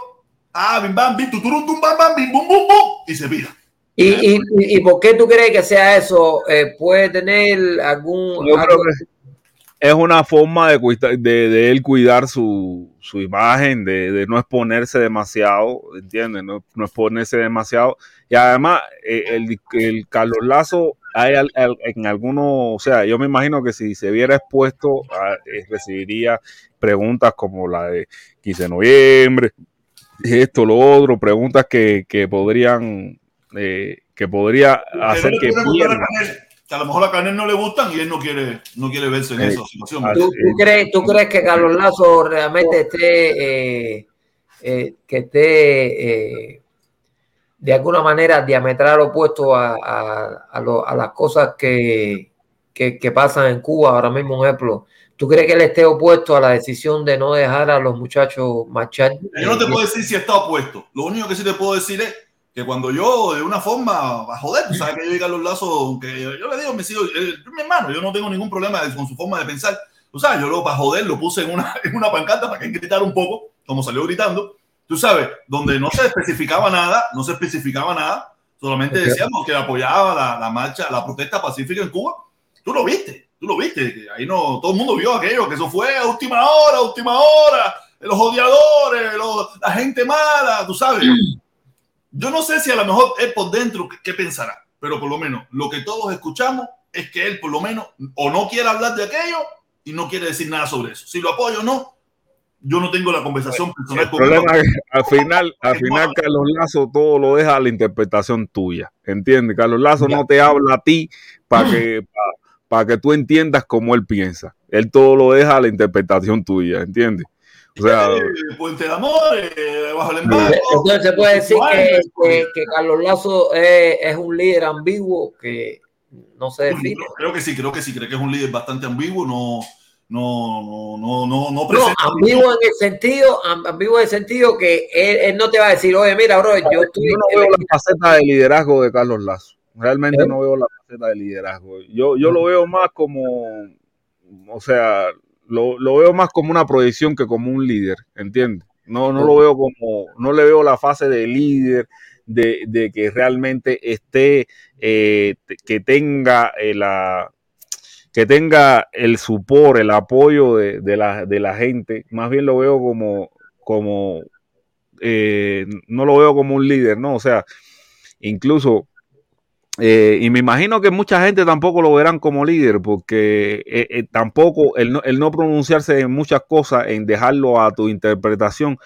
Ah, bim, bam, bim, tuturum, tum, bam, bam, bim, bum, bum, bum. Y se pira. ¿Y, y, y- por qué tú crees que sea eso? Eh, ¿Puede tener algún... yo creo que es una forma de, de, de él cuidar su, su imagen, de, de no exponerse demasiado, ¿entiendes? No, no exponerse demasiado. Y además, eh, el, el Carlos Lazo, hay al- al- en algunos, o sea, yo me imagino que si se viera expuesto, a- eh, recibiría preguntas como la de 15 de noviembre, esto, lo otro, preguntas que, que podrían, eh, que podría hacer que pierda. Que a lo mejor a Canel no le gustan y él no quiere, no quiere verse en Sí. esa situación. Ah, ¿Tú, tú crees, ¿Tú crees que Carlos Lazo realmente esté, eh, eh, que esté eh, de alguna manera diametral opuesto a, a- a lo- a las cosas que, que, que pasan en Cuba? Ahora mismo, un ejemplo. ¿Tú crees que él esté opuesto a la decisión de no dejar a los muchachos marchar? Yo no te puedo decir si está opuesto. Lo único que sí te puedo decir es que cuando yo, de una forma, a joder, tú sabes que yo y Carlos Lazo, aunque yo le digo, me sigo, eh, mi hermano, yo no tengo ningún problema con su forma de pensar. Tú sabes, yo lo para joder lo puse en una, en una pancarta para que gritara un poco, como salió gritando. Tú sabes, donde no se especificaba nada, no se especificaba nada, solamente decíamos que apoyaba la, la marcha, la protesta pacífica en Cuba. Tú lo viste, tú lo viste, que ahí no, todo el mundo vio aquello, que eso fue a última hora, a última hora, los odiadores, los- la gente mala, tú sabes. Yo no sé si a lo mejor él por dentro qué, pensará, pero por lo menos lo que todos escuchamos es que él por lo menos o no quiere hablar de aquello y no quiere decir nada sobre eso. Si lo apoyo o no, yo no tengo la conversación personal El con él. problema es al final, al final Carlos Lazo todo lo deja a la interpretación tuya, ¿entiendes? Carlos Lazo no te habla a ti para que para que tú entiendas cómo él piensa. Él todo lo deja a la interpretación tuya, ¿entiendes? O sea, Eh, Puente de Amor, eh, bajo el embargo. Entonces se puede decir que, Juárez, que- que Carlos Lazo es, es un líder ambiguo que no se define. Creo, creo que sí, creo que sí, creo que es un líder bastante ambiguo, no, no, no, no, no, no No, ambiguo en el sentido, am- ambiguo en el sentido que él, él no te va a decir, oye, mira, bro, yo estoy. yo no veo la faceta de liderazgo de Carlos Lazo. Realmente ¿Eh? no veo la faceta de liderazgo. Yo, yo lo veo más como, o sea, lo, lo veo más como una proyección que como un líder, ¿entiendes? No, no lo veo como, no le veo la fase de líder, de, de que realmente esté, eh, que tenga eh, la que tenga el support, el apoyo de, de la, de la gente. Más bien lo veo como, como eh, no lo veo como un líder, ¿no? O sea, incluso, eh, y me imagino que mucha gente tampoco lo verán como líder, porque eh, eh, tampoco el no, el no pronunciarse en muchas cosas, en dejarlo a tu interpretación,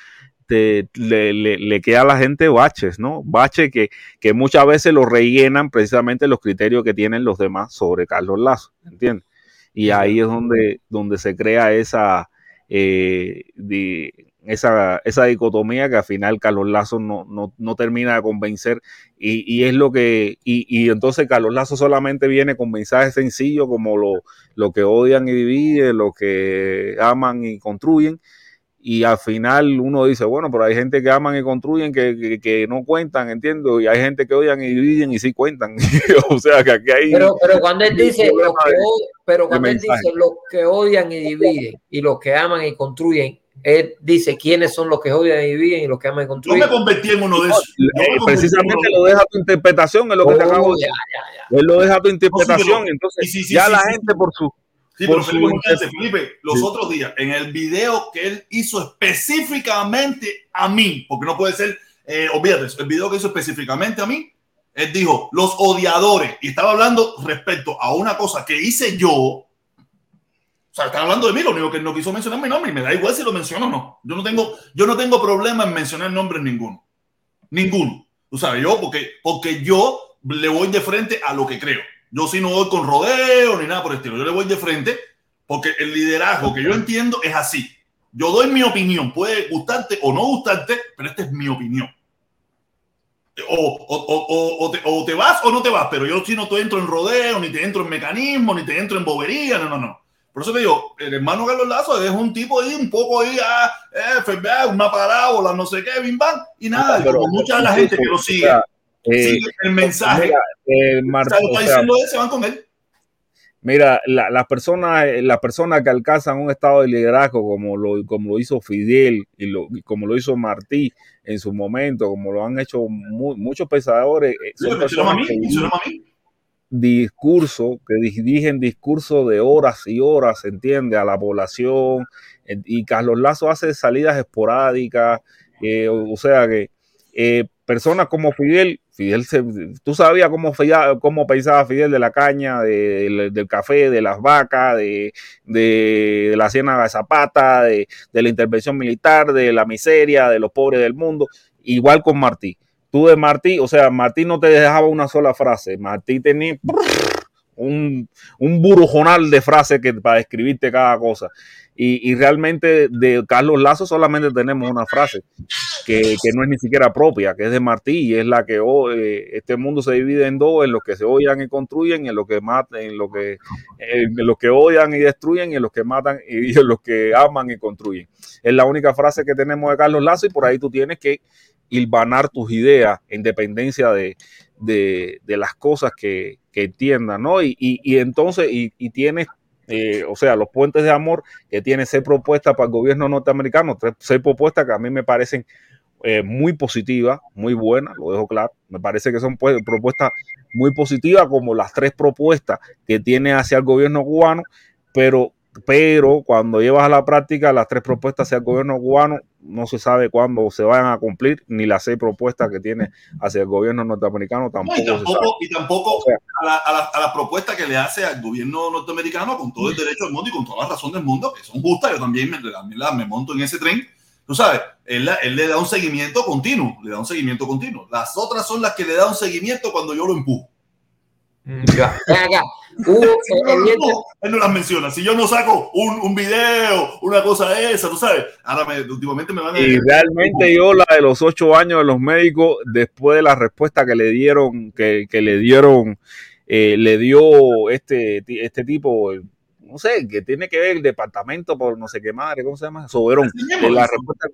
te, le, le- le queda a la gente baches, ¿no? Baches que, que muchas veces lo rellenan precisamente los criterios que tienen los demás sobre Carlos Lazo, ¿entiendes? Y ahí es donde, donde se crea esa, eh, di- esa, esa dicotomía que al final Carlos Lazo no, no, no termina de convencer y, y es lo que, y, y entonces Carlos Lazo solamente viene con mensajes sencillos como lo, lo que odian y dividen, lo que aman y construyen y al final uno dice, bueno, pero hay gente que aman y construyen que, que, que no cuentan, entiendo, y hay gente que odian y dividen y sí cuentan. o sea, que aquí hay... Pero, pero cuando él dice, los que, pero cuando él dice los que odian y dividen y los que aman y construyen, él dice quiénes son los que odian y dividen y los que aman y Yo construyen. me convertí en uno de esos. Yo Eh, precisamente lo deja tu interpretación, es lo que te Oh, acabo de ya, decir. ya, ya. Él lo deja tu No, interpretación, sí, entonces sí, sí, ya sí, la sí. gente por su... Sí, por pero su Felipe, Felipe, los Sí. otros días, en el video que él hizo específicamente a mí, porque no puede ser, eh, olvídate, el video que hizo específicamente a mí, él dijo, los odiadores, y estaba hablando respecto a una cosa que hice yo, o sea, estaba hablando de mí, lo único que no quiso mencionar mi nombre, y me da igual si lo menciono o no. Yo no tengo, yo no tengo problema en mencionar nombres ninguno. Ninguno. Tú sabes, yo, porque, porque yo le voy de frente a lo que creo. Yo sí no voy con rodeo ni nada por el estilo. Yo le voy de frente porque el liderazgo que yo entiendo es así. Yo doy mi opinión. Puede gustarte o no gustarte, pero esta es mi opinión. O, o, o- o te, o te vas o no te vas, pero yo sí no te entro en rodeo, ni te entro en mecanismo, ni te entro en bobería, no, no, no. Por eso te digo, el hermano Carlos Lazo es un tipo ahí, un poco ahí, ah, eh, una parábola, no sé qué, bim bam, y nada, Pero- como mucha de la gente que lo sigue, eh, sigue el mensaje, mira, eh, Mar- o sea, lo o está sea, diciendo él, se van con él. Mira, la- las personas, eh, las personas que alcanzan un estado de liderazgo como lo, como lo hizo Fidel y, lo, y como lo hizo Martí en su momento, como lo han hecho mu- muchos pensadores, eh, son personas que. Discurso, que dirigen discurso de horas y horas, ¿se entiende? A la población. eh, Y Carlos Lazo hace salidas esporádicas, eh, o, sea que eh, personas como Fidel, Fidel, se- tú sabías cómo, cómo pensaba Fidel de la caña, de- del- café, de las vacas, de, de, la ciénaga de Zapata, de la intervención militar, de la miseria, de los pobres del mundo, igual con Martí. Tú de Martí, o sea, Martí no te dejaba una sola frase, Martí tenía un, un burujonal de frases que, para describirte cada cosa. Y, y realmente de Carlos Lazo solamente tenemos una frase que, que no es ni siquiera propia, que es de Martí y es la que oh, eh, este mundo se divide en dos, en los que se odian y construyen, en los que matan, en los que, en los que odian y destruyen, y en los que matan y en los que aman y construyen. Es la única frase que tenemos de Carlos Lazo y por ahí tú tienes que hilvanar tus ideas en dependencia de, de, las cosas que, que entiendan, ¿no? Y, y, entonces, y, tienes eh, o sea, los puentes de amor que tiene seis propuestas para el gobierno norteamericano, tres, seis propuestas que a mí me parecen eh, muy positivas, muy buenas, lo dejo claro, me parece que son pues, propuestas muy positivas como las tres propuestas que tiene hacia el gobierno cubano, pero pero cuando llevas a la práctica las tres propuestas hacia el gobierno cubano, no se sabe cuándo se vayan a cumplir, ni las seis propuestas que tiene hacia el gobierno norteamericano tampoco. No, y tampoco, y tampoco o sea, a, la, a, la, a, la, propuesta que le hace al gobierno norteamericano con todo el derecho del mundo y con toda la razón del mundo, que son justas, yo también me, también me monto en ese tren. Tú sabes, él, él, le da un seguimiento continuo, le da un seguimiento continuo. Las otras son las que le da un seguimiento cuando yo lo empujo. Ya, ya. Él, no, él no las menciona. Si yo no saco un, un video, una cosa de esa, tú sabes. Ahora me, últimamente me van a. Y realmente yo, la de los ocho años de los médicos, después de la respuesta que le dieron, que, que le dieron, eh, le dio este, este tipo, no sé, que tiene que ver el departamento por no sé qué madre, ¿cómo se llama? Soberón. La respuesta,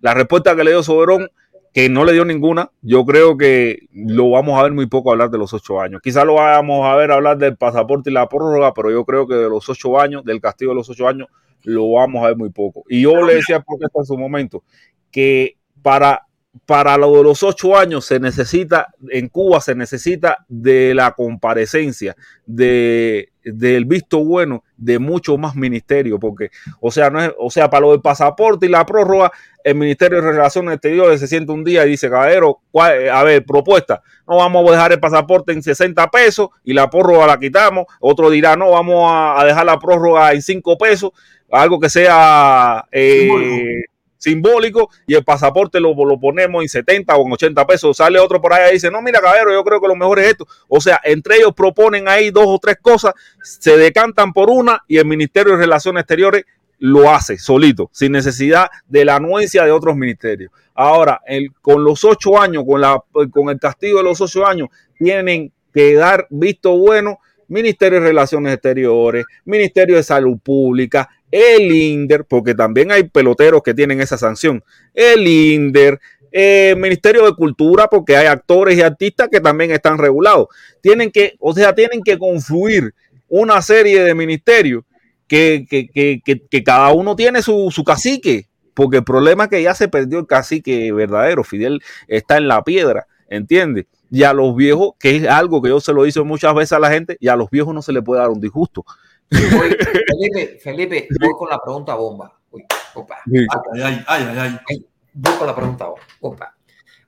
la respuesta que le dio Soberón que no le dio ninguna. Yo creo que lo vamos a ver muy poco hablar de los ocho años. Quizás lo vamos a ver hablar del pasaporte y la prórroga, pero yo creo que de los ocho años, del castigo de los ocho años, lo vamos a ver muy poco. Y yo le decía porque está en su momento que para, para lo de los ocho años se necesita, en Cuba se necesita de la comparecencia, de del visto bueno de mucho más ministerio, porque, o sea, no es, o sea, para lo del pasaporte y la prórroga, el Ministerio de Relaciones Exteriores se siente un día y dice, caballero, a ver, propuesta, no vamos a dejar el pasaporte en 60 pesos y la prórroga la quitamos, otro dirá, no, vamos a, dejar la prórroga en 5 pesos, algo que sea eh, simbólico y el pasaporte lo, lo, ponemos en 70 o en 80 pesos. Sale otro por ahí y dice, no, mira, caballero, yo creo que lo mejor es esto. O sea, entre ellos proponen ahí dos o tres cosas, se decantan por una y el Ministerio de Relaciones Exteriores lo hace solito, sin necesidad de la anuencia de otros ministerios. Ahora, el, con los ocho años, con, la, con el castigo de los ocho años, tienen que dar visto bueno Ministerio de Relaciones Exteriores, Ministerio de Salud Pública, el INDER, porque también hay peloteros que tienen esa sanción, el INDER, eh, Ministerio de Cultura, porque hay actores y artistas que también están regulados. Tienen que, o sea, tienen que confluir una serie de ministerios que, que, que, que cada uno tiene su, su cacique, porque el problema es que ya se perdió el cacique verdadero, Fidel está en la piedra, ¿entiendes? Y a los viejos, que es algo que yo se lo hice muchas veces a la gente, y a los viejos no se le puede dar un disgusto. Voy, Felipe, Felipe, voy con la pregunta bomba. Uy, opa. Ay, ay, ay, ay, Voy con la pregunta bomba.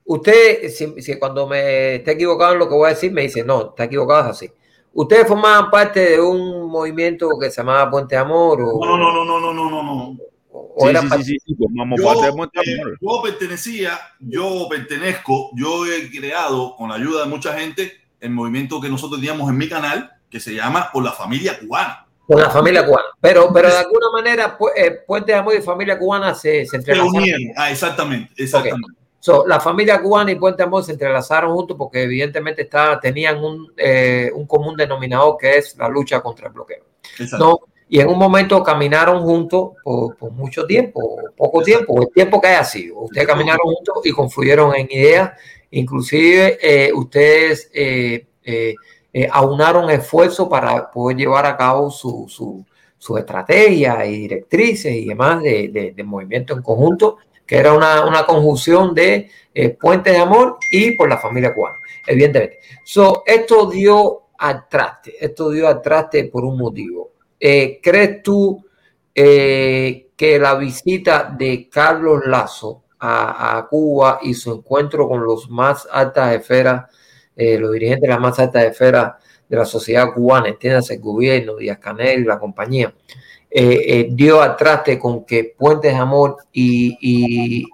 Usted, si, si, cuando me esté equivocado en lo que voy a decir, me dice, no, está equivocado, es así. ¿Ustedes formaban parte de un movimiento que se llamaba Puente Amor? O, no, no, no, no, no, no, no, no. O Sí, era sí, parte- sí, sí, sí, formamos Yo, parte de Puente eh, Amor. yo pertenecía, yo pertenezco, yo he creado con la ayuda de mucha gente el movimiento que nosotros teníamos en mi canal, que se llama Por la Familia Cubana. Con la familia cubana. Pero, pero de alguna manera, pu- eh, Puente de Amor y familia cubana se, se entrelazaron. Ah, exactamente, exactamente. So, la familia cubana y Puente de Amor se entrelazaron juntos porque evidentemente está, tenían un, eh, un común denominador que es la lucha contra el bloqueo. exacto. ¿no? Y en un momento caminaron juntos por, por mucho tiempo, poco tiempo, el tiempo que haya sido. Ustedes caminaron juntos y confluyeron en ideas, inclusive eh, ustedes eh, aunaron esfuerzos para poder llevar a cabo su, su, su estrategia y directrices y demás de, de, de movimiento en conjunto, que era una, una conjunción de eh, de amor y por la familia cubana, evidentemente. So, esto dio al traste, esto dio al traste por un motivo. Eh, ¿Crees tú eh, que la visita de Carlos Lazo a, a, Cuba y su encuentro con los más altas esferas, eh, los dirigentes de las más altas esferas de la sociedad cubana, entiéndase el gobierno, Díaz Canel, la compañía, eh, eh, dio al traste con que Puentes de Amor y,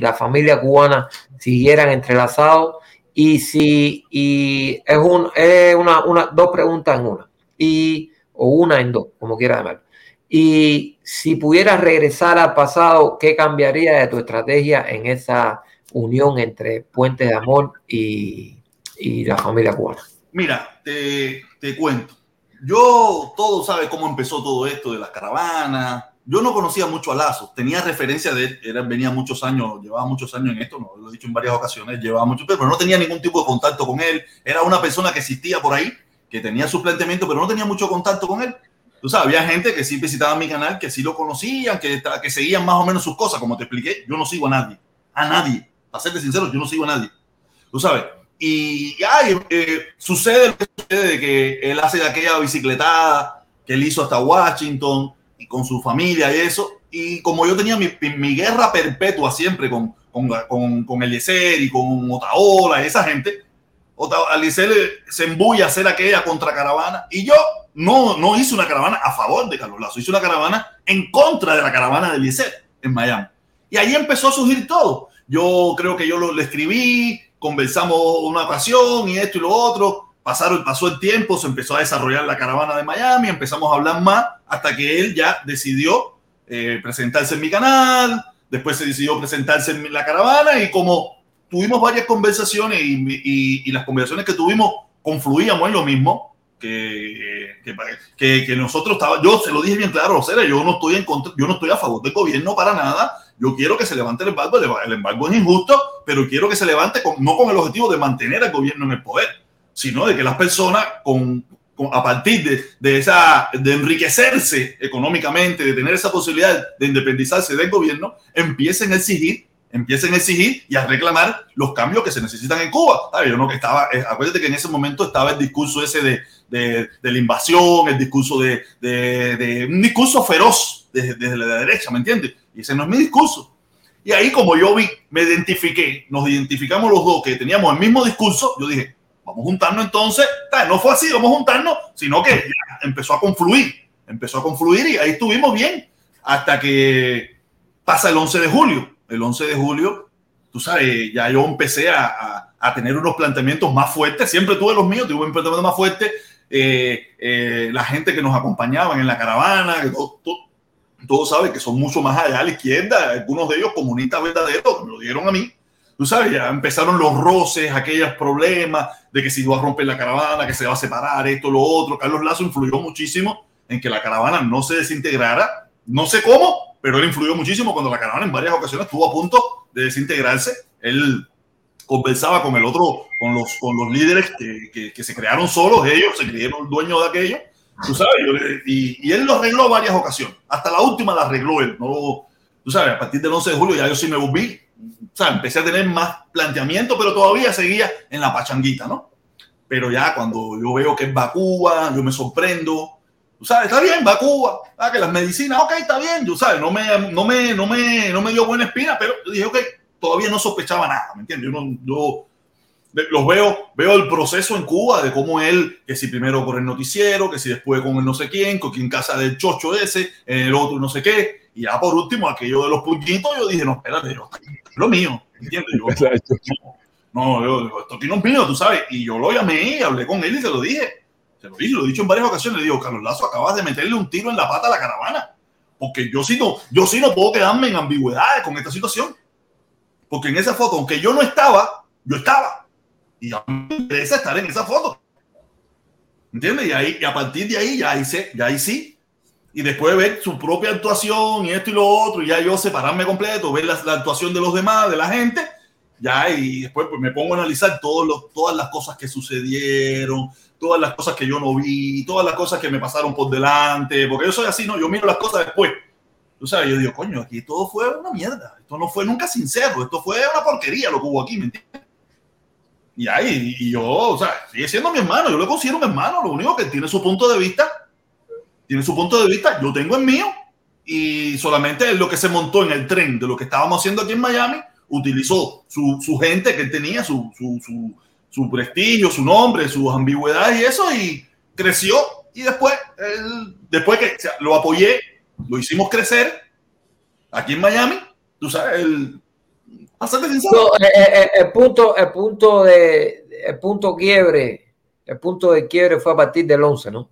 la familia cubana siguieran entrelazados? Y si y es, un, es una, una, dos preguntas en una, y, o una en dos, como quieras llamarlo. Y si pudieras regresar al pasado, ¿qué cambiaría de tu estrategia en esa unión entre Puentes de Amor y, y la familia cubana? Mira, te, te, cuento. Yo, todo sabe cómo empezó todo esto de las caravanas. yo no conocía mucho a Lazo, tenía referencia de él, era, venía muchos años, llevaba muchos años en esto, no, lo he dicho en varias ocasiones, llevaba mucho, pero no tenía ningún tipo de contacto con él, era una persona que existía por ahí, que tenía su planteamiento, pero no tenía mucho contacto con él. Tú sabes, había gente que sí visitaba mi canal, que sí lo conocían, que, que seguían más o menos sus cosas, como te expliqué, yo no sigo a nadie, a nadie, para serte sincero, yo no sigo a nadie, tú sabes. Y ay, eh, sucede lo que sucede de que él hace aquella bicicletada que él hizo hasta Washington y con su familia y eso. Y como yo tenía mi, mi guerra perpetua siempre con, con, con, con Eliezer y con Otaola y esa gente, Eliezer se embulla a hacer aquella contracaravana y yo no, no hice una caravana a favor de Carlos Lazo, hice una caravana en contra de la caravana de Eliezer en Miami. Y ahí empezó a surgir todo. Yo creo que yo lo, le escribí, conversamos una ocasión y esto y lo otro. Pasaron, pasó el tiempo, se empezó a desarrollar la caravana de Miami, empezamos a hablar más hasta que él ya decidió eh, presentarse en mi canal, después se decidió presentarse en la caravana y como tuvimos varias conversaciones y, y, las conversaciones que tuvimos confluíamos en lo mismo, que, que, que, nosotros estaba, yo se lo dije bien claro, o sea, yo no estoy en contra, yo no estoy a favor del gobierno para nada, yo quiero que se levante el embargo, el embargo es injusto, pero quiero que se levante con, no con el objetivo de mantener al gobierno en el poder, sino de que las personas con, a partir de, de, esa, de enriquecerse económicamente, de tener esa posibilidad de independizarse del gobierno, empiecen a exigir empiecen a exigir y a reclamar los cambios que se necesitan en Cuba. Yo no que estaba, eh, acuérdate que en ese momento estaba el discurso ese de, de, de la invasión, el discurso de un discurso feroz desde, desde, la derecha, ¿me entiendes? Y ese no es mi discurso. Y ahí como yo vi, me identifiqué, nos identificamos los dos que teníamos el mismo discurso, yo dije, vamos a juntarnos entonces, no fue así, vamos a juntarnos, sino que empezó a confluir, empezó a confluir y ahí estuvimos bien hasta que pasa el 11 de julio. El 11 de julio, tú sabes, ya yo empecé a, a, a tener unos planteamientos más fuertes, siempre tuve los míos, tuve un planteamiento más fuerte, eh, eh, la gente que nos acompañaban en la caravana, que todo, todo, todos saben que son mucho más allá a la izquierda, algunos de ellos comunistas verdaderos, me lo dieron a mí. Tú sabes, ya empezaron los roces, aquellos problemas de que si iba a romper la caravana, que se va a separar, esto, lo otro. Carlos Lazo influyó muchísimo en que la caravana no se desintegrara. No sé cómo, pero él influyó muchísimo cuando la caravana en varias ocasiones estuvo a punto de desintegrarse. Él conversaba con el otro, con los, con los líderes que, que, que se crearon solos, ellos se creyeron dueños de aquello Tú sabes, y, y, él lo arregló varias ocasiones. Hasta la última la arregló él. No, tú sabes, a partir del 11 de julio ya yo sí me volví. O sea, empecé a tener más planteamiento, pero todavía seguía en la pachanguita, ¿no? Pero ya cuando yo veo que es Cuba, yo me sorprendo. Tú sabes, está bien, va Cuba. Ah, que las medicinas, ok, está bien. Tú sabes, no me, no me, no me, no me dio buena espina, pero dije, ok, todavía no sospechaba nada, ¿me entiendes? Yo no, yo, los veo, veo el proceso en Cuba de cómo él, que si primero por el noticiero, que si después con el no sé quién, con quien casa del chocho ese, el otro no sé qué, y ya por último aquello de los puñitos, yo dije, no, espérate, yo, lo mío, ¿entiendes? Yo, no, yo, esto aquí no es mío, tú sabes, y yo lo llamé y hablé con él y se lo dije, se lo dije, lo he dicho en varias ocasiones, le digo, Carlos Lazo, acabas de meterle un tiro en la pata a la caravana, porque yo sí no, yo sí no puedo quedarme en ambigüedades con esta situación, porque en esa foto, aunque yo no estaba, yo estaba. Y a mí me interesa estar en esa foto. ¿Entiendes? Y, ahí, y a partir de ahí ya hice, ya ahí sí. Y después ver su propia actuación y esto y lo otro, y ya yo separarme completo, ver la, la actuación de los demás, de la gente, ya, y después pues, me pongo a analizar todos los, todas las cosas que sucedieron, todas las cosas que yo no vi, todas las cosas que me pasaron por delante, porque yo soy así, ¿no? Yo miro las cosas después. Tú sabes, yo digo, coño, aquí todo fue una mierda, esto no fue nunca sincero, esto fue una porquería lo que hubo aquí, ¿me entiendes? Y ahí, y yo, o sea, sigue siendo mi hermano, yo lo considero mi hermano, lo único que tiene su punto de vista, tiene su punto de vista, yo tengo el mío, y solamente lo que se montó en el tren de lo que estábamos haciendo aquí en Miami, utilizó su, su gente que él tenía, su, su, su, su, prestigio, su nombre, sus ambigüedades y eso, y creció, y después, él, después que lo apoyé, lo hicimos crecer aquí en Miami, tú sabes, el no, el, eh, eh, el, punto, el punto de el punto quiebre, el punto de quiebre fue a partir del 11, ¿no?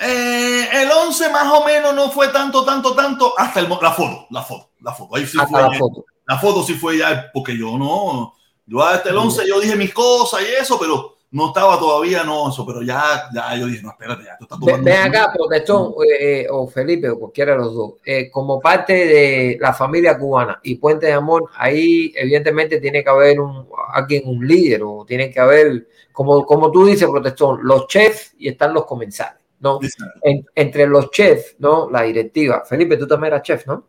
Eh, el 11 más o menos no fue tanto, tanto, tanto, hasta el, la foto, la foto, la foto. Ahí sí hasta fue la ya, foto. La foto sí fue ya, porque yo no, yo hasta el 11 yo dije mis cosas y eso, pero no estaba todavía, no, eso, pero ya, ya yo dije, no, espérate, ya, tú estás tomando. Ven acá, protestón, eh, eh, o Felipe, o cualquiera de los dos, eh, como parte de la familia cubana y Puente de Amor, ahí evidentemente tiene que haber un, alguien, un líder, o tiene que haber, como, como tú dices, protestón, los chefs y están los comensales, ¿no? En- entre los chefs, ¿no? La directiva. Felipe, tú también eras chef, ¿no?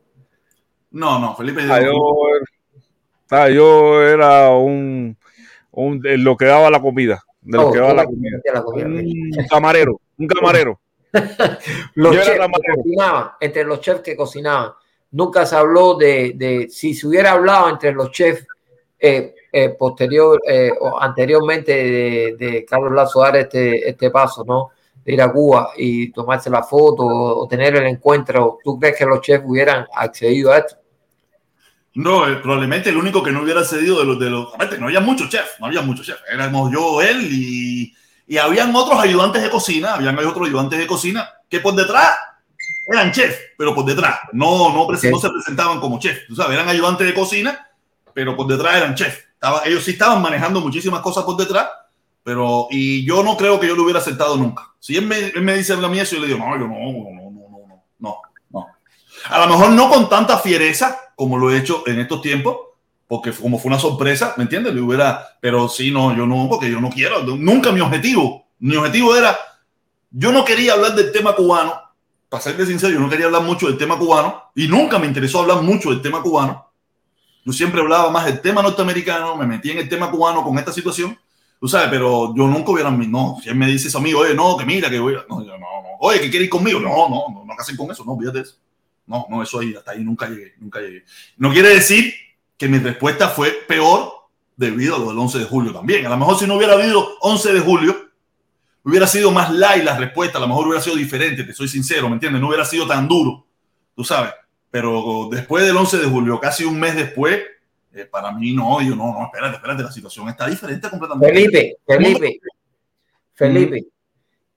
No, no, Felipe. Ah, yo, ah, yo era un, un lo que daba la comida, de lo Oh, que daba la comida. la comida, Un camarero, un camarero. Los Yo era chefs que cocinaban, entre los chefs que cocinaban, nunca se habló de, de si se hubiera hablado entre los chefs eh, eh, posterior eh, o anteriormente de, de Carlos Lazo dar este, este paso, ¿no? De ir a Cuba y tomarse la foto o, o tener el encuentro. ¿Tú crees que los chefs hubieran accedido a esto? No, eh, probablemente el único que no hubiera cedido de los de los. Aparte, no había muchos chefs, no había muchos chefs. Éramos yo, él y, y habían otros ayudantes de cocina, habían otros ayudantes de cocina que por detrás eran chefs, pero por detrás no, no, prese- Ok. no se presentaban como chefs. Tú sabes, eran ayudantes de cocina, pero por detrás eran chefs. Estaba, ellos sí estaban manejando muchísimas cosas por detrás, pero y yo no creo que yo lo hubiera aceptado nunca. Si él me, él me dice a mí eso, yo le digo, no, yo no, no, no, no, no, no. A lo mejor no con tanta fiereza como lo he hecho en estos tiempos, porque como fue una sorpresa, ¿me entiendes? Le hubiera, pero sí, no, yo no, porque yo no quiero, nunca mi objetivo, mi objetivo era, yo no quería hablar del tema cubano, para serle sincero, yo no quería hablar mucho del tema cubano y nunca me interesó hablar mucho del tema cubano. Yo siempre hablaba más del tema norteamericano, me metí en el tema cubano con esta situación, tú sabes, pero yo nunca hubiera, no, si él me dice eso a mí, oye, no, que mira, que voy a, no, yo no, no, oye, que quiere ir conmigo, no, no, no, no casen con eso, no, olvídate eso. No, no, eso ahí, hasta ahí nunca llegué, nunca llegué. No quiere decir que mi respuesta fue peor debido a lo del 11 de julio también. A lo mejor si no hubiera habido 11 de julio, hubiera sido más light la respuesta, a lo mejor hubiera sido diferente, te soy sincero, ¿me entiendes? No hubiera sido tan duro, tú sabes. Pero después del 11 de julio, casi un mes después, eh, para mí no, yo no, no, espérate, espérate, la situación está diferente completamente. Felipe, Felipe, Felipe,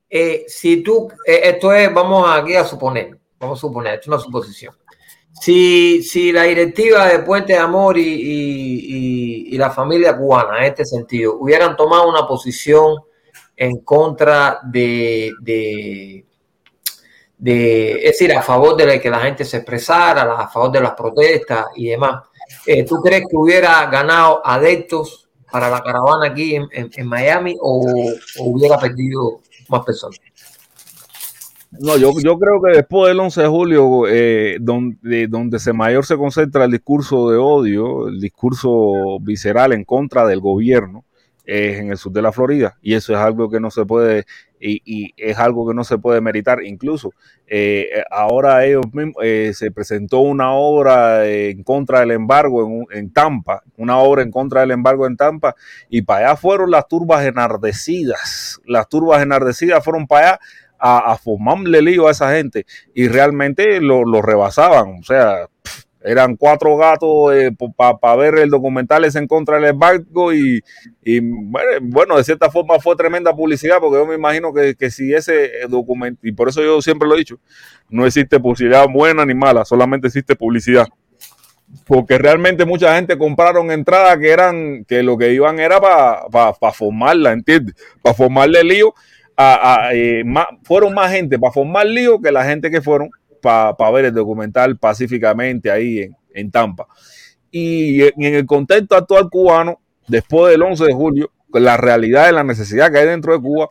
eh, si tú, eh, esto es, vamos aquí a suponer, vamos a suponer, es una suposición. Si, si la directiva de Puente de Amor y, y- la familia cubana, en este sentido, hubieran tomado una posición en contra de, de, de- es decir, a favor de que la gente se expresara, a favor de las protestas y demás, eh, ¿tú crees que hubiera ganado adeptos para la caravana aquí en, Miami o hubiera perdido más personas? No, yo, yo creo que después del 11 de julio, eh, donde, donde se mayor se concentra el discurso de odio, el discurso visceral en contra del gobierno, es en el sur de la Florida. Y eso es algo que no se puede, y, es algo que no se puede meritar. Incluso eh, ahora ellos mismos, eh, se presentó una obra en contra del embargo en, en Tampa, una obra en contra del embargo en Tampa, y para allá fueron las turbas enardecidas. Las turbas enardecidas fueron para allá a, a formarle lío a esa gente y realmente lo, lo rebasaban. O sea, eran cuatro gatos para ver el documental ese en contra del embargo y, y, bueno, de cierta forma fue tremenda publicidad porque yo me imagino que, que si ese documento, y por eso yo siempre lo he dicho, no existe publicidad buena ni mala, solamente existe publicidad. Porque realmente mucha gente compraron entradas que eran, que lo que iban era para formarla, ¿entiendes? Para formarle lío eh, fueron más gente para formar lío que la gente que fueron para pa ver el documental pacíficamente ahí en, en, Tampa. Y en el contexto actual cubano, después del 11 de julio, la realidad de la necesidad que hay dentro de Cuba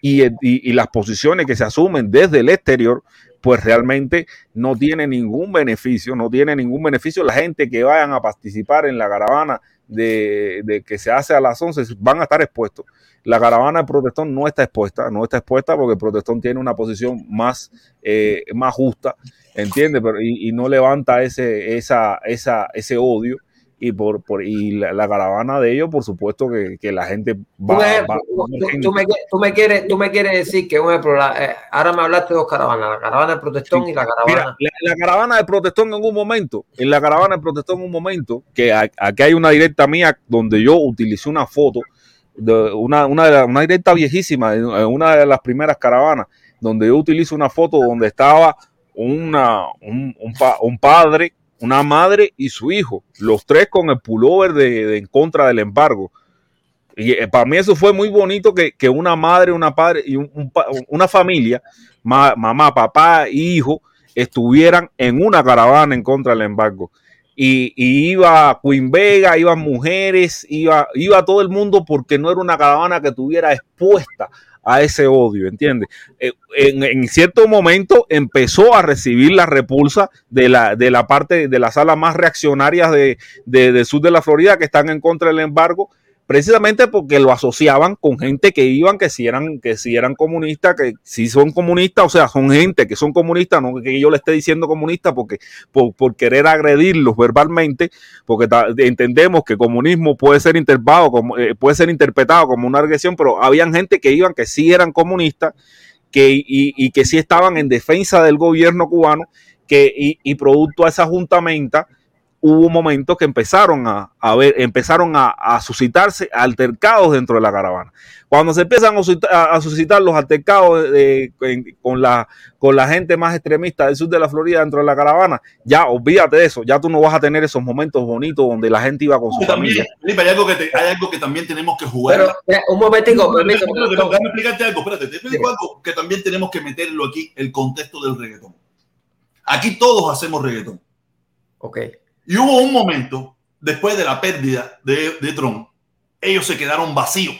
y, las posiciones que se asumen desde el exterior, pues realmente no tiene ningún beneficio, no tiene ningún beneficio. La gente que vayan a participar en la caravana de que se hace a las 11 van a estar expuestos la caravana de protestón no está expuesta, no está expuesta porque el protestón tiene una posición más, eh, más justa, ¿entiendes? Pero, y, y, no levanta ese, esa, esa, ese odio. Y, por, por y la, la, caravana de ellos, por supuesto que, que la gente va, tú, va, tú, tú, tú, me, tú, me, quieres, tú me quieres decir que, un ejemplo, la, eh, ahora me hablaste de dos caravanas, la caravana del protestón sí. y la caravana. Mira, la, la, caravana del protestón en un momento, en la caravana del protestón en un momento, que aquí hay una directa mía donde yo utilicé una foto una, una, directa viejísima, una de las primeras caravanas, donde yo utilizo una foto donde estaba una, un, un, pa, un, padre, una madre y su hijo, los tres con el pullover de, en contra del embargo. Y eh, para mí eso fue muy bonito que, que una madre, una padre y un- una familia, ma- mamá, papá hijo, estuvieran en una caravana en contra del embargo. Y, y iba Queen Vega, iban mujeres, iba, iba todo el mundo porque no era una caravana que estuviera expuesta a ese odio, ¿entiendes? Eh, En, en cierto momento empezó a recibir la repulsa de la, de la parte de las salas más reaccionarias de, de- del sur de la Florida que están en contra del embargo, precisamente porque lo asociaban con gente que iban, que si eran, que si eran comunistas, que si son comunistas, o sea, son gente que son comunistas, no que yo le esté diciendo comunista porque por, por querer agredirlos verbalmente, porque entendemos que comunismo puede ser interpretado como, eh, puede ser interpretado como una agresión, pero habían gente que iban que sí eran comunistas que, y, y que sí estaban en defensa del gobierno cubano, que, y, y producto a esa juntamenta, hubo momentos que empezaron a, a ver, empezaron a, a suscitarse altercados dentro de la caravana. Cuando se empiezan a, suscitar- a- a suscitar los altercados de- en- con, la, con la gente más extremista del sur de la Florida dentro de la caravana, ya olvídate de eso, ya tú no vas a tener esos momentos bonitos donde la gente iba con su También, familia. Felipe, hay algo, que te- hay algo que también tenemos que jugar. Pero, mira, un momentico, doctor. déjame explicarte algo, espérate, te explico algo que también tenemos que meterlo aquí, el contexto del reggaetón. Aquí todos hacemos reggaetón. Ok. Y hubo un momento, después de la pérdida de, de Trump, ellos se quedaron vacíos.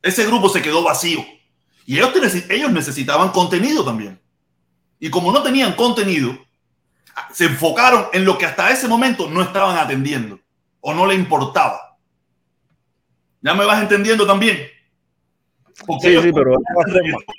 Ese grupo se quedó vacío. Y ellos, ellos necesitaban contenido también. Y como no tenían contenido, se enfocaron en lo que hasta ese momento no estaban atendiendo o no le importaba. ¿Ya me vas entendiendo también? Porque Sí, ellos, sí, pero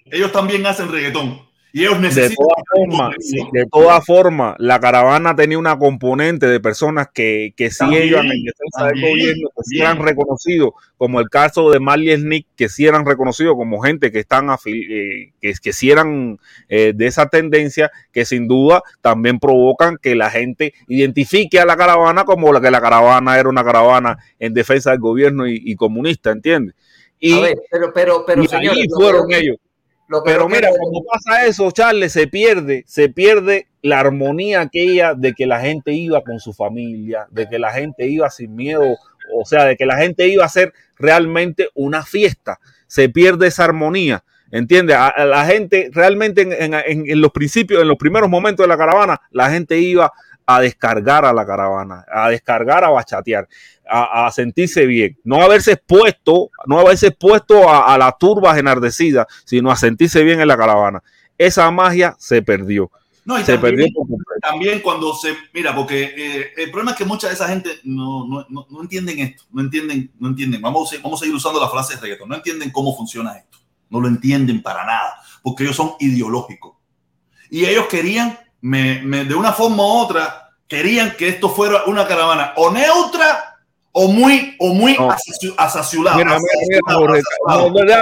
ellos también hacen reggaetón. Y ellos De necesitan todas formas, de todas formas, la caravana tenía una componente de personas que, que sí También, iban en defensa del gobierno, que sí eran reconocidos, como el caso de Marley Snick, que sí eran reconocidos como gente que están afil- eh, que, que sí eran eh, de esa tendencia, que sin duda también provocan que la gente identifique a la caravana como la que la caravana era una caravana en defensa del gobierno y, y comunista, ¿entiendes? Y, A ver, pero, pero, pero, y señores, ahí fueron ellos. Lo que Pero mira, cuando pasa eso, Charles, se pierde, se pierde la armonía aquella de que la gente iba con su familia, de que la gente iba sin miedo, o sea, de que la gente iba a hacer realmente una fiesta. Se pierde esa armonía. ¿Entiendes? A, a la gente realmente en, en- en- en los principios, en los primeros momentos de la caravana, la gente iba a descargar a la caravana, a descargar, a bachatear, a, a sentirse bien, no haberse expuesto, no haberse expuesto a, a las turbas enardecidas, sino a sentirse bien en la caravana. Esa magia se perdió, No, y se también- perdió también cuando se mira porque eh, el problema es que mucha de esa gente no, no, no, no entienden esto no entienden no entienden. Vamos a, seguir- vamos a seguir usando la frase de reggaetón no entienden cómo funciona esto no lo entienden para nada porque ellos son ideológicos. Y ellos querían me, me- de una forma u otra querían que esto fuera una caravana o neutra o muy o muy No. Mira, mira, mira, Jorge,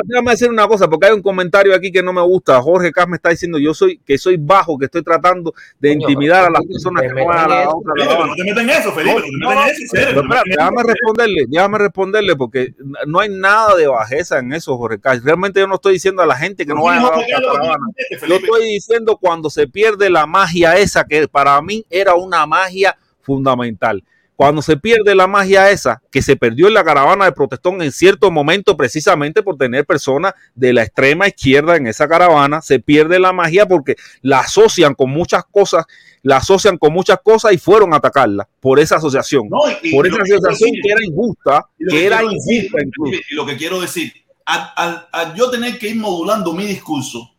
déjame- decir una cosa, porque hay un comentario aquí que no me gusta. Jorge Cas me está diciendo yo soy que soy bajo, que estoy tratando de Coño, intimidar a las personas que van a la otra Felipe, no te metas en eso Felipe no eso Pero déjame responderle, déjame responderle, porque no hay nada de bajeza en eso, Jorge Cas. Realmente yo no estoy diciendo a la gente que no vaya a la Jorge, otra ¿qué es lo que caravana. entendiste, Yo estoy diciendo cuando se pierde la magia esa, que para mí era una magia fundamental. Cuando se pierde la magia esa, que se perdió en la caravana de protestón en cierto momento, precisamente por tener personas de la extrema izquierda en esa caravana, se pierde la magia porque la asocian con muchas cosas, la asocian con muchas cosas y fueron a atacarla por esa asociación. No, y- y por esa asociación decir- que era injusta, que era decir, injusta incluso. Y lo que quiero decir, al, al- al yo tener que ir modulando mi discurso,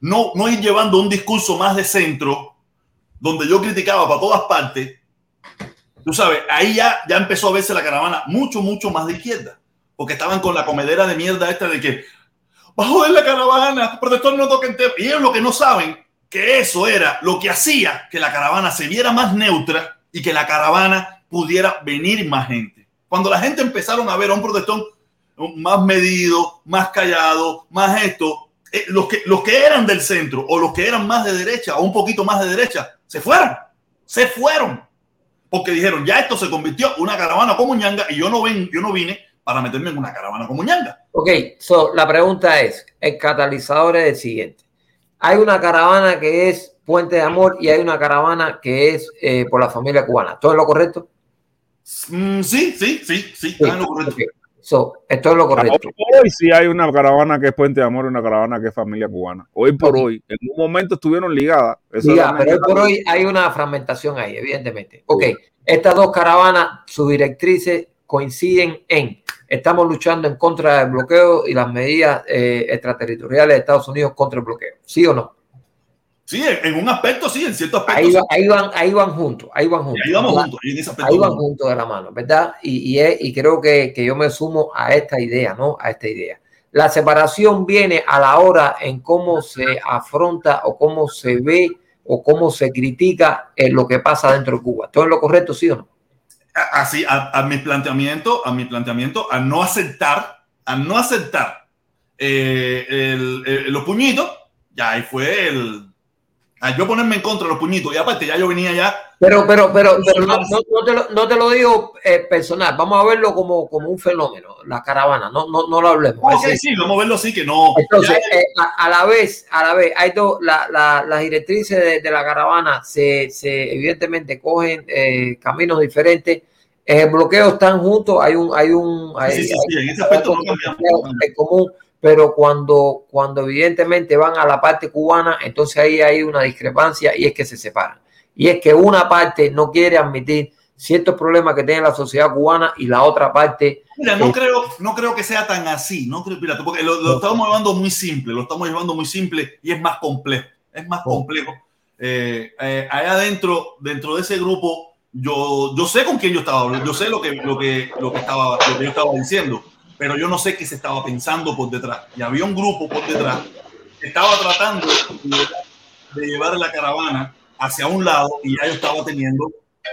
no, no ir llevando un discurso más de centro, donde yo criticaba para todas partes, tú sabes, ahí ya, ya empezó a verse la caravana mucho, mucho más de izquierda, porque estaban con la comedera de mierda esta de que va a joder la caravana, protector no toquen. Y ellos lo que no saben, que eso era lo que hacía que la caravana se viera más neutra y que la caravana pudiera venir más gente. Cuando la gente empezaron a ver a un protestón más medido, más callado, más esto, eh, los, que, los que eran del centro o los que eran más de derecha o un poquito más de derecha, se fueron, se fueron, porque dijeron, ya esto se convirtió en una caravana como ñanga y yo no, ven, yo no vine para meterme en una caravana como ñanga. Ok, so, la pregunta es, el catalizador es el siguiente. Hay una caravana que es Puente de Amor y hay una caravana que es eh, por la familia cubana. ¿Todo es lo correcto? Mm, sí, sí, sí, sí, Sí, están en lo correcto. So, esto es lo correcto. Hoy sí hay una caravana que es Puente de Amor y una caravana que es familia cubana. Hoy por hoy, en un momento estuvieron ligadas. Liga, pero hoy por hoy hay una fragmentación ahí, evidentemente. Ok, estas dos caravanas, sus directrices coinciden en estamos luchando en contra del bloqueo y las medidas eh, extraterritoriales de Estados Unidos contra el bloqueo. ¿Sí o no? Sí, en, en un aspecto sí, en cierto aspecto. Ahí, sí. va- ahí van, ahí van juntos, ahí van juntos. Y ahí vamos juntos, en ese aspecto. Ahí van juntos de la mano, ¿verdad? Y, y, es- y creo que, que yo me sumo a esta idea, ¿no? A esta idea. La separación viene a la hora en cómo se afronta o cómo se ve o cómo se critica eh, lo que pasa dentro de Cuba. ¿Todo es lo correcto, sí o no? Así, a, a mi planteamiento, a mi planteamiento, a no aceptar, a no aceptar eh, el- el- los puñitos, ya ahí fue el. Yo ponerme en contra de los puñitos, y aparte ya yo venía ya. Pero, pero, pero, pero no, te lo, no te lo digo eh, personal, vamos a verlo como, como un fenómeno, la caravana, no, no, no lo hablemos. Ok, Es decir, sí, vamos a verlo así, que no. Entonces, ya- eh, a, a la vez, a la vez, hay dos, la- la- las directrices de, de la caravana se, se evidentemente cogen eh, caminos diferentes. En el bloqueo están juntos, hay un, hay un, hay, sí, sí, en ese aspecto no cambiamos. común, pero cuando, cuando evidentemente van a la parte cubana, entonces ahí hay una discrepancia y es que se separan. Y es que una parte no quiere admitir ciertos problemas que tiene la sociedad cubana y la otra parte Mira, no creo, no creo que sea tan así, no creo, mira, porque lo, lo estamos llevando muy simple, lo estamos llevando muy simple y es más complejo, es más complejo. Eh, eh, allá adentro, dentro de ese grupo, yo, yo sé con quién yo estaba hablando, yo sé lo que, lo que, lo que estaba, lo que yo estaba diciendo, pero yo no sé qué se estaba pensando por detrás. Y había un grupo por detrás que estaba tratando de, llevar la caravana hacia un lado y ya estaba teniendo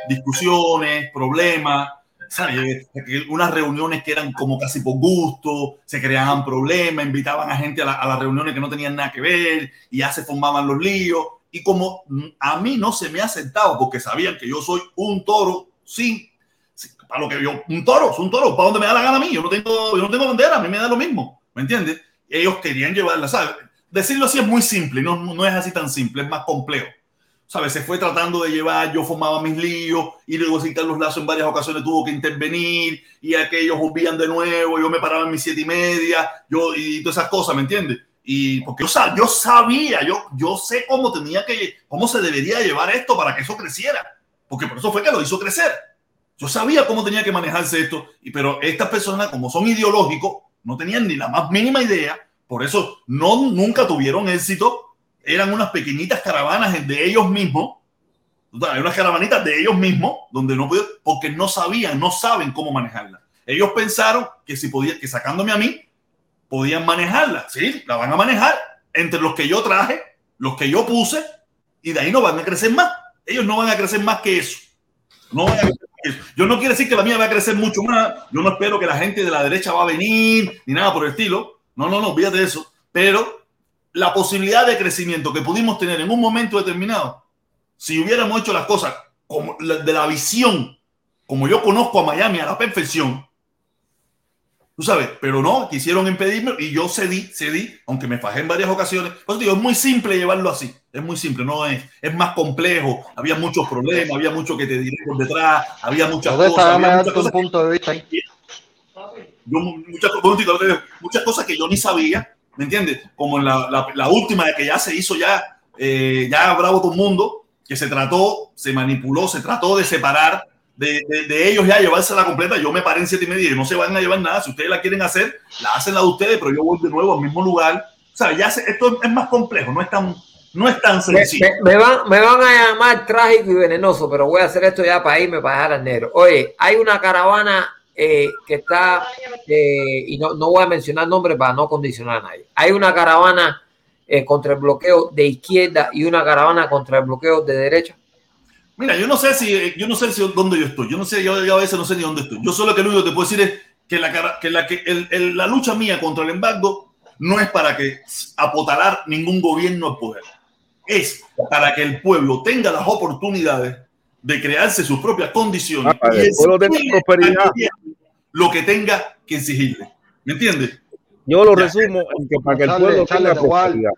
discusiones, problemas, ¿sabes? Que unas reuniones que eran como casi por gusto, se creaban problemas, invitaban a gente a, la- a las reuniones que no tenían nada que ver y ya se formaban los líos. Y como mm, a mí no se me ha sentado porque sabían que yo soy un toro sin, sin- para lo que yo, un toro, soy un toro, para donde me da la gana a mí, yo no tengo, yo no tengo bandera, a mí me da lo mismo, ¿me entiendes? Ellos querían llevarla, ¿sabes? Decirlo así es muy simple, no, no es así tan simple, es más complejo. ¿sabes? Se fue tratando de llevar, yo formaba mis líos y luego si Carlos Lazo en varias ocasiones tuvo que intervenir y aquellos volvían de nuevo, yo me paraba en mis siete y media, yo y todas esas cosas, ¿me entiendes? Y porque yo, yo sabía, yo, yo sé cómo tenía que, cómo se debería llevar esto para que eso creciera, porque por eso fue que lo hizo crecer. Yo sabía cómo tenía que manejarse esto, pero estas personas, como son ideológicos, no tenían ni la más mínima idea, por eso no, nunca tuvieron éxito eran unas pequeñitas caravanas de ellos mismos, hay unas caravanitas de ellos mismos, donde no pudieron, porque no sabían, no saben cómo manejarla. Ellos pensaron que si podía, que sacándome a mí, podían manejarla. Sí, la van a manejar entre los que yo traje, los que yo puse, y de ahí no van a crecer más. Ellos no van a crecer más que eso. No van a crecer. Yo no quiero decir que la mía va a crecer mucho más. Yo no espero que la gente de la derecha va a venir, ni nada por el estilo. No, no, no, olvídate de eso. Pero la posibilidad de crecimiento que pudimos tener en un momento determinado, si hubiéramos hecho las cosas como de la visión, como yo conozco a Miami a la perfección, tú sabes, pero no, quisieron impedirme y yo cedí, cedí, aunque me fajé en varias ocasiones. Pues digo, es muy simple llevarlo así, es muy simple, no es, es más complejo, había muchos problemas, había mucho que te diré por detrás, había muchas cosas, había muchas cosas punto de vista ahí. yo muchas, muchas cosas que yo ni sabía, ¿me entiendes? Como en la, la, la última que ya se hizo ya, eh, ya bravo el mundo, que se trató, se manipuló, se trató de separar de, de, de ellos ya llevársela completa. Yo me paré en siete y media y no se van a llevar nada. Si ustedes la quieren hacer, la hacen la de ustedes, pero yo voy de nuevo al mismo lugar. O sea, ya se, esto es más complejo, no es tan, no es tan Me, sencillo. me- me van, me van a llamar trágico y venenoso, pero voy a hacer esto ya para irme, para dejar al negro. Oye, hay una caravana eh, que está, eh, y no, no voy a mencionar nombres para no condicionar a nadie. Hay una caravana eh, contra el bloqueo de izquierda y una caravana contra el bloqueo de derecha. Mira, yo no sé si, yo no sé si dónde yo estoy. Yo no sé, yo, yo a veces no sé ni dónde estoy. Yo solo que lo único que te puedo decir es que la, que la, que el- el- la lucha mía contra el embargo no es para que apotalar ningún gobierno al poder. Es para que el pueblo tenga las oportunidades de crearse sus propias condiciones Ah, el pueblo tenga exigirle prosperidad. lo que tenga que exigirle. ¿Me entiendes? Yo lo resumo en que para que el pueblo Charlie, tenga prosperidad.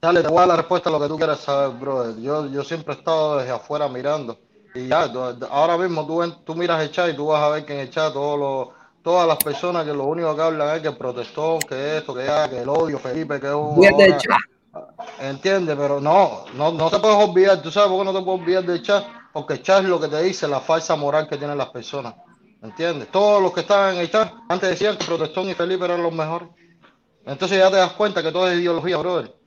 Dale, te voy a dar la respuesta a lo que tú quieras saber, brother. Yo, yo siempre he estado desde afuera mirando. Y ya, ahora mismo tú, tú miras el chat y tú vas a ver que en el chat todos los, todas las personas que lo único que hablan es que el protestón, que esto, que ya, que el odio, Felipe, que es un. Entiende, pero no, no, no te puedes olvidar. ¿Tú sabes por qué no te puedes olvidar del chat? Porque el chat es lo que te dice la falsa moral que tienen las personas. ¿Entiendes? Todos los que estaban en el chat antes decían que Protestón y Felipe eran los mejores. Entonces ya te das cuenta que todo es ideología, brother.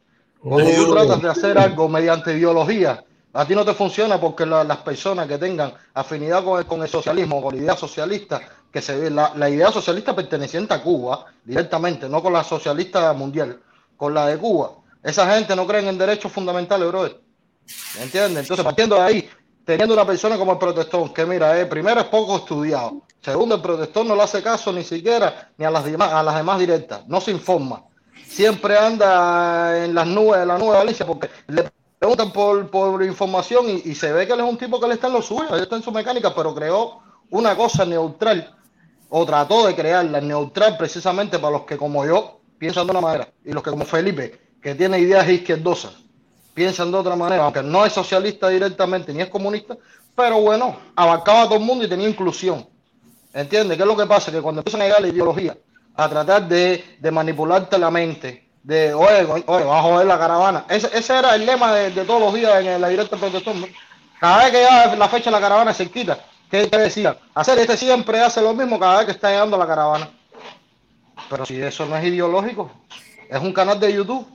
Cuando tú tratas de hacer algo mediante ideología, a ti no te funciona porque la- las personas que tengan afinidad con el, con el socialismo, con la idea socialista, que se ve, la, la idea socialista perteneciente a Cuba directamente, no con la socialista mundial, con la de Cuba. Esa gente no creen en derechos fundamentales, brother. ¿Me entiendes? Entonces, partiendo de ahí, teniendo una persona como el protestón, que mira, eh, primero es poco estudiado, segundo, el protestón no le hace caso ni siquiera ni a las demás, a las demás directas, no se informa. Siempre anda en las nubes de la nube de porque le preguntan por, por información y, se ve que él es un tipo que le está en lo suyo, él está en su mecánica, pero creó una cosa neutral o trató de crearla neutral precisamente para los que como yo piensan de una manera y los que como Felipe, que tiene ideas izquierdosas, piensan de otra manera, aunque no es socialista directamente ni es comunista, pero bueno, abarcaba a todo el mundo y tenía inclusión. ¿Entiendes? ¿Qué es lo que pasa? Que cuando empiezan a llegar la ideología, a tratar de, de manipularte la mente, de, oye, oye, vamos a joder la caravana. Ese, ese era el lema de, de todos los días en la directa protestón. ¿no? Cada vez que llegaba la fecha de la caravana cerquita, ¿qué, qué decían? Hacer este siempre hace lo mismo cada vez que está llegando la caravana. Pero si eso no es ideológico, es un canal de YouTube.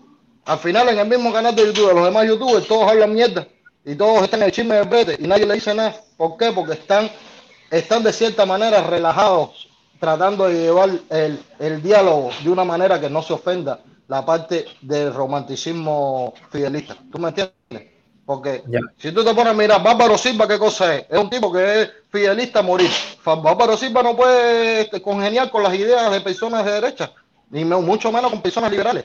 Al final, en el mismo canal de YouTube, de los demás YouTubers, todos hablan mierda y todos están en el chisme del brete y nadie le dice nada. ¿Por qué? Porque están, están de cierta manera relajados, tratando de llevar el, el diálogo de una manera que no se ofenda la parte del romanticismo fidelista. ¿Tú me entiendes? Porque Ya. si tú te pones a mirar, Bárbaro Silva, ¿qué cosa es? Es un tipo que es fidelista a morir. Bárbaro Silva no puede este, congeniar con las ideas de personas de derecha, ni mucho menos con personas liberales.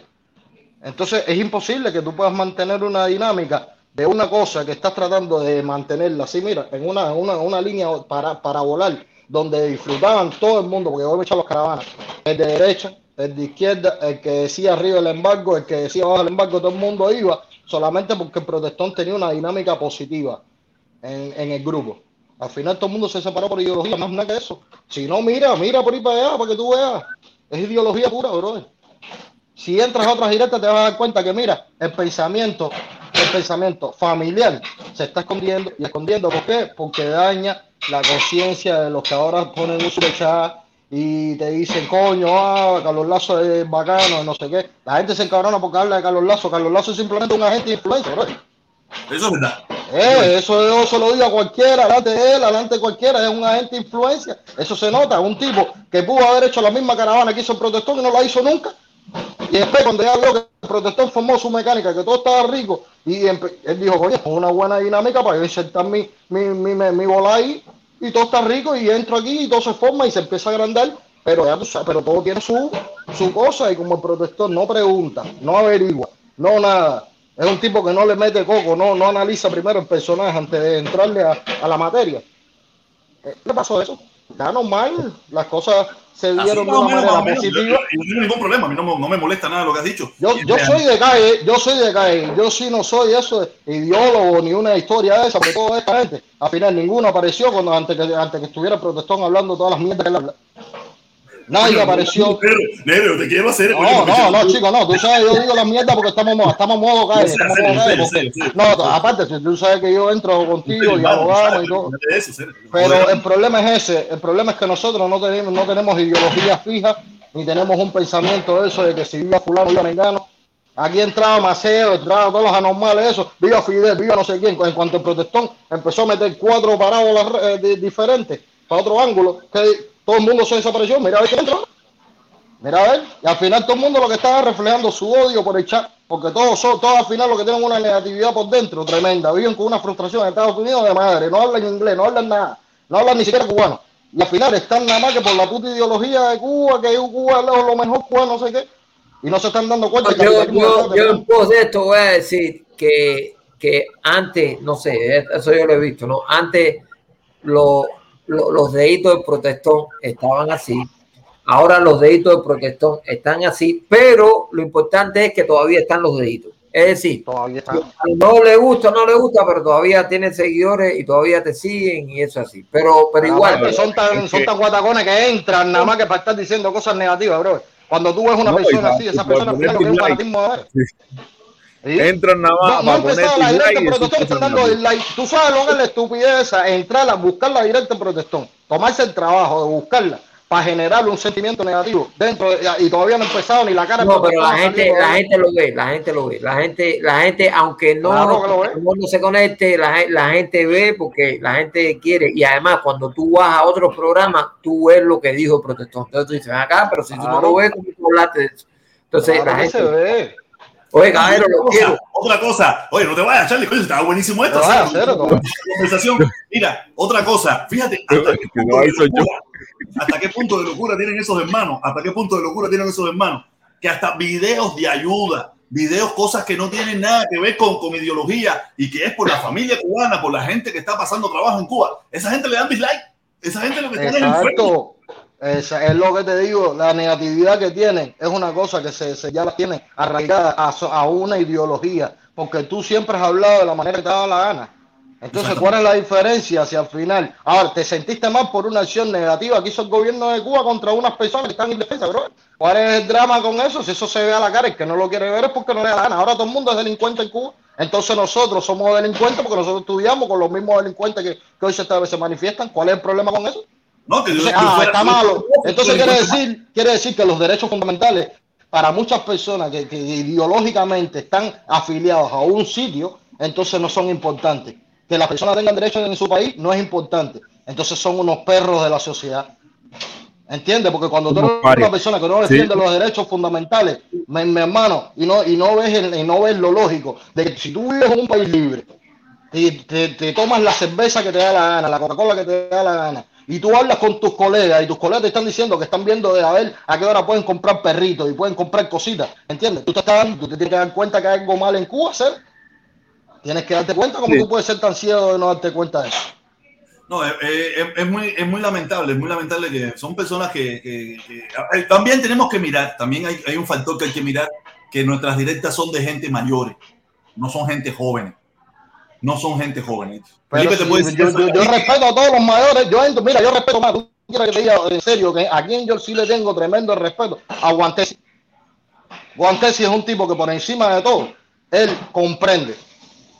Entonces es imposible que tú puedas mantener una dinámica de una cosa que estás tratando de mantenerla así, mira, en una, una, una línea para, para volar, donde disfrutaban todo el mundo, porque voy a echar los caravanas, el de derecha, el de izquierda, el que decía arriba el embargo, el que decía abajo el embargo, todo el mundo iba, solamente porque el protestón tenía una dinámica positiva en, en el grupo. Al final todo el mundo se separó por ideología, más nada que eso. Si no, mira, mira por ahí para allá, para que tú veas. Es ideología pura, brother. Si entras a otras directas te vas a dar cuenta que mira, el pensamiento, el pensamiento familiar se está escondiendo y escondiendo. ¿Por qué? Porque daña la conciencia de los que ahora ponen un superchat y te dicen, coño, ah, Carlos Lazo es bacano, no sé qué. La gente se encabrona porque habla de Carlos Lazo. Carlos Lazo es simplemente un agente de influencia, bro. Eso es verdad. Eh, eso yo se lo digo a cualquiera, delante de él, delante de cualquiera, es un agente de influencia. Eso se nota, un tipo que pudo haber hecho la misma caravana que hizo el protestón y no la hizo nunca. Y después, cuando ya vio que el protestón formó su mecánica, que todo estaba rico, y él dijo, coño, es una buena dinámica para yo insertar mi, mi, mi, mi, bola ahí, y todo está rico, y entro aquí, y todo se forma, y se empieza a agrandar, pero, ya tú sabes, pero todo tiene su, su cosa, y como el protector no pregunta, no averigua, no nada, es un tipo que no le mete coco, no, no analiza primero el personaje antes de entrarle a, a la materia. Eh, ¿Qué pasó eso? Ya normal, las cosas se Así dieron de una manera menos. Positiva. yo- yo no tengo ningún problema, a mí no, me- no me molesta nada lo que has dicho. Yo, yo soy de calle, yo soy de calle, yo sí no soy eso de ideólogo ni una historia de esa, porque toda esta gente, al final ninguno apareció cuando antes que, antes que estuviera el protestón hablando todas las mierdas que él habla. Nadie apareció. Negro, negro, te quiero hacer. No, no, no, chico, no, tú sabes, yo digo las mierdas porque estamos, mo- estamos modo calle, estamos modo calle, porque- no, aparte, si tú sabes que yo entro contigo y abogamos y todo. Pero el problema es ese, el problema es que nosotros no tenemos, no tenemos ideología fija, ni tenemos un pensamiento de eso de que si viva fulano, viva mengano. Aquí entraba Maceo, entraba todos los anormales, eso, viva Fidel, viva no sé quién. En cuanto el protestón empezó a meter cuatro parábolas eh, di- diferentes para otro ángulo, que todo el mundo se desapareció, mira a ver quién entró. Mira a ver, y al final todo el mundo lo que estaba reflejando su odio por el chat, porque todos son, todos al final lo que tienen una negatividad por dentro tremenda, viven con una frustración en Estados Unidos de madre, no hablan inglés, no hablan nada, no hablan ni siquiera cubano. Y al final están nada más que por la puta ideología de Cuba, que Cuba es lo mejor cubano, no sé qué, y no se están dando cuenta que Yo, yo, yo en pos de esto voy a decir que, que antes, no sé, eso yo lo he visto, ¿no? Antes lo- lo- los deditos del protestón estaban así, ahora los deditos del protestón están así, pero lo importante es que todavía están los deditos. Es decir, Todavía no le gusta, no le gusta, pero todavía tiene seguidores y todavía te siguen y eso así. Pero, pero igual, son tan, son que- tan guatacones que entran nada más que para estar diciendo cosas negativas, bro. Cuando tú ves una No, persona así, esa persona al final lo que es un fanatismo de ver. ¿Sí? Entran nada más No, no para ha empezado ponerte la directa like en protestón, el like. Tú sabes lo que es la estupidez esa, entrar a buscar la directa en protestón, tomarse el trabajo de buscarla para generarle un sentimiento negativo dentro de- y todavía no ha empezado ni la cara no, pero la gente, la todavía. gente lo ve, la gente lo ve, la gente, la gente, aunque no, Claro no, no se conecte, la, gen- la gente ve porque la gente quiere y además cuando tú vas a otros programas, tú ves lo que dijo el protestón. Entonces tú dices, "Ven acá, pero si tú no lo ves, ¿cómo tú hablaste de eso? Entonces Claro la gente, se ve. Oye, caballero, otra lo cosa, quiero. Otra cosa, oye, no te vayas, Charlie, coño, estaba buenísimo esto. Conversación. Mira, otra cosa, fíjate, hasta qué punto no, de locura, hasta qué punto de locura tienen esos hermanos, hasta qué punto de locura tienen esos hermanos, que hasta videos de ayuda, videos, cosas que no tienen nada que ver con, con ideología y que es por la familia cubana, por la gente que está pasando trabajo en Cuba, esa gente le dan dislike, esa gente lo que está en el Esa es lo que te digo, la negatividad que tienen es una cosa que se, se ya la tienen arraigada a, a una ideología, porque tú siempre has hablado de la manera que te dado la gana. Entonces, ¿cuál es la diferencia si al final, ahora te sentiste mal por una acción negativa que hizo el gobierno de Cuba contra unas personas que están indefensas, bro? ¿Cuál es el drama con eso? Si eso se ve a la cara, el que no lo quiere ver es porque no le da la gana. Ahora todo el mundo es delincuente en Cuba. Entonces nosotros somos delincuentes porque nosotros estudiamos con los mismos delincuentes que, que hoy se, se manifiestan. ¿Cuál es el problema con eso? No, que Entonces, ah, fuera- está malo. Entonces quiere decir, quiere decir que los derechos fundamentales para muchas personas que, que ideológicamente están afiliados a un sitio, entonces no son importantes. Que las personas tengan derechos en su país no es importante. Entonces son unos perros de la sociedad. ¿Entiendes? Porque cuando tú eres una persona que no Sí. defiende los derechos fundamentales, mi, mi hermano, y no, y no ves el- y no ves lo lógico, de que si tú vives en un país libre, y te, te tomas la cerveza que te da la gana, la Coca-Cola que te da la gana, y tú hablas con tus colegas y tus colegas te están diciendo que están viendo de a ver a qué hora pueden comprar perritos y pueden comprar cositas, ¿entiendes? Tú te, estás dando- tú te tienes que dar cuenta que hay algo mal en Cuba, ¿sabes? Tienes que darte cuenta como Sí. tú puedes ser tan ciego de no darte cuenta de eso. No, es, es- es muy, es muy lamentable, es muy lamentable que son personas que, que- que- eh, también tenemos que mirar, también hay, hay un factor que hay que mirar, que nuestras directas son de gente mayores, no son gente joven, no son gente joven. Pero Felipe te sí, puede decir yo, respeto a todos los mayores. Yo entro, mira, yo respeto más. Tú quieres que te diga en serio que a quien yo sí le tengo tremendo respeto a Guantesi. Guantesi es un tipo que por encima de todo, él comprende.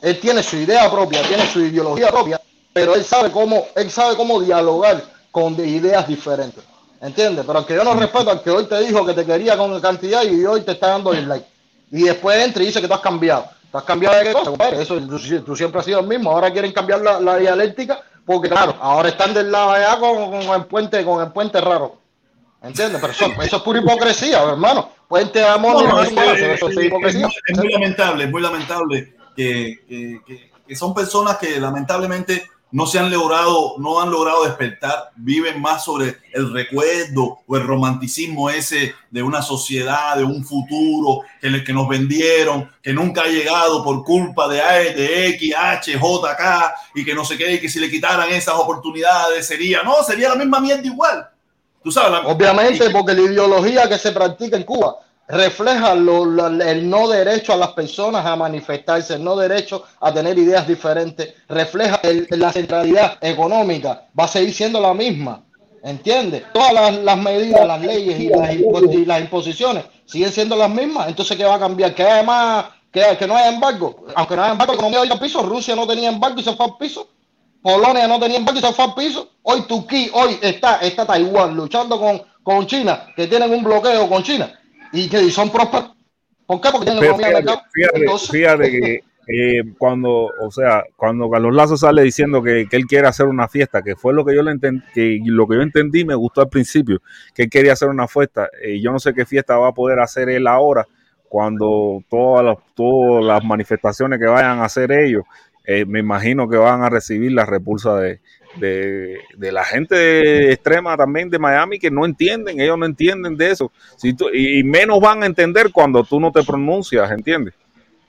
Él tiene su idea propia, tiene su ideología propia, pero él sabe cómo, él sabe cómo dialogar con de ideas diferentes. ¿Entiendes? Pero al que yo no respeto, al que hoy te dijo que te quería con cantidad y hoy te está dando dislike. Y después entra y dice que tú has cambiado. ¿Tú has cambiado de cosa, compadre? Eso, tú, tú siempre has sido el mismo. Ahora quieren cambiar la, la dialéctica porque, claro, ahora están del lado allá con, con el puente con el puente raro. ¿Entiendes? Pero eso, eso es pura hipocresía, hermano. Puente de amor, No, es, eso es- hipocresía. es muy- es muy lamentable, es muy lamentable que, que- que- que son personas que lamentablemente no se han logrado, no han logrado despertar, viven más sobre el recuerdo o el romanticismo ese de una sociedad, de un futuro que, le- que nos vendieron, que nunca ha llegado por culpa de, A- de X, H, J, K y que no sé qué, y que si le quitaran esas oportunidades sería, no, sería la misma mierda igual. Tú sabes, la- Obviamente, porque la ideología que se practica en Cuba refleja lo- el no derecho a las personas a manifestarse, el no derecho a tener ideas diferentes, refleja el- la centralidad económica, va a seguir siendo la misma, ¿entiendes? Todas las, medidas, las leyes y las, y las imposiciones siguen siendo las mismas, entonces ¿qué va a cambiar? Que además que, que no haya embargo, aunque no haya embargo, hoy al piso, Rusia no tenía embargo y se fue al piso, Polonia no tenía embargo y se fue al piso. Hoy Turquía, hoy está, está Taiwán luchando con, con China, que tienen un bloqueo con China y que son prósperos. ¿Por qué? Porque tienen economía de fíjate, mercado. fíjate, Entonces, fíjate que eh, cuando, o sea, cuando Carlos Lazo sale diciendo que, que él quiere hacer una fiesta, que fue lo que yo le entendí, que lo que yo entendí me gustó al principio, que él quería hacer una fiesta, eh, yo no sé qué fiesta va a poder hacer él ahora cuando todas las, todas las manifestaciones que vayan a hacer ellos, eh, me imagino que van a recibir la repulsa de, de, de la gente extrema también de Miami que no entienden, ellos no entienden de eso. Si tú- y, y menos van a entender cuando tú no te pronuncias, ¿entiendes?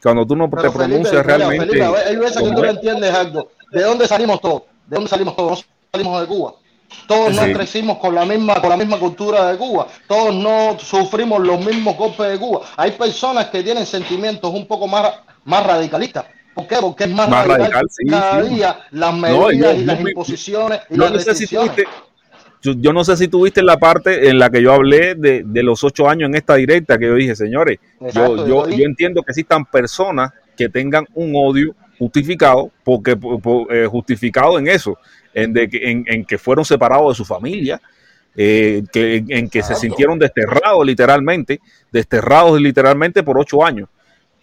Cuando tú no pero te Felipe, pronuncias mira, realmente. Felipe, hay veces que tú no es. entiendes algo. ¿De dónde salimos todos? ¿De dónde salimos todos? Salimos de Cuba. Todos no crecimos con la misma con la misma cultura de Cuba. Todos no sufrimos los mismos golpes de Cuba. Hay personas que tienen sentimientos un poco más, más radicalistas. ¿Por qué? Porque es más, Más radical, radical, sí, cada sí. día las No, medidas yo- y las yo imposiciones y Yo las no sé si tuviste, yo, yo no sé si tuviste la parte en la que yo hablé de, de los ocho años en esta directa, que yo dije, señores, Exacto, yo, yo entiendo que existan personas que tengan un odio justificado, porque po- po- eh, justificado en eso, en, de que, en, en que fueron separados de su familia, eh, que, en, en que se sintieron desterrados literalmente, desterrados literalmente por ocho años.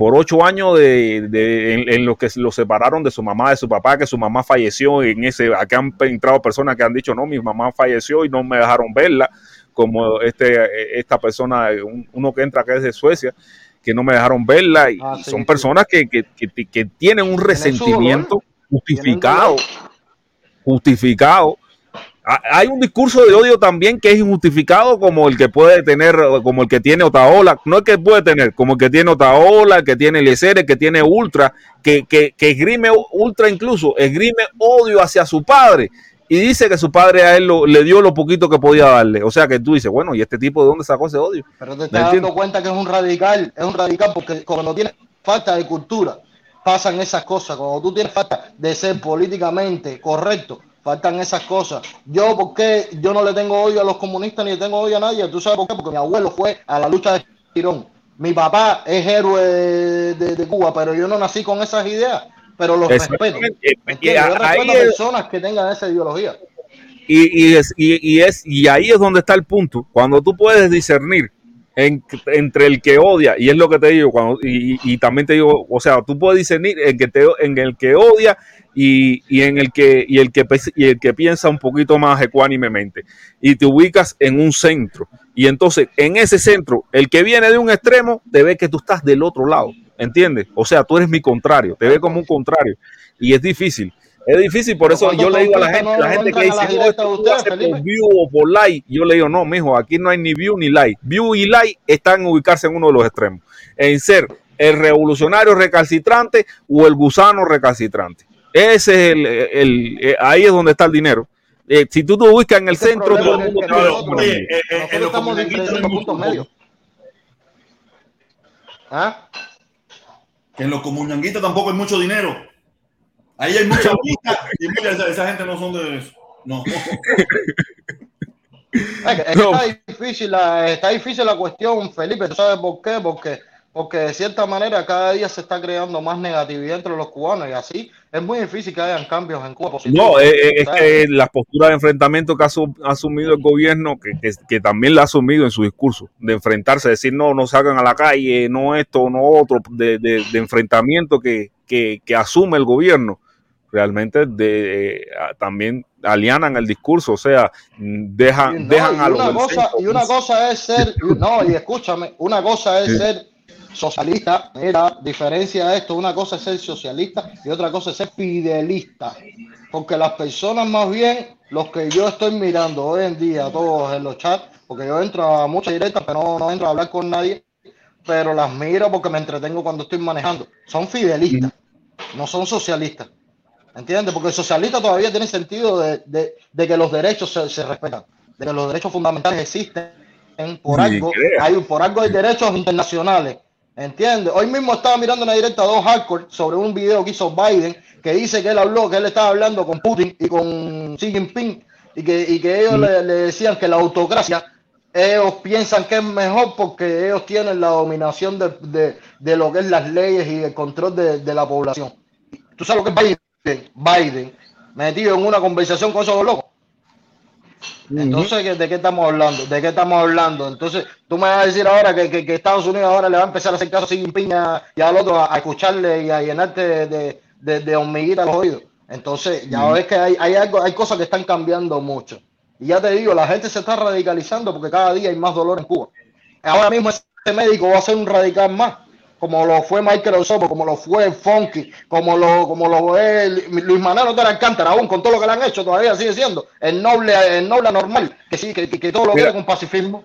Por ocho años de, de- en, en los que los separaron de su mamá, de su papá, que su mamá falleció en ese, aquí han entrado personas que han dicho, no, mi mamá falleció y no me dejaron verla, como este, esta persona, un- uno que entra que es de Suecia, que no me dejaron verla, y, Ah, sí, son sí. personas que, que- que- que tienen un resentimiento justificado, justificado. Ha- Hay un discurso de odio también que es injustificado como el que puede tener, como el que tiene Otaola, no el que puede tener, como el que tiene Otaola, el que tiene Lecer, el que tiene Ultra, que, que, que esgrime Ultra incluso, esgrime odio hacia su padre y dice que su padre a él lo- le dio lo poquito que podía darle. O sea que tú dices, bueno, ¿y este tipo de dónde sacó ese odio? Pero te ¿Me estás dando cuenta que es un radical, es un radical porque cuando tienes falta de cultura, pasan esas cosas. Cuando tú tienes falta de ser políticamente correcto, faltan esas cosas. Yo, ¿por qué yo no le tengo odio a los comunistas ni le tengo odio a nadie? ¿Tú sabes por qué? Porque mi abuelo fue a la lucha de Tirón. Mi papá es héroe de, de- de Cuba, pero yo no nací con esas ideas, pero los respeto. Yo respeto a personas que tengan esa ideología. Y, y, es, y, y es, y ahí es donde está el punto. Cuando tú puedes discernir en- entre el que odia, y es lo que te digo, cuando, y, y también te digo, o sea, tú puedes discernir en, que te, en el que odia y, y en el que, y el que pes- y el que piensa un poquito más ecuánimemente. Y te ubicas en un centro. Y entonces, en ese centro, el que viene de un extremo, te ve que tú estás del otro lado. ¿Entiendes? O sea, tú eres mi contrario, te ve como un contrario. Y es difícil. Es difícil, por eso ¿Cuántos yo le digo a la gente, no- la gente que dice, no, directas esto ustedes, haces por view o por like. Yo le digo, no, mijo, aquí no hay ni view ni like. View y like están en ubicarse en uno de los extremos. En ser el revolucionario recalcitrante o el gusano recalcitrante. Ese es el, el- eh, ahí es donde está el dinero. Eh, si tú te ubicas en el el centro, todo el mundo que te. ¿Ah? Que en los comunanguitos tampoco hay mucho dinero. Ahí hay mucha vida y mira, esa, esa gente no son de eso. No. Es que- es que No. está, difícil la, está difícil la cuestión, Felipe. ¿Tú sabes por qué? Porque, porque de cierta manera cada día se está creando más negatividad entre los cubanos y así es muy difícil que hayan cambios en Cuba positivos. No, eh, eh, es que las posturas de enfrentamiento que ha, asu- ha asumido el gobierno, que, que- que también la ha asumido en su discurso, de enfrentarse, decir no, no salgan a la calle, no esto, no otro, de, de- de enfrentamiento que, que- que asume el gobierno, realmente de, eh, también alianan el discurso, o sea, dejan, no, dejan y a los cosa y una cosa es ser no y escúchame una cosa es Sí. ser socialista mira diferencia esto una cosa es ser socialista y otra cosa es ser fidelista porque las personas más bien los que yo estoy mirando hoy en día todos en los chats porque yo entro a muchas directas pero no, no entro a hablar con nadie pero las miro porque me entretengo cuando estoy manejando son fidelistas no son socialistas ¿Entiendes? Porque el socialista todavía tiene sentido de, de- de que los derechos se, se respetan, de que los derechos fundamentales existen por algo, hay, por algo hay derechos internacionales. ¿Entiendes? Hoy mismo estaba mirando una directa dos hardcore sobre un video que hizo Biden que dice que él habló, que él estaba hablando con Putin y con Xi Jinping y que, y que ellos le, le decían que la autocracia ellos piensan que es mejor porque ellos tienen la dominación de, de- de lo que es las leyes y el control de, de la población. ¿Tú sabes lo que es Biden? Biden metido en una conversación con esos dos locos. Entonces, ¿de qué estamos hablando? ¿De qué estamos hablando? Entonces, tú me vas a decir ahora que, que- que Estados Unidos ahora le va a empezar a hacer caso a Xi Jinping a- y al otro a, a escucharle y a llenarte de, de, de, de hormiguitas los oídos. Entonces, ya ves que hay, hay algo, hay cosas que están cambiando mucho. Y ya te digo, la gente se está radicalizando porque cada día hay más dolor en Cuba. Ahora mismo ese médico va a ser un radical más, como lo fue Michael Osopo, como lo fue Funky, como lo, como lo es Luis Manuel Otero Alcántara, aún con todo lo que le han hecho, todavía sigue siendo el noble, el noble normal, que sí, que, todo lo Mira. quiere con pacifismo.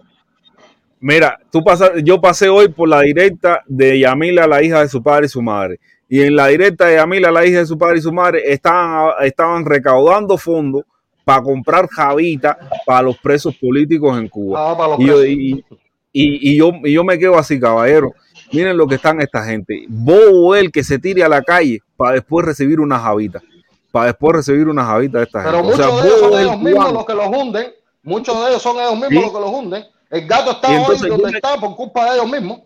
Mira, tú pasas, yo pasé hoy por la directa de Yamila, la hija de su padre y su madre. Y en la directa de Yamila, la hija de su padre y su madre, estaban, estaban recaudando fondos para comprar javita para los presos políticos en Cuba. Ah, para los Y yo, presos. y- y- y yo, y yo me quedo así, caballero. Miren lo que están esta gente. Bobo el que se tire a la calle para después recibir una javita. Para después recibir una javita de esta Pero gente. O sea, muchos de ellos son el ellos mismos los que los hunden. Muchos de ellos son ellos mismos Sí. los que los hunden. El gato está hoy entonces yo donde me- está por culpa de ellos mismos.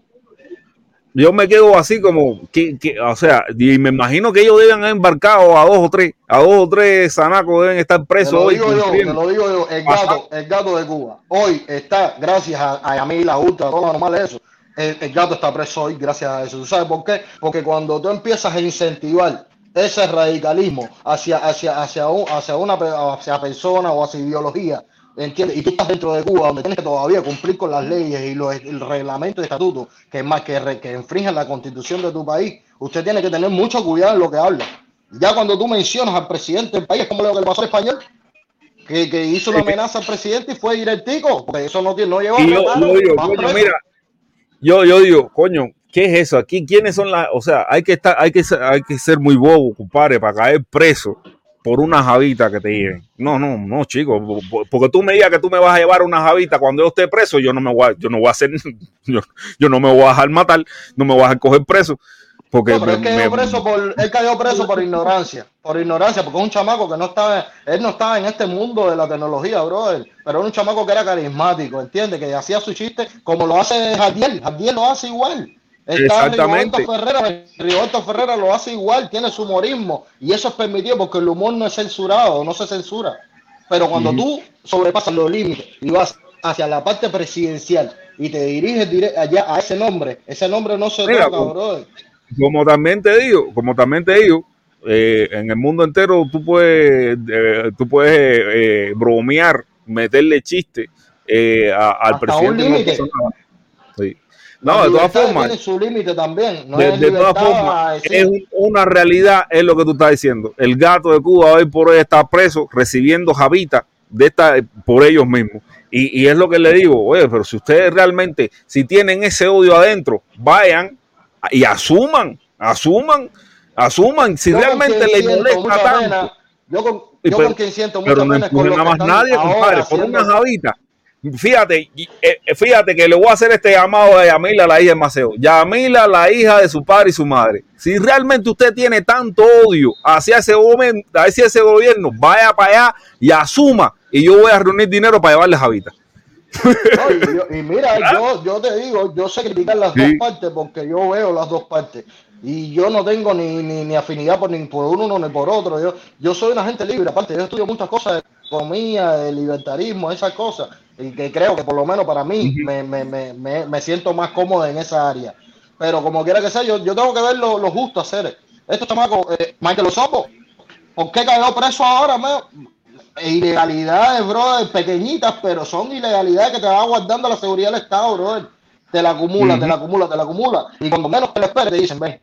yo me quedo así como que, que, o sea, y me imagino que ellos deben haber embarcado a dos o tres, a dos o tres sanacos deben estar presos hoy. digo yo, te lo digo yo, el gato, el gato de Cuba. Hoy está, gracias a, a Yamila Ultra, a todo lo normal de eso. El, el gato está preso hoy gracias a eso. ¿Tú sabes por qué? Porque cuando tú empiezas a incentivar ese radicalismo hacia, hacia, hacia, un- hacia una hacia persona o hacia ideología, ¿entiendes? Y tú estás dentro de Cuba, donde tienes que todavía cumplir con las leyes y los, el reglamento y estatuto que, más, que, re- que infringen la constitución de tu país, usted tiene que tener mucho cuidado en lo que habla. Ya cuando tú mencionas al presidente del país, es como lo que le pasó al español, que, que hizo una amenaza al presidente y fue directico, porque eso no, no lleva Y yo, yo preso. mira, yo, yo digo, coño, ¿qué es eso? Aquí, ¿quiénes son las? O sea, hay que estar, hay que ser, hay que ser muy bobo, compadre, para caer preso por una javita que te lleven. No, no, no, chico, po- po- porque tú me digas que tú me vas a llevar una javita cuando yo esté preso, yo no me voy a, yo no voy a hacer, yo, yo no me voy a dejar matar, no me voy a dejar coger preso, porque No, pero me- él cayó me- preso por, él cayó preso por ignorancia, por ignorancia, porque es un chamaco que no estaba, él no estaba en este mundo de la tecnología, brother, pero era un chamaco que era carismático, ¿entiendes? Que hacía su chiste como lo hace Jadiel, Jadiel lo hace igual. Está Exactamente. Ferrera, Rigoberto Ferrera lo hace igual, tiene su humorismo, y eso es permitido porque el humor no es censurado, no se censura. Pero cuando tú sobrepasas los límites y vas hacia la parte presidencial y te diriges allá a ese nombre, ese nombre no se Mira, toca, brother. Como también te digo, como también te digo, eh, en el mundo entero tú puedes, eh, tú puedes eh, bromear, meterle chiste a- al Hasta presidente. un no. Sí. De todas formas, Tiene su límite también. No de, de todas formas, es un- una realidad, es lo que tú estás diciendo. El gato de Cuba hoy por hoy está preso, recibiendo javita de esta, por ellos mismos. Y, y es lo que le digo, oye, pero si ustedes realmente, si tienen ese odio adentro, vayan y asuman, asuman, asuman. Si Yo realmente siento molesta tanto, yo con, yo pero- con quien siento pero mucha no pena es con más nadie, compadre, por una javita. Fíjate, eh, eh, fíjate que le voy a hacer este llamado a Yamila, la hija de Maceo. Yamila, la hija de su padre y su madre. Si realmente usted tiene tanto odio hacia ese, hacia ese gobierno, vaya para allá y asuma. Y yo voy a reunir dinero para llevarle javita. No, y, yo- y mira, yo, yo te digo, yo sé criticar las Sí. dos partes porque yo veo las dos partes. Y yo no tengo ni, ni, ni afinidad por, ni por uno ni por otro. Yo, yo soy una gente libre, aparte, yo estudio muchas cosas de economía, de libertarismo, esas cosas. Y que creo que por lo menos para mí me, me, me, me, me siento más cómodo en esa área. Pero como quiera que sea, yo, yo tengo que ver lo, lo justo hacer. Estos chamacos, eh, Michael Osopo, ¿por qué cayó preso ahora? Ilegalidades, brother, pequeñitas, pero son ilegalidades que te van guardando la seguridad del Estado, brother. Te la acumula, te la acumula, te la acumula. Y cuando menos te lo esperes, te dicen, ven,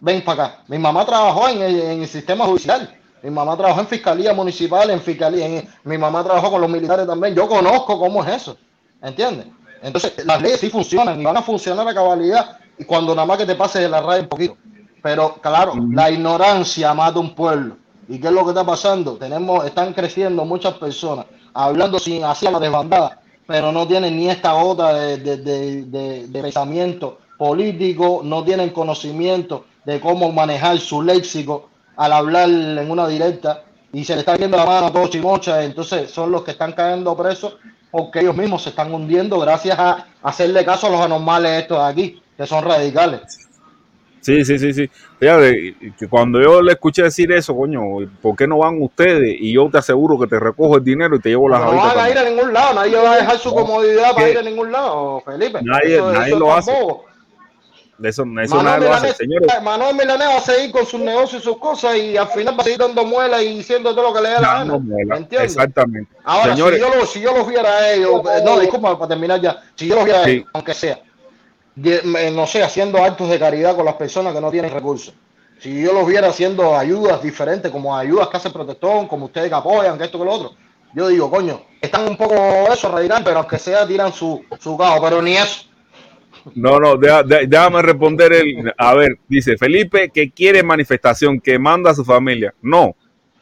ven para acá. Mi mamá trabajó en el, en el sistema judicial. Mi mamá trabajó en fiscalía municipal, en fiscalía. en- mi mamá trabajó con los militares también. Yo conozco cómo es eso. ¿Entiendes? Entonces, las leyes sí funcionan y van a funcionar a cabalidad. Y cuando nada más que te pases de la raya un poquito. Pero claro, la ignorancia mata un pueblo. ¿Y qué es lo que está pasando? Tenemos, están creciendo muchas personas hablando sin hacia la desbandada, pero no tienen ni esta gota de, de- de- pensamiento político, no tienen conocimiento de cómo manejar su léxico al hablar en una directa y se le está viendo la mano a todos chimocha, entonces son los que están cayendo presos porque ellos mismos se están hundiendo gracias a hacerle caso a los anormales estos de aquí, que son radicales. Sí, sí, sí, sí. Fíjate, que cuando yo le escuché decir eso, coño, ¿por qué no van ustedes? Y yo te aseguro que te recojo el dinero y te llevo las No van a ir también. a ningún lado, nadie va a dejar su No, comodidad para ir a ningún lado, Felipe. Nadie- nadie lo hace. bobo. Eso, eso Manuel nadie lo hace. Señores, Manuel Milanés va a seguir con sus negocios y sus cosas y al final va a seguir dando muelas y diciendo todo lo que le dé la gana. ¿Entiendes? Exactamente. Ahora, Señores, si, yo lo, si yo los viera a ellos, eh, no, disculpa para terminar ya, si yo los viera a ellos, aunque sea, no sé, haciendo actos de caridad con las personas que no tienen recursos, si yo los viera haciendo ayudas diferentes, como ayudas que hace Protectón, como ustedes que apoyan, que esto que lo otro, yo digo, coño, están un poco eso, radical, pero aunque sea tiran su, su cajo, pero ni eso. No, no, deja- de- déjame responder el. A ver, dice Felipe que quiere manifestación, que manda a su familia. No,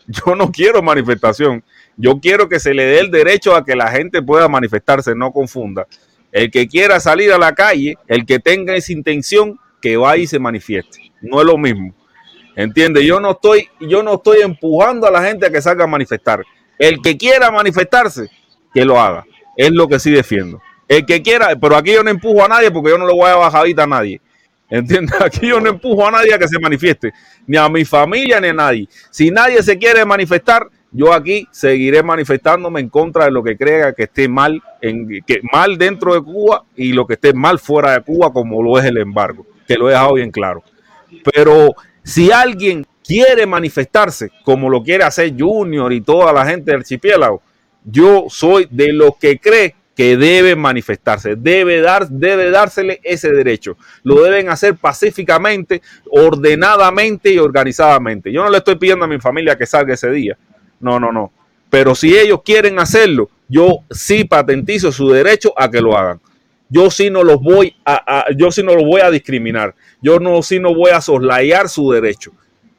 yo no quiero manifestación. Yo quiero que se le dé el derecho a que la gente pueda manifestarse, no confunda. El que quiera salir a la calle, el que tenga esa intención, que vaya y se manifieste. No es lo mismo. ¿Entiende? Yo no estoy, yo no estoy empujando a la gente a que salga a manifestar. El que quiera manifestarse, que lo haga. Es lo que sí defiendo. El que quiera, pero aquí yo no empujo a nadie porque yo no le voy a bajadita a nadie. ¿Entiendes? Aquí yo no empujo a nadie a que se manifieste, ni a mi familia ni a nadie. Si nadie se quiere manifestar, yo aquí seguiré manifestándome en contra de lo que crea que esté mal, en, que mal dentro de Cuba y lo que esté mal fuera de Cuba, como lo es el embargo, que lo he dejado bien claro. Pero si alguien quiere manifestarse, como lo quiere hacer Junior y toda la gente del archipiélago, yo soy de los que cree que debe manifestarse, debe, dar, debe dársele ese derecho. Lo deben hacer pacíficamente, ordenadamente y organizadamente. Yo no le estoy pidiendo a mi familia que salga ese día. No, no, no. Pero si ellos quieren hacerlo, yo sí patentizo su derecho a que lo hagan. Yo sí no los voy a, yo sí no los voy a discriminar. Yo no sí no voy a soslayar su derecho.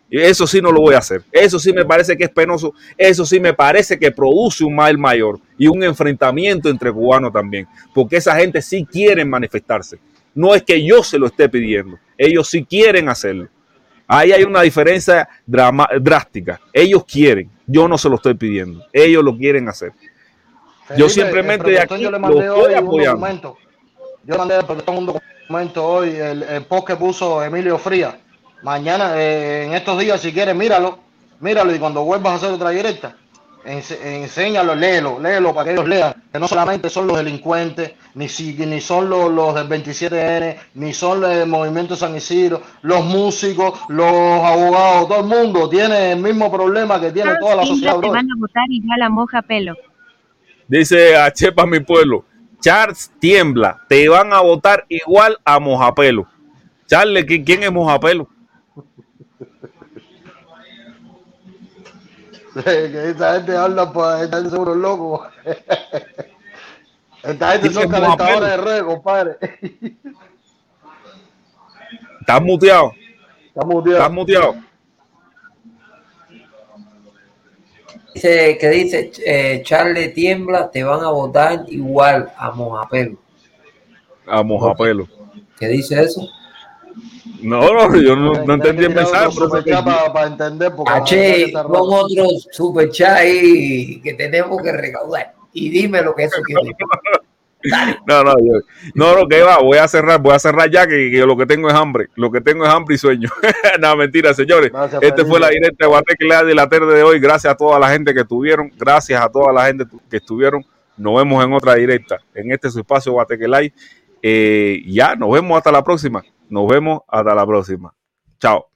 Eso sí no lo voy a hacer. Eso sí me parece que es penoso. Eso sí me parece que produce un mal mayor y un enfrentamiento entre cubanos también. Porque esa gente sí quiere manifestarse. No es que yo se lo esté pidiendo. Ellos sí quieren hacerlo. Ahí hay una diferencia drástica. Ellos quieren. Yo no se lo estoy pidiendo. Ellos lo quieren hacer. yo simplemente de aquí yo le mandé hoy un documento. Yo mandé un documento hoy, el, el post que puso Emilio Frías Mañana, eh, en estos días, si quieres, míralo, míralo y cuando vuelvas a hacer otra directa, enséñalo, léelo, léelo para que ellos lean, que no solamente son los delincuentes, ni, si, ni son los, los del 27N, ni son los del Movimiento San Isidro, los músicos, los abogados, todo el mundo tiene el mismo problema que tiene toda la sociedad. Te van a votar igual a moja pelo. Dice a Chepa mi pueblo, Charles tiembla, te van a votar igual a mojapelo. Charles, ¿quién es mojapelo? Que esta gente habla, pues, esta gente son unos locos. Esta gente son calentadores de red, compadre. ¿Estás muteado? Está muteado. ¿Estás muteado? Dice, que dice, eh, Charlie tiembla, te van a votar igual a Mojapelo. A Mojapelo. ¿Qué dice eso? No, no, yo no, no entendí el mensaje. Para, para entender. H, con otro superchat que tenemos que recaudar. Y dime lo que eso quiere No, no, yo, no, no, que va, voy a cerrar, voy a cerrar ya que, que, lo que tengo es hambre, lo que tengo es hambre y sueño. no, mentira, señores. Gracias, este fue la directa de Guateque de la tarde de hoy. Gracias a toda la gente que estuvieron, gracias a toda la gente que estuvieron. Nos vemos en otra directa, en este su espacio Guateque Live. Eh, ya, nos vemos hasta la próxima. Nos vemos hasta la próxima. Chao.